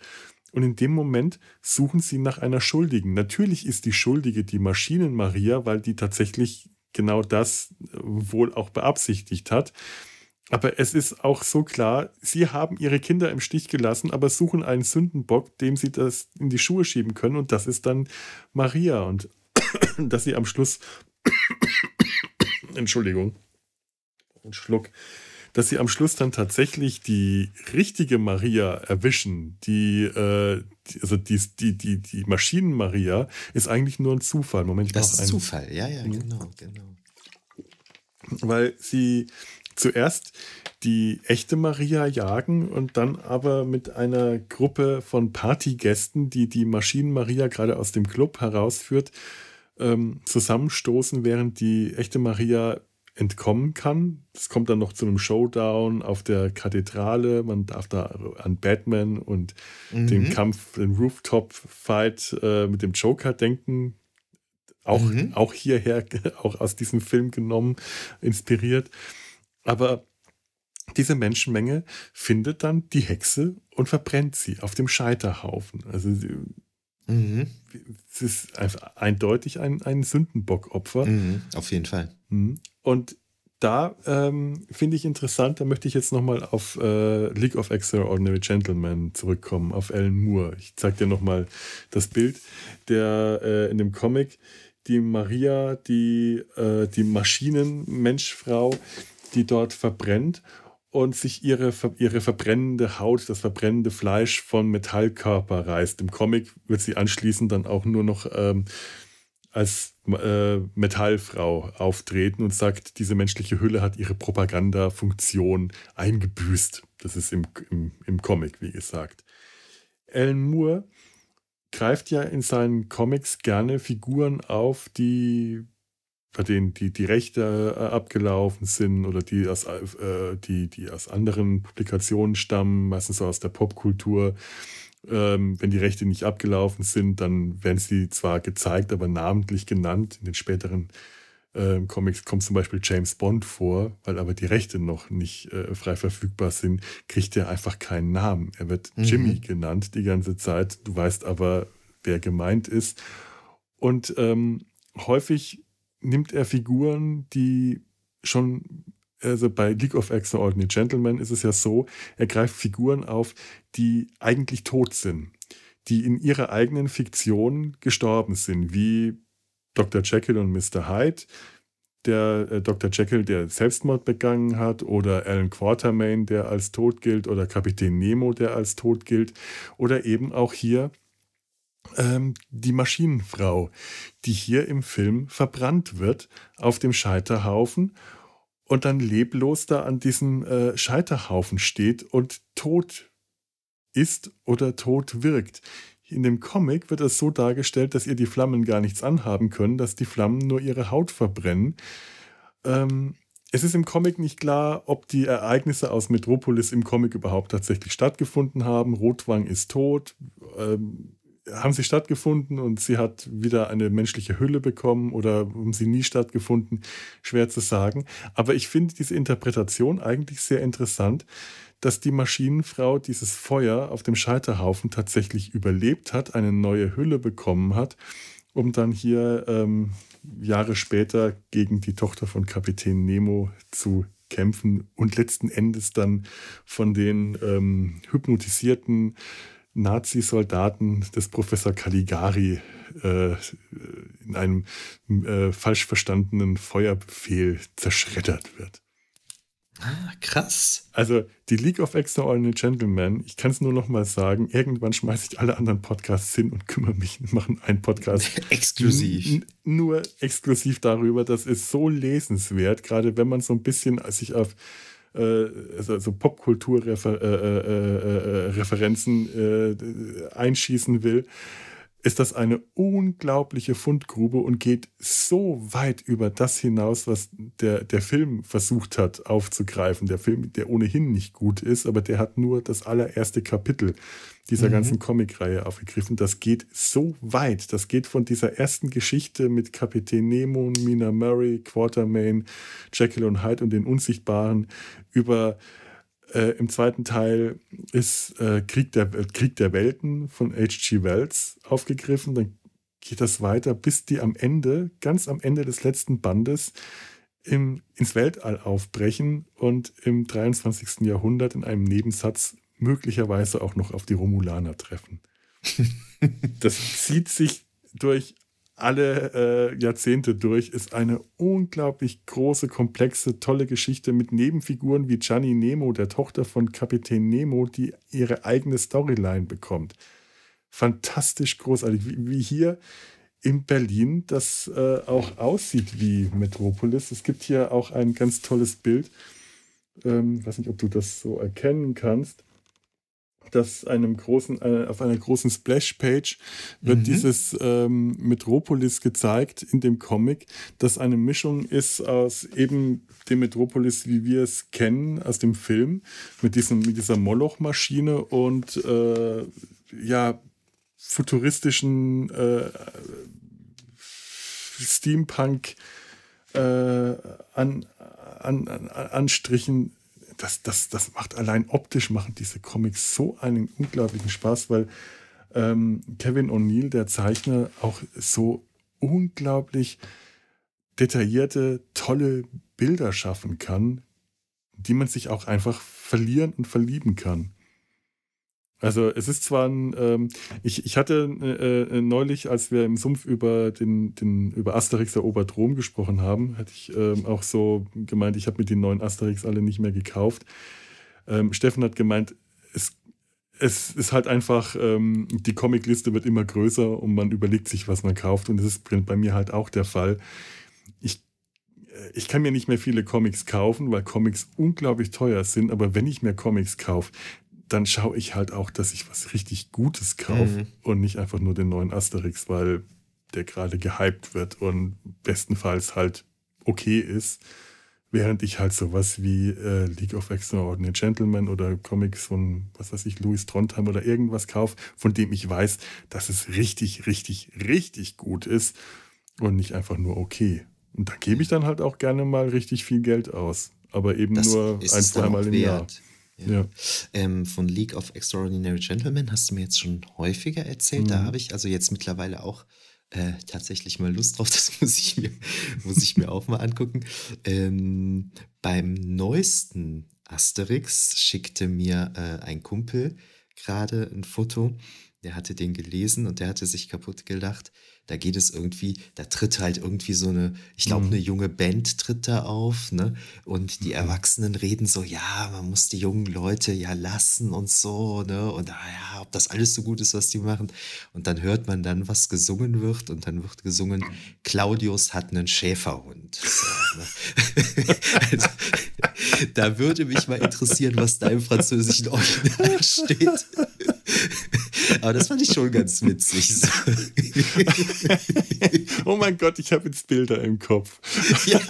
Und in dem Moment suchen sie nach einer Schuldigen. Natürlich ist die Schuldige die Maschinen-Maria, weil die tatsächlich genau das wohl auch beabsichtigt hat. Aber es ist auch so klar, sie haben ihre Kinder im Stich gelassen, aber suchen einen Sündenbock, dem sie das in die Schuhe schieben können. Und das ist dann Maria. Und (coughs) dass sie am Schluss, (coughs) Entschuldigung, ein Schluck, dass sie am Schluss dann tatsächlich die richtige Maria erwischen, die, äh, die also die, die, die, die Maschinen-Maria, ist eigentlich nur ein Zufall. Moment, das ist ein, Zufall, ja, ja, genau, genau. Weil sie, zuerst die echte Maria jagen und dann aber mit einer Gruppe von Partygästen, die die Maschinen-Maria gerade aus dem Club herausführt, ähm, zusammenstoßen, während die echte Maria entkommen kann. Es kommt dann noch zu einem Showdown auf der Kathedrale. Man darf da an Batman und mhm. den Kampf, den Rooftop-Fight äh, mit dem Joker denken. Auch, mhm. auch hierher, (laughs) auch aus diesem Film genommen, inspiriert. Aber diese Menschenmenge findet dann die Hexe und verbrennt sie auf dem Scheiterhaufen. Also mhm. es ist einfach eindeutig ein, ein Sündenbockopfer. Mhm, auf jeden Fall. Mhm. Und da ähm, finde ich interessant, da möchte ich jetzt nochmal auf äh, League of Extraordinary Gentlemen zurückkommen, auf Alan Moore. Ich zeige dir nochmal das Bild, der äh, in dem Comic die Maria, die, äh, die Maschinenmenschfrau, die dort verbrennt und sich ihre, ihre verbrennende Haut, das verbrennende Fleisch von Metallkörper reißt. Im Comic wird sie anschließend dann auch nur noch ähm, als äh, Metallfrau auftreten und sagt, diese menschliche Hülle hat ihre Propagandafunktion eingebüßt. Das ist im, im, im Comic, wie gesagt. Alan Moore greift ja in seinen Comics gerne Figuren auf, die bei denen die, die Rechte äh, abgelaufen sind oder die aus, äh, die, die aus anderen Publikationen stammen, meistens so aus der Popkultur. Ähm, wenn die Rechte nicht abgelaufen sind, dann werden sie zwar gezeigt, aber namentlich genannt. In den späteren äh, Comics kommt zum Beispiel James Bond vor, weil aber die Rechte noch nicht äh, frei verfügbar sind, kriegt er einfach keinen Namen. Er wird mhm. Jimmy genannt die ganze Zeit. Du weißt aber, wer gemeint ist. Und ähm, häufig nimmt er Figuren, die schon, also bei League of Extraordinary Gentlemen ist es ja so, er greift Figuren auf, die eigentlich tot sind, die in ihrer eigenen Fiktion gestorben sind, wie Dr. Jekyll und Mr. Hyde, der äh, Dr. Jekyll, der Selbstmord begangen hat, oder Alan Quatermain, der als tot gilt, oder Kapitän Nemo, der als tot gilt, oder eben auch hier ähm, die Maschinenfrau, die hier im Film verbrannt wird auf dem Scheiterhaufen und dann leblos da an diesem äh, Scheiterhaufen steht und tot ist oder tot wirkt. In dem Comic wird es so dargestellt, dass ihr die Flammen gar nichts anhaben können, dass die Flammen nur ihre Haut verbrennen. Ähm, es ist im Comic nicht klar, ob die Ereignisse aus Metropolis im Comic überhaupt tatsächlich stattgefunden haben. Rotwang ist tot. Ähm, haben sie stattgefunden und sie hat wieder eine menschliche Hülle bekommen oder haben sie nie stattgefunden, schwer zu sagen. Aber ich finde diese Interpretation eigentlich sehr interessant, dass die Maschinenfrau dieses Feuer auf dem Scheiterhaufen tatsächlich überlebt hat, eine neue Hülle bekommen hat, um dann hier ähm, Jahre später gegen die Tochter von Kapitän Nemo zu kämpfen und letzten Endes dann von den ähm, hypnotisierten Nazi-Soldaten des Professor Caligari äh, in einem äh, falsch verstandenen Feuerbefehl zerschreddert wird. Ah, krass. Also die League of Extraordinary Gentlemen, ich kann es nur noch mal sagen, irgendwann schmeiße ich alle anderen Podcasts hin und kümmere mich, (laughs) machen einen Podcast (laughs) exklusiv. Nur exklusiv darüber. Das ist so lesenswert, gerade wenn man so ein bisschen sich auf also, also Popkulturreferenzen äh, äh, äh, einschießen will ist das eine unglaubliche Fundgrube und geht so weit über das hinaus, was der, der Film versucht hat aufzugreifen. Der Film, der ohnehin nicht gut ist, aber der hat nur das allererste Kapitel dieser mhm. ganzen Comicreihe aufgegriffen. Das geht so weit. Das geht von dieser ersten Geschichte mit Kapitän Nemo, Mina Murray, Quartermain, Jekyll und Hyde und den Unsichtbaren über äh, Im zweiten Teil ist äh, Krieg, der, äh, Krieg der Welten von H.G. Wells aufgegriffen. Dann geht das weiter, bis die am Ende, ganz am Ende des letzten Bandes, im, ins Weltall aufbrechen und im 23. Jahrhundert in einem Nebensatz möglicherweise auch noch auf die Romulaner treffen. (laughs) das zieht sich durch alle äh, Jahrzehnte durch, ist eine unglaublich große, komplexe, tolle Geschichte mit Nebenfiguren wie Gianni Nemo, der Tochter von Kapitän Nemo, die ihre eigene Storyline bekommt. Fantastisch großartig, wie, wie hier in Berlin das äh, auch aussieht wie Metropolis. Es gibt hier auch ein ganz tolles Bild. Ähm, ich weiß nicht, ob du das so erkennen kannst dass einem großen, äh, auf einer großen Splash-Page wird mhm. dieses ähm, Metropolis gezeigt in dem Comic, das eine Mischung ist aus eben dem Metropolis, wie wir es kennen, aus dem Film, mit, diesem, mit dieser Moloch-Maschine und äh, ja, futuristischen äh, Steampunk äh, an, an, an, Anstrichen das, das, das macht allein optisch machen diese Comics so einen unglaublichen Spaß, weil ähm, Kevin O'Neill, der Zeichner, auch so unglaublich detaillierte, tolle Bilder schaffen kann, die man sich auch einfach verlieren und verlieben kann. Also es ist zwar ein, ähm, ich, ich hatte äh, äh, neulich, als wir im Sumpf über den, den über Asterix erobert Rom gesprochen haben, hatte ich ähm, auch so gemeint, ich habe mir die neuen Asterix alle nicht mehr gekauft. Ähm, Steffen hat gemeint, es, es ist halt einfach, ähm, die Comicliste wird immer größer und man überlegt sich, was man kauft. Und das ist bei mir halt auch der Fall. Ich äh, ich kann mir nicht mehr viele Comics kaufen, weil Comics unglaublich teuer sind. Aber wenn ich mir Comics kaufe, dann schaue ich halt auch, dass ich was richtig Gutes kaufe mhm. und nicht einfach nur den neuen Asterix, weil der gerade gehypt wird und bestenfalls halt okay ist. Während ich halt sowas wie äh, League of Extraordinary Gentlemen oder Comics von, was weiß ich, Louis Trondheim oder irgendwas kaufe, von dem ich weiß, dass es richtig, richtig, richtig gut ist und nicht einfach nur okay. Und da gebe ich dann halt auch gerne mal richtig viel Geld aus. Aber eben das nur ein, zweimal im Jahr. Ja. Ähm, von League of Extraordinary Gentlemen hast du mir jetzt schon häufiger erzählt. Mhm. Da habe ich also jetzt mittlerweile auch äh, tatsächlich mal Lust drauf. (laughs) Das muss ich mir, muss ich mir auch mal angucken. Ähm, beim neuesten Asterix schickte mir äh, ein Kumpel gerade ein Foto. Der hatte den gelesen und der hatte sich kaputt gelacht da geht es irgendwie, da tritt halt irgendwie so eine, ich glaube, mhm. eine junge Band tritt da auf, ne? Und die mhm. Erwachsenen reden so, ja, man muss die jungen Leute ja lassen und so, ne? Und ah, ja, ob das alles so gut ist, was die machen. Und dann hört man dann, was gesungen wird, und dann wird gesungen, Claudius hat einen Schäferhund. So, ne? (laughs) also, da würde mich mal interessieren, was da im französischen Original (laughs) steht. Aber das fand ich schon ganz witzig. (laughs) oh mein Gott, ich habe jetzt Bilder im Kopf. Ja.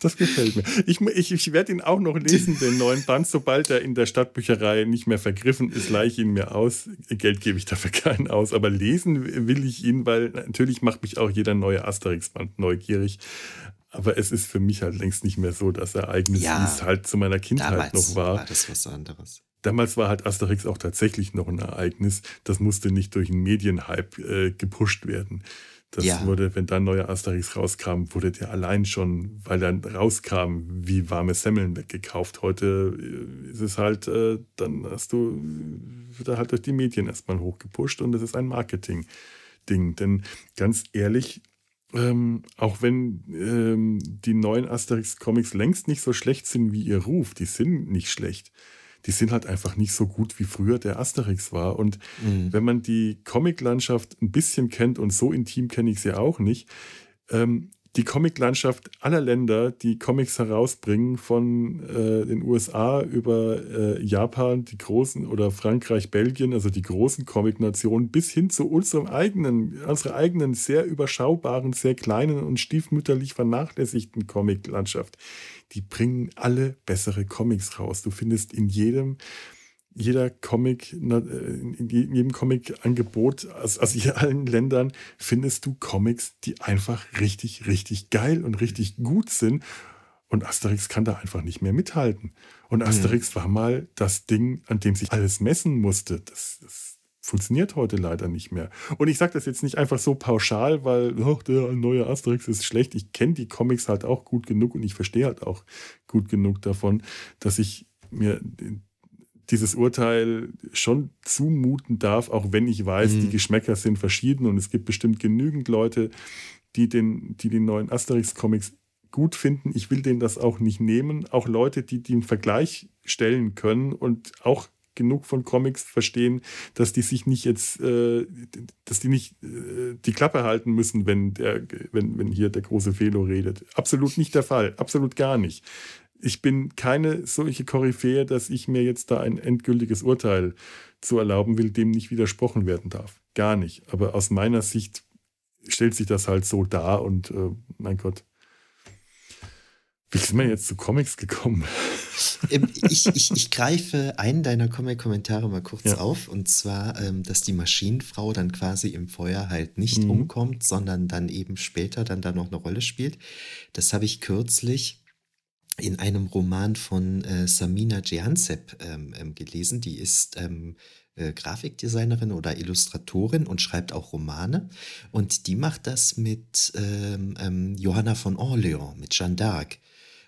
Das gefällt mir. Ich, ich, ich werde ihn auch noch lesen, den neuen Band. Sobald er in der Stadtbücherei nicht mehr vergriffen ist, leihe ich ihn mir aus. Geld gebe ich dafür keinen aus. Aber lesen will ich ihn, weil natürlich macht mich auch jeder neue Asterix-Band neugierig. Aber es ist für mich halt längst nicht mehr so das Ereignis, ja, wie es halt zu meiner Kindheit noch war. war das was anderes. Damals war halt Asterix auch tatsächlich noch ein Ereignis. Das musste nicht durch einen Medienhype äh, gepusht werden. Das ja. wurde, wenn dann neuer Asterix rauskam, wurde der allein schon, weil dann rauskam, wie warme Semmeln weggekauft. Heute äh, ist es halt, äh, dann hast du, wird er halt durch die Medien erstmal hochgepusht und es ist ein Marketing-Ding. Denn ganz ehrlich, ähm, auch wenn ähm, die neuen Asterix-Comics längst nicht so schlecht sind wie ihr Ruf, die sind nicht schlecht. Die sind halt einfach nicht so gut wie früher der Asterix war. Und mhm. wenn man die Comiclandschaft ein bisschen kennt, und so intim kenne ich sie auch nicht, ähm, die Comiclandschaft aller Länder, die Comics herausbringen, von äh, den USA über äh, Japan, die großen oder Frankreich, Belgien, also die großen Comic-Nationen, bis hin zu unserem eigenen, unserer eigenen sehr überschaubaren, sehr kleinen und stiefmütterlich vernachlässigten Comic-Landschaft. Die bringen alle bessere Comics raus. Du findest in jedem jeder Comic, in jedem Comic-Angebot aus, aus allen Ländern findest du Comics, die einfach richtig, richtig geil und richtig gut sind. Und Asterix kann da einfach nicht mehr mithalten. Und mhm. Asterix mhm. war mal das Ding, an dem sich alles messen musste. Das, das funktioniert heute leider nicht mehr. Und ich sage das jetzt nicht einfach so pauschal, weil oh, der neue Asterix ist schlecht. Ich kenne die Comics halt auch gut genug und ich verstehe halt auch gut genug davon, dass ich mir dieses Urteil schon zumuten darf, auch wenn ich weiß, mhm. die Geschmäcker sind verschieden und es gibt bestimmt genügend Leute, die den, die den neuen Asterix-Comics gut finden. Ich will denen das auch nicht nehmen. Auch Leute, die den Vergleich stellen können und auch genug von Comics verstehen, dass die sich nicht jetzt, äh, dass die nicht äh, die Klappe halten müssen, wenn, der, wenn, wenn hier der große Felo redet. Absolut nicht der Fall. Absolut gar nicht ich bin keine solche Koryphäe, dass ich mir jetzt da ein endgültiges Urteil zu erlauben will, dem nicht widersprochen werden darf. Gar nicht. Aber aus meiner Sicht stellt sich das halt so dar und äh, mein Gott. Wie sind wir jetzt zu Comics gekommen? (laughs) Ähm, ich, ich, ich greife einen deiner Comic-Kommentare mal kurz ja. auf, und zwar, ähm, dass die Maschinenfrau dann quasi im Feuer halt nicht mhm. umkommt, sondern dann eben später dann da noch eine Rolle spielt. Das habe ich kürzlich in einem Roman von äh, Samina Jehansep ähm, ähm, gelesen. Die ist ähm, äh, Grafikdesignerin oder Illustratorin und schreibt auch Romane. Und die macht das mit ähm, ähm, Johanna von Orleans, mit Jeanne d'Arc.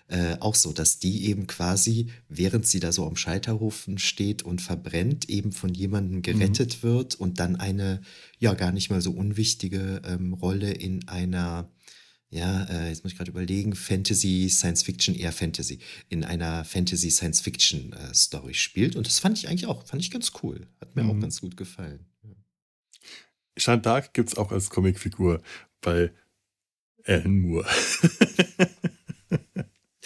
Äh, auch so, dass die eben quasi, während sie da so am Scheiterhaufen steht und verbrennt, eben von jemandem gerettet mhm. wird und dann eine ja gar nicht mal so unwichtige ähm, Rolle in einer ja, äh, jetzt muss ich gerade überlegen, Fantasy, Science Fiction, eher Fantasy, in einer Fantasy Science Fiction äh, Story spielt. Und das fand ich eigentlich auch, fand ich ganz cool. Hat mir mhm. auch ganz gut gefallen. Ja. Jeanne d'Arc gibt es auch als Comicfigur bei Alan Moore. (laughs)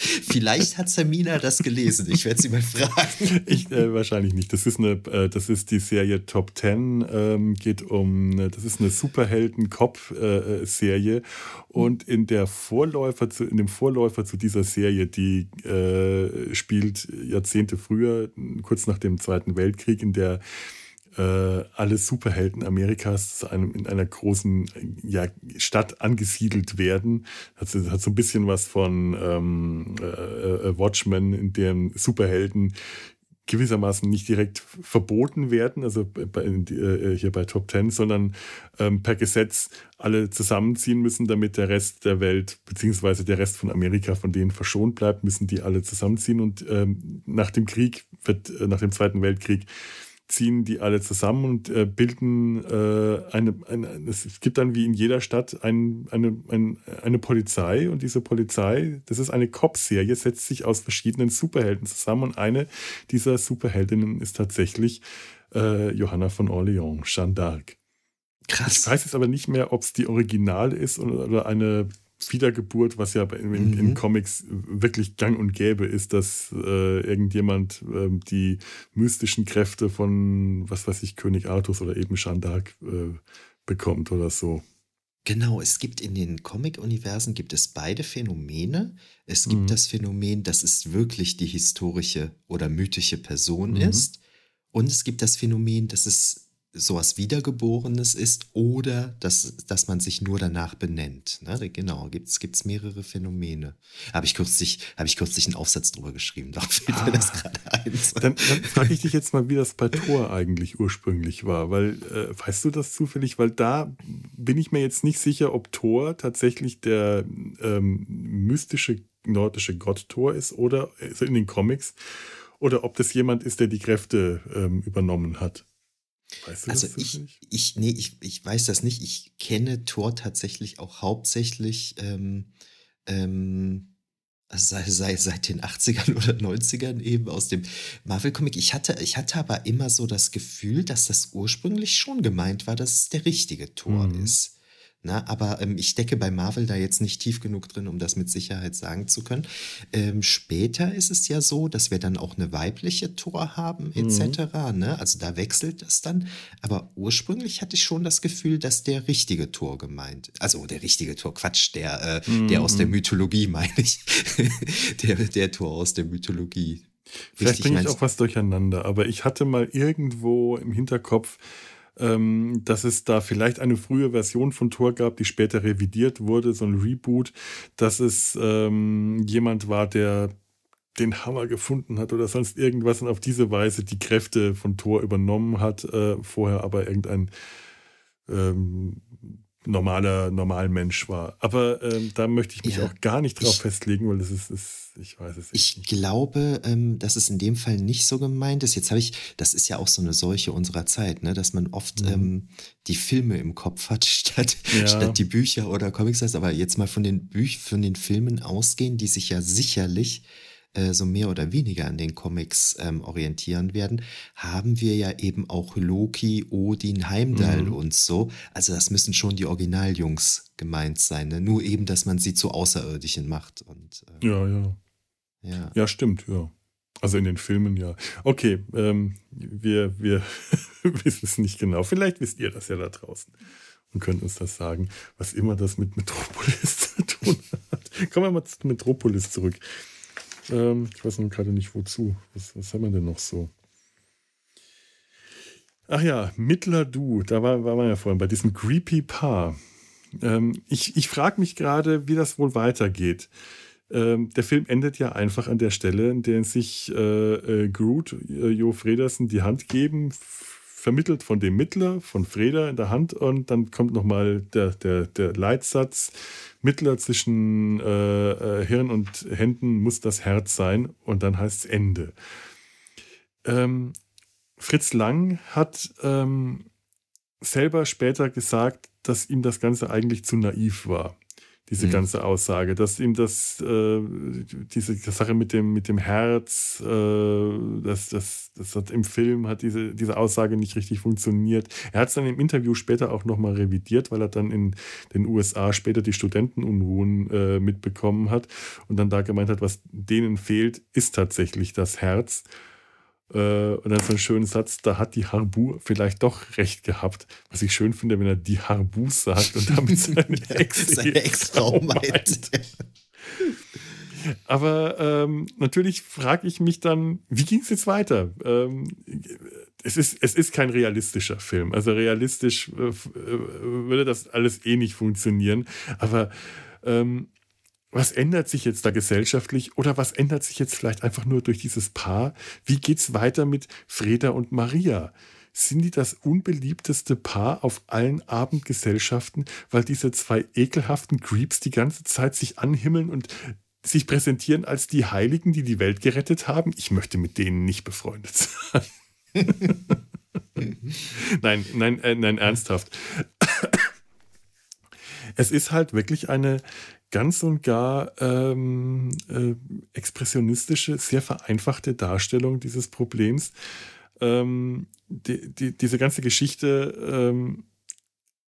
Vielleicht hat Samina das gelesen. Ich werde sie mal fragen. Ich, äh, wahrscheinlich nicht. Das ist, eine, äh, das ist die Serie Top Ten. Ähm, geht um, das ist eine Superhelden-Cop-Serie. Äh, und in, der Vorläufer zu, in dem Vorläufer zu dieser Serie, die äh, spielt Jahrzehnte früher, kurz nach dem Zweiten Weltkrieg, in der äh, alle Superhelden Amerikas in einer großen ja, Stadt angesiedelt werden. Hat, hat so ein bisschen was von ähm, äh, äh, Watchmen, in dem Superhelden gewissermaßen nicht direkt verboten werden, also bei, äh, hier bei Top Ten, sondern ähm, per Gesetz alle zusammenziehen müssen, damit der Rest der Welt, beziehungsweise der Rest von Amerika von denen verschont bleibt, müssen die alle zusammenziehen. Und ähm, nach dem Krieg, wird, äh, nach dem Zweiten Weltkrieg, ziehen die alle zusammen und äh, bilden äh, eine, eine, es gibt dann wie in jeder Stadt ein, eine, ein, eine Polizei und diese Polizei, das ist eine Cop-Serie, setzt sich aus verschiedenen Superhelden zusammen und eine dieser Superheldinnen ist tatsächlich äh, Johanna von Orleans, Jeanne d'Arc. Krass. Ich weiß jetzt aber nicht mehr, ob es die Originale ist oder eine Wiedergeburt, was ja in, in, in, mhm. Comics wirklich gang und gäbe ist, dass äh, irgendjemand äh, die mystischen Kräfte von, was weiß ich, König Artus oder eben Jeanne d'Arc äh, bekommt oder so. Genau, es gibt in den Comic-Universen gibt es beide Phänomene. Es gibt mhm. das Phänomen, dass es wirklich die historische oder mythische Person mhm. ist. Und es gibt das Phänomen, dass es sowas Wiedergeborenes ist oder dass, dass man sich nur danach benennt. Ne? Genau, gibt es mehrere Phänomene. Habe ich, kürzlich, hab ich kürzlich einen Aufsatz drüber geschrieben, da fällt ah, mir das gerade ein. Dann, dann frage ich dich jetzt mal, wie das bei Thor eigentlich ursprünglich war, weil, äh, weißt du das zufällig? Weil da bin ich mir jetzt nicht sicher, ob Thor tatsächlich der ähm, mystische nordische Gott Thor ist oder also in den Comics oder ob das jemand ist, der die Kräfte ähm, übernommen hat. Weißt du also das ich, ich, nee, ich, ich weiß das nicht. Ich kenne Thor tatsächlich auch hauptsächlich ähm, ähm, sei, sei, seit den 80ern oder 90ern eben aus dem Marvel-Comic. Ich hatte, ich hatte aber immer so das Gefühl, dass das ursprünglich schon gemeint war, dass es der richtige Thor mhm. ist. Na, aber ähm, ich stecke bei Marvel da jetzt nicht tief genug drin, um das mit Sicherheit sagen zu können. Ähm, später ist es ja so, dass wir dann auch eine weibliche Tor haben, etc. Mhm. Ne? Also da wechselt das dann. Aber ursprünglich hatte ich schon das Gefühl, dass der richtige Tor gemeint. Also der richtige Tor, Quatsch, der, äh, mhm. der aus der mhm. Mythologie, (laughs) meine ich. der, der Tor aus der Mythologie. Vielleicht bringe ich auch was durcheinander, aber ich hatte mal irgendwo im Hinterkopf, ähm, dass es da vielleicht eine frühe Version von Tor gab, die später revidiert wurde, so ein Reboot, dass es ähm, jemand war, der den Hammer gefunden hat oder sonst irgendwas und auf diese Weise die Kräfte von Thor übernommen hat, äh, vorher aber irgendein ähm, normaler, normal Mensch war. Aber ähm, da möchte ich mich ja, auch gar nicht drauf ich, festlegen, weil das ist, ist, ich weiß es nicht. Ich glaube, ähm, dass es in dem Fall nicht so gemeint ist. Jetzt habe ich, das ist ja auch so eine Seuche unserer Zeit, ne, dass man oft mhm. ähm, die Filme im Kopf hat, (laughs) statt, ja. statt die Bücher oder Comics. Aber jetzt mal von den Büch von den Filmen ausgehen, die sich ja sicherlich äh, so mehr oder weniger an den Comics ähm, orientieren werden, haben wir ja eben auch Loki, Odin, Heimdall mhm. und so. Also das müssen schon die Originaljungs gemeint sein. Ne? Nur eben, dass man sie zu Außerirdischen macht. Und, äh, ja, ja. Ja. Ja, stimmt, ja. Also in den Filmen ja. Okay, ähm, wir, wir (laughs) wissen es nicht genau. Vielleicht wisst ihr das ja da draußen und könnt uns das sagen, was immer das mit Metropolis (laughs) zu tun hat. Kommen wir mal zu Metropolis zurück. Ähm, ich weiß noch gerade nicht wozu. Was, was haben wir denn noch so? Ach ja, Mittler Du, da war, war man ja vorhin bei diesem Creepy Paar. Ähm, ich ich frage mich gerade, wie das wohl weitergeht. Ähm, der Film endet ja einfach an der Stelle, in der sich äh, äh, Groot, äh, Jo Fredersen die Hand geben, vermittelt von dem Mittler, von Freda in der Hand und dann kommt nochmal der, der, der Leitsatz, Mittler zwischen äh, äh, Hirn und Händen muss das Herz sein und dann heißt es Ende. Ähm, Fritz Lang hat ähm, selber später gesagt, dass ihm das Ganze eigentlich zu naiv war diese mhm. ganze Aussage, dass ihm das, äh, diese Sache mit dem, mit dem Herz, äh, das, das, das hat im Film hat diese, diese Aussage nicht richtig funktioniert. Er hat es dann im Interview später auch nochmal revidiert, weil er dann in den USA später die Studentenunruhen äh, mitbekommen hat und dann da gemeint hat, was denen fehlt, ist tatsächlich das Herz. Äh, und dann so einen schönen Satz, da hat die Harbu vielleicht doch recht gehabt. Was ich schön finde, wenn er die Harbu sagt und damit (laughs) seine Ex seine Ex-Frau meint. (laughs) Aber ähm, natürlich frage ich mich dann, wie ging es jetzt weiter? Ähm, es, ist, es ist kein realistischer Film. Also realistisch äh, äh würde das alles eh nicht funktionieren. Aber ähm, was ändert sich jetzt da gesellschaftlich oder was ändert sich jetzt vielleicht einfach nur durch dieses Paar? Wie geht's weiter mit Freda und Maria? Sind die das unbeliebteste Paar auf allen Abendgesellschaften, weil diese zwei ekelhaften Creeps die ganze Zeit sich anhimmeln und sich präsentieren als die Heiligen, die die Welt gerettet haben? Ich möchte mit denen nicht befreundet sein. (laughs) nein, nein, äh, nein, ernsthaft. Es ist halt wirklich eine ganz und gar ähm, äh, expressionistische, sehr vereinfachte Darstellung dieses Problems. Ähm, die, die, diese ganze Geschichte ähm,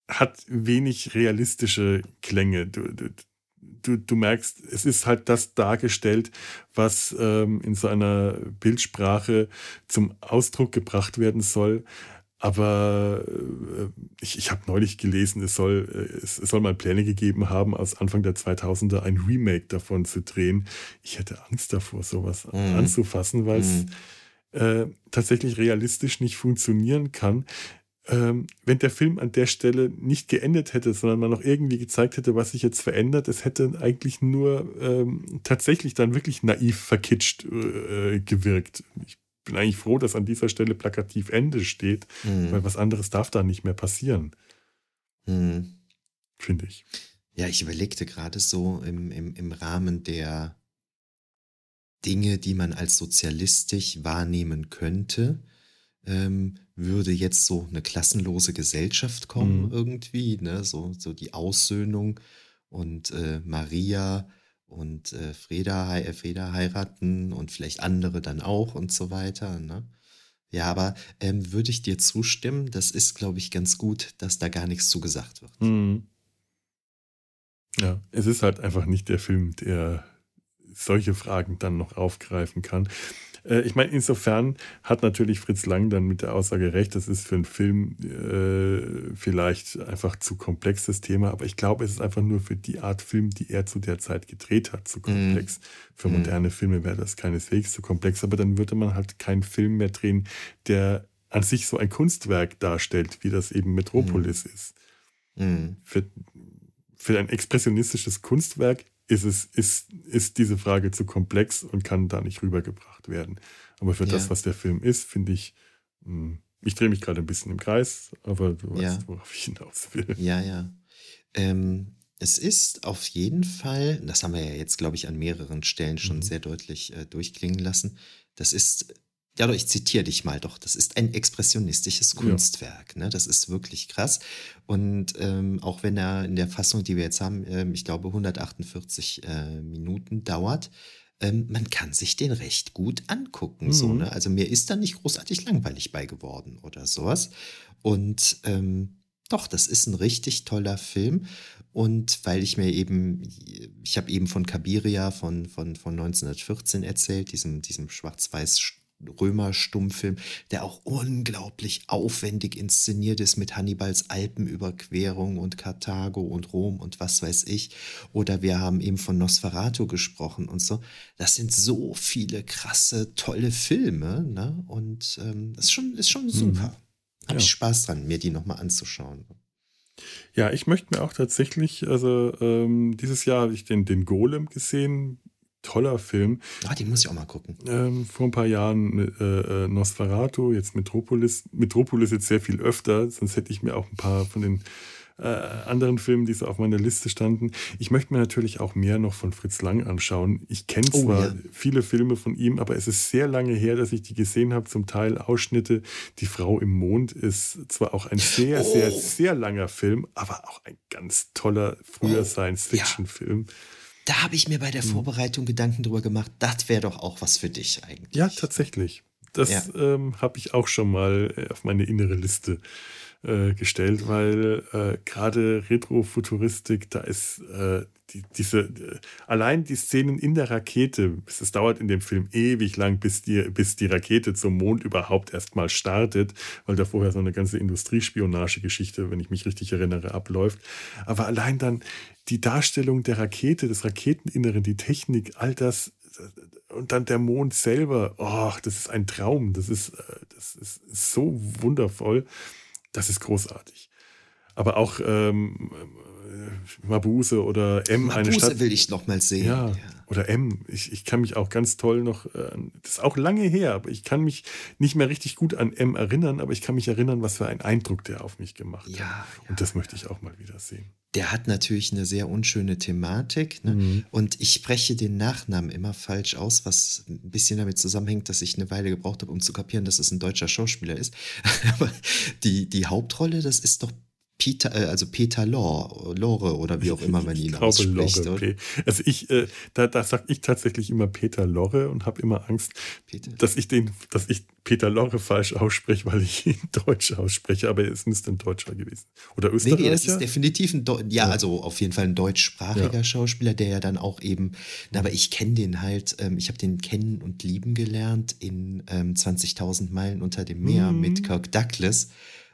hat wenig realistische Klänge. Du, du, du, merkst, es ist halt das dargestellt, was ähm, in so einer Bildsprache zum Ausdruck gebracht werden soll. Aber äh, ich, ich habe neulich gelesen, es soll, äh, es, es, soll mal Pläne gegeben haben, aus Anfang der 2000er ein Remake davon zu drehen. Ich hätte Angst davor, sowas mhm. anzufassen, weil es mhm. äh, tatsächlich realistisch nicht funktionieren kann. Ähm, wenn der Film an der Stelle nicht geendet hätte, sondern man noch irgendwie gezeigt hätte, was sich jetzt verändert, es hätte eigentlich nur ähm, tatsächlich dann wirklich naiv verkitscht äh, gewirkt. Ich bin eigentlich froh, dass an dieser Stelle plakativ Ende steht, mhm. weil was anderes darf da nicht mehr passieren. Mhm. Finde ich. Ja, ich überlegte gerade so im, im, im Rahmen der Dinge, die man als sozialistisch wahrnehmen könnte, ähm, würde jetzt so eine klassenlose Gesellschaft kommen mhm. irgendwie, ne? so, so die Aussöhnung und äh, Maria und äh, Freda, äh, Freda heiraten und vielleicht andere dann auch und so weiter. Ne? Ja, aber ähm, würde ich dir zustimmen, das ist, glaube ich, ganz gut, dass da gar nichts zugesagt wird. Mhm. Ja, es ist halt einfach nicht der Film, der solche Fragen dann noch aufgreifen kann. Äh, ich meine, insofern hat natürlich Fritz Lang dann mit der Aussage recht, das ist für einen Film äh, vielleicht einfach zu komplex das Thema, aber ich glaube, es ist einfach nur für die Art Film, die er zu der Zeit gedreht hat, zu komplex. Mhm. Für mhm. moderne Filme wäre das keineswegs zu komplex, aber dann würde man halt keinen Film mehr drehen, der an sich so ein Kunstwerk darstellt, wie das eben Metropolis mhm. ist. Mhm. Für, für ein expressionistisches Kunstwerk ist, es, ist, ist diese Frage zu komplex und kann da nicht rübergebracht werden. Aber für ja. das, was der Film ist, finde ich, hm, ich drehe mich gerade ein bisschen im Kreis, aber du ja. weißt, worauf ich hinaus will. Ja, ja. Ähm, es ist auf jeden Fall, das haben wir ja jetzt, glaube ich, an mehreren Stellen schon mhm. sehr deutlich äh, durchklingen lassen, das ist ja, ich zitiere dich mal doch. Das ist ein expressionistisches Kunstwerk. Ja. Ne? Das ist wirklich krass. Und ähm, auch wenn er in der Fassung, die wir jetzt haben, ähm, ich glaube 148 äh, Minuten dauert, ähm, man kann sich den recht gut angucken. Mhm. So, ne? Also mir ist da nicht großartig langweilig bei geworden oder sowas. Und ähm, doch, das ist ein richtig toller Film. Und weil ich mir eben, ich habe eben von Kabiria von, von, von 1914 erzählt, diesem, diesem schwarz-weiß Römer-Stummfilm, der auch unglaublich aufwendig inszeniert ist mit Hannibals Alpenüberquerung und Karthago und Rom und was weiß ich. Oder wir haben eben von Nosferatu gesprochen und so. Das sind so viele krasse, tolle Filme. Ne? Und ähm, das ist schon, ist schon super. Mhm. Habe ja. ich Spaß dran, mir die nochmal anzuschauen. Ja, ich möchte mir auch tatsächlich, also ähm, dieses Jahr habe ich den, den Golem gesehen, toller Film. Ah, den muss ich auch mal gucken. Ähm, vor ein paar Jahren äh, äh, Nosferatu, jetzt Metropolis. Metropolis jetzt sehr viel öfter, sonst hätte ich mir auch ein paar von den äh, anderen Filmen, die so auf meiner Liste standen. Ich möchte mir natürlich auch mehr noch von Fritz Lang anschauen. Ich kenne oh, zwar ja. viele Filme von ihm, aber es ist sehr lange her, dass ich die gesehen habe. Zum Teil Ausschnitte. Die Frau im Mond ist zwar auch ein sehr, oh. sehr, sehr langer Film, aber auch ein ganz toller früher oh, Science-Fiction-Film. Ja. Da habe ich mir bei der hm. Vorbereitung Gedanken drüber gemacht, das wäre doch auch was für dich eigentlich. Ja, tatsächlich. Das ja. ähm, habe ich auch schon mal äh, auf meine innere Liste äh, gestellt, weil äh, gerade Retrofuturistik, da ist äh, die, diese, allein die Szenen in der Rakete, es dauert in dem Film ewig lang, bis die, bis die Rakete zum Mond überhaupt erstmal startet, weil da vorher so eine ganze Industriespionagegeschichte, wenn ich mich richtig erinnere, abläuft. Aber allein dann die Darstellung der Rakete, des Raketeninneren, die Technik, all das und dann der Mond selber, oh, das ist ein Traum, das ist, äh, das ist so wundervoll, das ist großartig. Aber auch ähm, Mabuse oder M, Mabuse eine Stadt. will ich noch mal sehen. Ja, ja. oder M. Ich, ich kann mich auch ganz toll noch, äh, das ist auch lange her, aber ich kann mich nicht mehr richtig gut an M erinnern, aber ich kann mich erinnern, was für einen Eindruck der auf mich gemacht ja, hat. Ja, Und das möchte ich auch mal wieder sehen. Der hat natürlich eine sehr unschöne Thematik. Ne? Mhm. Und ich spreche den Nachnamen immer falsch aus, was ein bisschen damit zusammenhängt, dass ich eine Weile gebraucht habe, um zu kapieren, dass es ein deutscher Schauspieler ist. (laughs) aber die, die Hauptrolle, das ist doch Peter, äh, also Peter Lore, Lore oder wie auch immer man ihn ich ausspricht. Lore, also ich, äh, da, da sage ich tatsächlich immer Peter Lorre und habe immer Angst, Peter. dass ich den, dass ich Peter Lorre falsch ausspreche, weil ich ihn (laughs) Deutsch ausspreche, aber es müsste ein Deutscher gewesen. Oder Österreicher? Nee, nee, das ist definitiv ein, Deu ja, ja, also auf jeden Fall ein deutschsprachiger ja. Schauspieler, der ja dann auch eben, aber ich kenne den halt, ähm, ich habe den kennen und lieben gelernt in ähm, 20.000 Meilen unter dem Meer mhm. mit Kirk Douglas.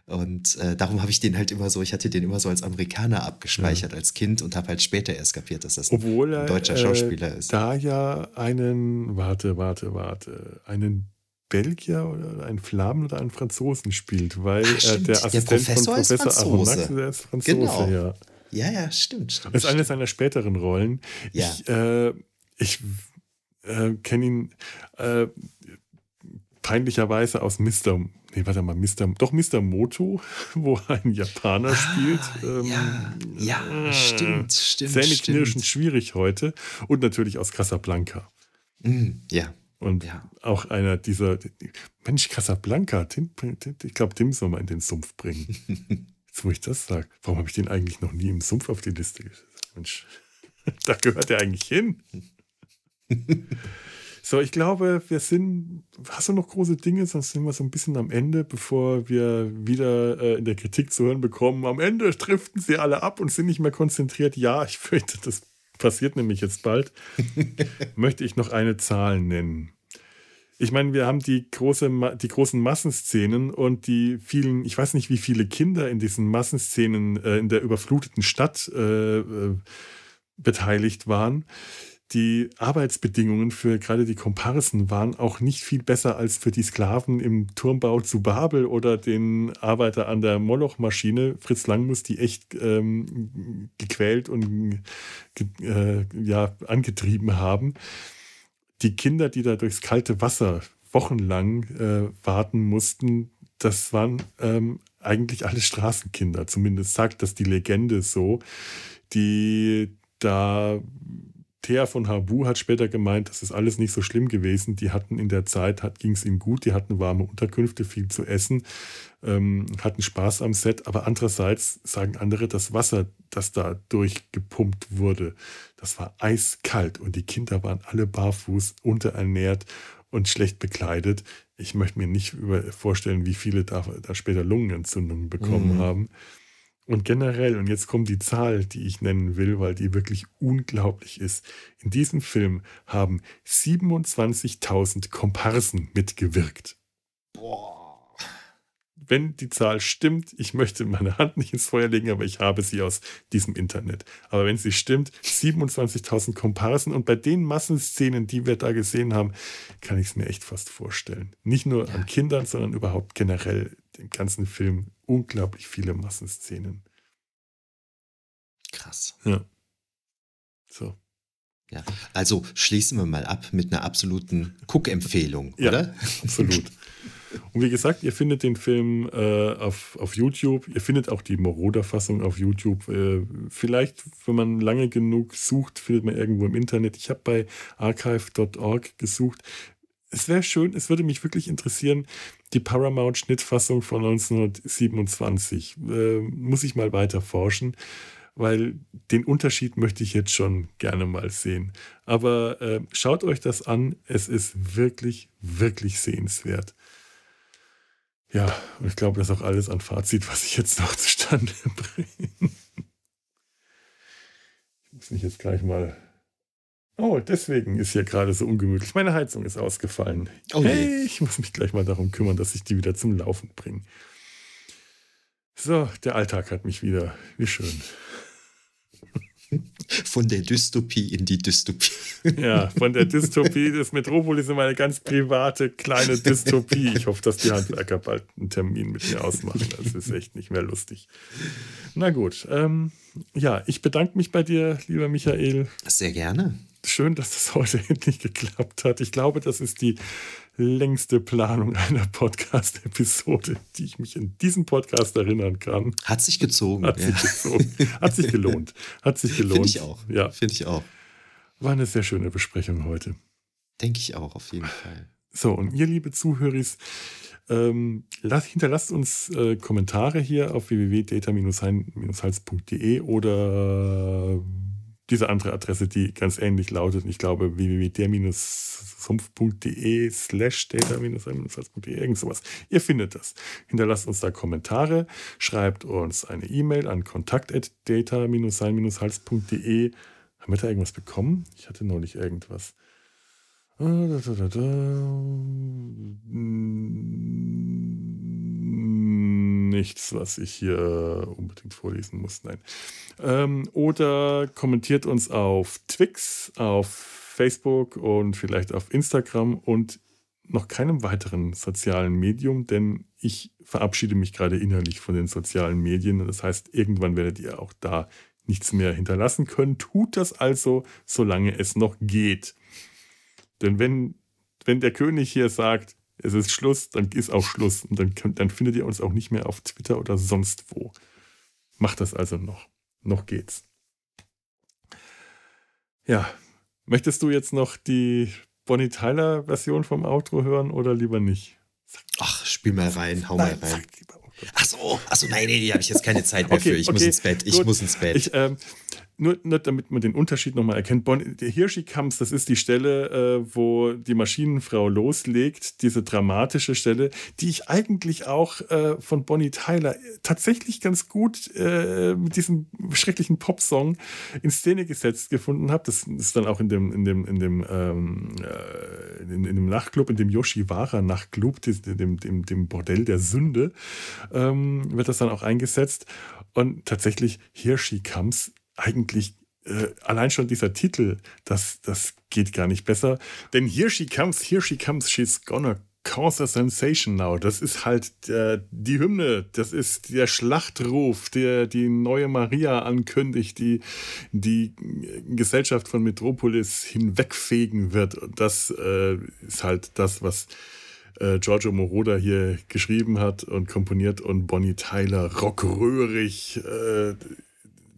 Und äh, darum habe ich den halt immer so, ich hatte den immer so als Amerikaner abgespeichert ja. als Kind und habe halt später erst kapiert, dass das Obwohl ein deutscher äh, Schauspieler ist. Da ja einen, warte, warte, warte, einen Belgier oder einen Flamen oder einen Franzosen spielt, weil Ach, äh, der Assistent der Professor von Professor Aronnax, der ist Franzose, genau. ja. Ja, ja, stimmt, stimmt. Das ist eine seiner späteren Rollen. Ja. Ich, äh, ich äh, kenne ihn äh, peinlicherweise aus Mr nee, warte mal, Mr. Doch Mr. Moto, (laughs) wo ein Japaner ah, spielt. Ähm, ja, ja, stimmt, stimmt. Zähneknirschend schwierig heute. Und natürlich aus Casablanca. Mm, ja. Und ja. auch einer dieser, Mensch, Casablanca, Tim, ich glaube, Tim soll mal in den Sumpf bringen. (laughs) Jetzt, wo ich das sage, warum habe ich den eigentlich noch nie im Sumpf auf die Liste gesetzt? Mensch, (laughs) da gehört er eigentlich hin. So, ich glaube, wir sind. Hast du noch große Dinge? Sonst sind wir so ein bisschen am Ende, bevor wir wieder äh, in der Kritik zu hören bekommen. Am Ende driften sie alle ab und sind nicht mehr konzentriert. Ja, ich (laughs) fürchte, das passiert nämlich jetzt bald. (laughs) Möchte ich noch eine Zahl nennen. Ich meine, wir haben die, große, die großen Massenszenen und die vielen, ich weiß nicht, wie viele Kinder in diesen Massenszenen äh, in der überfluteten Stadt äh, äh beteiligt waren die Arbeitsbedingungen für gerade die Komparsen waren auch nicht viel besser als für die Sklaven im Turmbau zu Babel oder den Arbeiter an der Moloch-Maschine. Fritz Lang muss die echt ähm, gequält und äh, ja, angetrieben haben. Die Kinder, die da durchs kalte Wasser wochenlang äh, warten mussten, das waren ähm, eigentlich alle Straßenkinder. Zumindest sagt das die Legende so, die da Thea von Habu hat später gemeint, das ist alles nicht so schlimm gewesen. Die hatten in der Zeit, ging es ihnen gut, die hatten warme Unterkünfte, viel zu essen, ähm, hatten Spaß am Set. Aber andererseits sagen andere, das Wasser, das da durchgepumpt wurde, das war eiskalt und die Kinder waren alle barfuß, unterernährt und schlecht bekleidet. Ich möchte mir nicht vorstellen, wie viele da, da später Lungenentzündungen bekommen mhm. haben. Und generell, und jetzt kommt die Zahl, die ich nennen will, weil die wirklich unglaublich ist. In diesem Film haben 27.000 Komparsen mitgewirkt. Boah. Wenn die Zahl stimmt, ich möchte meine Hand nicht ins Feuer legen, aber ich habe sie aus diesem Internet. Aber wenn sie stimmt, 27.000 Komparsen und bei den Massenszenen, die wir da gesehen haben, kann ich es mir echt fast vorstellen. Nicht nur an Kindern, sondern überhaupt generell dem ganzen Film unglaublich viele Massenszenen. Krass. Ja. So. Ja, also schließen wir mal ab mit einer absoluten Cook-Empfehlung, ja, oder? Absolut. Und wie gesagt, ihr findet den Film äh, auf, auf YouTube. Ihr findet auch die Moroder-Fassung auf YouTube. Äh, vielleicht, wenn man lange genug sucht, findet man irgendwo im Internet. Ich habe bei archive.org gesucht es wäre schön, es würde mich wirklich interessieren, die Paramount-Schnittfassung von 1927. Äh, muss ich mal weiter forschen, weil den Unterschied möchte ich jetzt schon gerne mal sehen. Aber äh, schaut euch das an, es ist wirklich, wirklich sehenswert. Ja, und ich glaube, das ist auch alles an Fazit, was ich jetzt noch (laughs) zustande bringe. Ich muss mich jetzt gleich mal Oh, deswegen ist hier gerade so ungemütlich. Meine Heizung ist ausgefallen. Oh hey, ich muss mich gleich mal darum kümmern, dass ich die wieder zum Laufen bringe. So, der Alltag hat mich wieder. Wie schön. (laughs) Von der Dystopie in die Dystopie. (laughs) Ja, von der Dystopie des Metropolis in meine ganz private kleine Dystopie. Ich hoffe, dass die Handwerker bald einen Termin mit mir ausmachen. Das ist echt nicht mehr lustig. Na gut. Ähm, ja, ich bedanke mich bei dir, lieber Michael. Sehr gerne schön, dass das heute (laughs) endlich geklappt hat. Ich glaube, das ist die längste Planung einer Podcast-Episode, die ich mich in diesem Podcast erinnern kann. Hat sich gezogen. Hat ja. sich gezogen. Hat sich gelohnt. Hat sich (laughs) gelohnt. Finde ich auch. Ja. Finde ich auch. War eine sehr schöne Besprechung heute. Denke ich auch, auf jeden Fall. So, und ihr, liebe Zuhörer, ähm, hinterlasst uns äh, Kommentare hier auf www.data-hals.de oder diese andere Adresse, die ganz ähnlich lautet. Ich glaube, www.der-sumpf.de slash data-salz.de, irgend sowas. Ihr findet das. Hinterlasst uns da Kommentare, schreibt uns eine E-Mail an kontakt.data-sein-hals.de. Haben wir da irgendwas bekommen? Ich hatte neulich irgendwas. Ah, da, da, da, nichts, was ich hier unbedingt vorlesen muss. Nein. Ähm, oder kommentiert uns auf Twix, auf Facebook und vielleicht auf Instagram und noch keinem weiteren sozialen Medium, denn ich verabschiede mich gerade innerlich von den sozialen Medien. Das heißt, irgendwann werdet ihr auch da nichts mehr hinterlassen können. Tut das also, solange es noch geht. Denn wenn, wenn der König hier sagt, es ist Schluss, dann ist auch Schluss. Und dann, dann findet ihr uns auch nicht mehr auf Twitter oder sonst wo. Macht das also noch. Noch geht's. Ja, möchtest du jetzt noch die Bonnie Tyler Version vom Outro hören oder lieber nicht? Ach, spiel mal rein, hau Nein, mal rein. Ach so, ach so, nein, nee, nee, habe ich jetzt keine Zeit mehr okay, für. Ich okay, muss ins Bett. Ich gut. muss ins Bett. Ich, ähm, nur, nur damit man den Unterschied nochmal erkennt. Bon, der Hirschi-Kampf, das ist die Stelle, äh, wo die Maschinenfrau loslegt, diese dramatische Stelle, die ich eigentlich auch äh, von Bonnie Tyler tatsächlich ganz gut äh, mit diesem schrecklichen Popsong in Szene gesetzt gefunden habe. Das ist dann auch in dem, in dem, in dem, ähm, äh, in, in, dem Nachtclub, in dem Yoshiwara Nachtclub, dem, dem, dem Bordell der Sünde, ähm, wird das dann auch eingesetzt. Und tatsächlich, Hirschi Comes eigentlich äh, allein schon dieser Titel, das, das geht gar nicht besser. Denn here she comes, here she comes, she's gonna cause a sensation now. Das ist halt äh, die Hymne, das ist der Schlachtruf, der die neue Maria ankündigt, die die Gesellschaft von Metropolis hinwegfegen wird. Und das äh, ist halt das, was äh, Giorgio Moroder hier geschrieben hat und komponiert und Bonnie Tyler rockröhrig äh,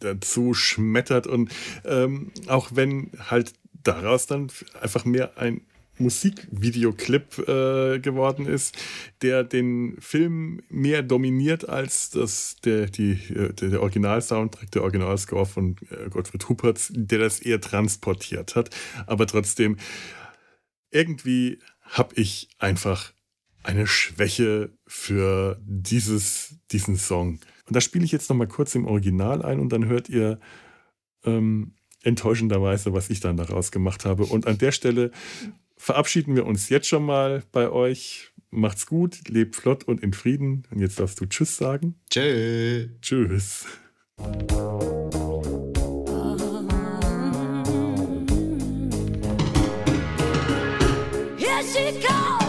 dazu schmettert und ähm, auch wenn halt daraus dann einfach mehr ein Musikvideoclip äh, geworden ist, der den Film mehr dominiert als das, der, die, äh, der, der Original-Soundtrack, der Originalscore von äh, Gottfried Huppertz, der das eher transportiert hat. Aber trotzdem, irgendwie habe ich einfach eine Schwäche für dieses, diesen Song. Und das spiele ich jetzt nochmal kurz im Original ein und dann hört ihr ähm, enttäuschenderweise, was ich dann daraus gemacht habe. Und an der Stelle verabschieden wir uns jetzt schon mal bei euch. Macht's gut, lebt flott und in Frieden. Und jetzt darfst du Tschüss sagen. Tschö. Tschüss. Here she comes,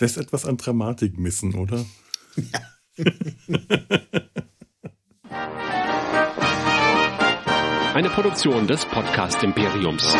lässt etwas an Dramatik missen, oder? Ja. (laughs) Eine Produktion des Podcast Imperiums.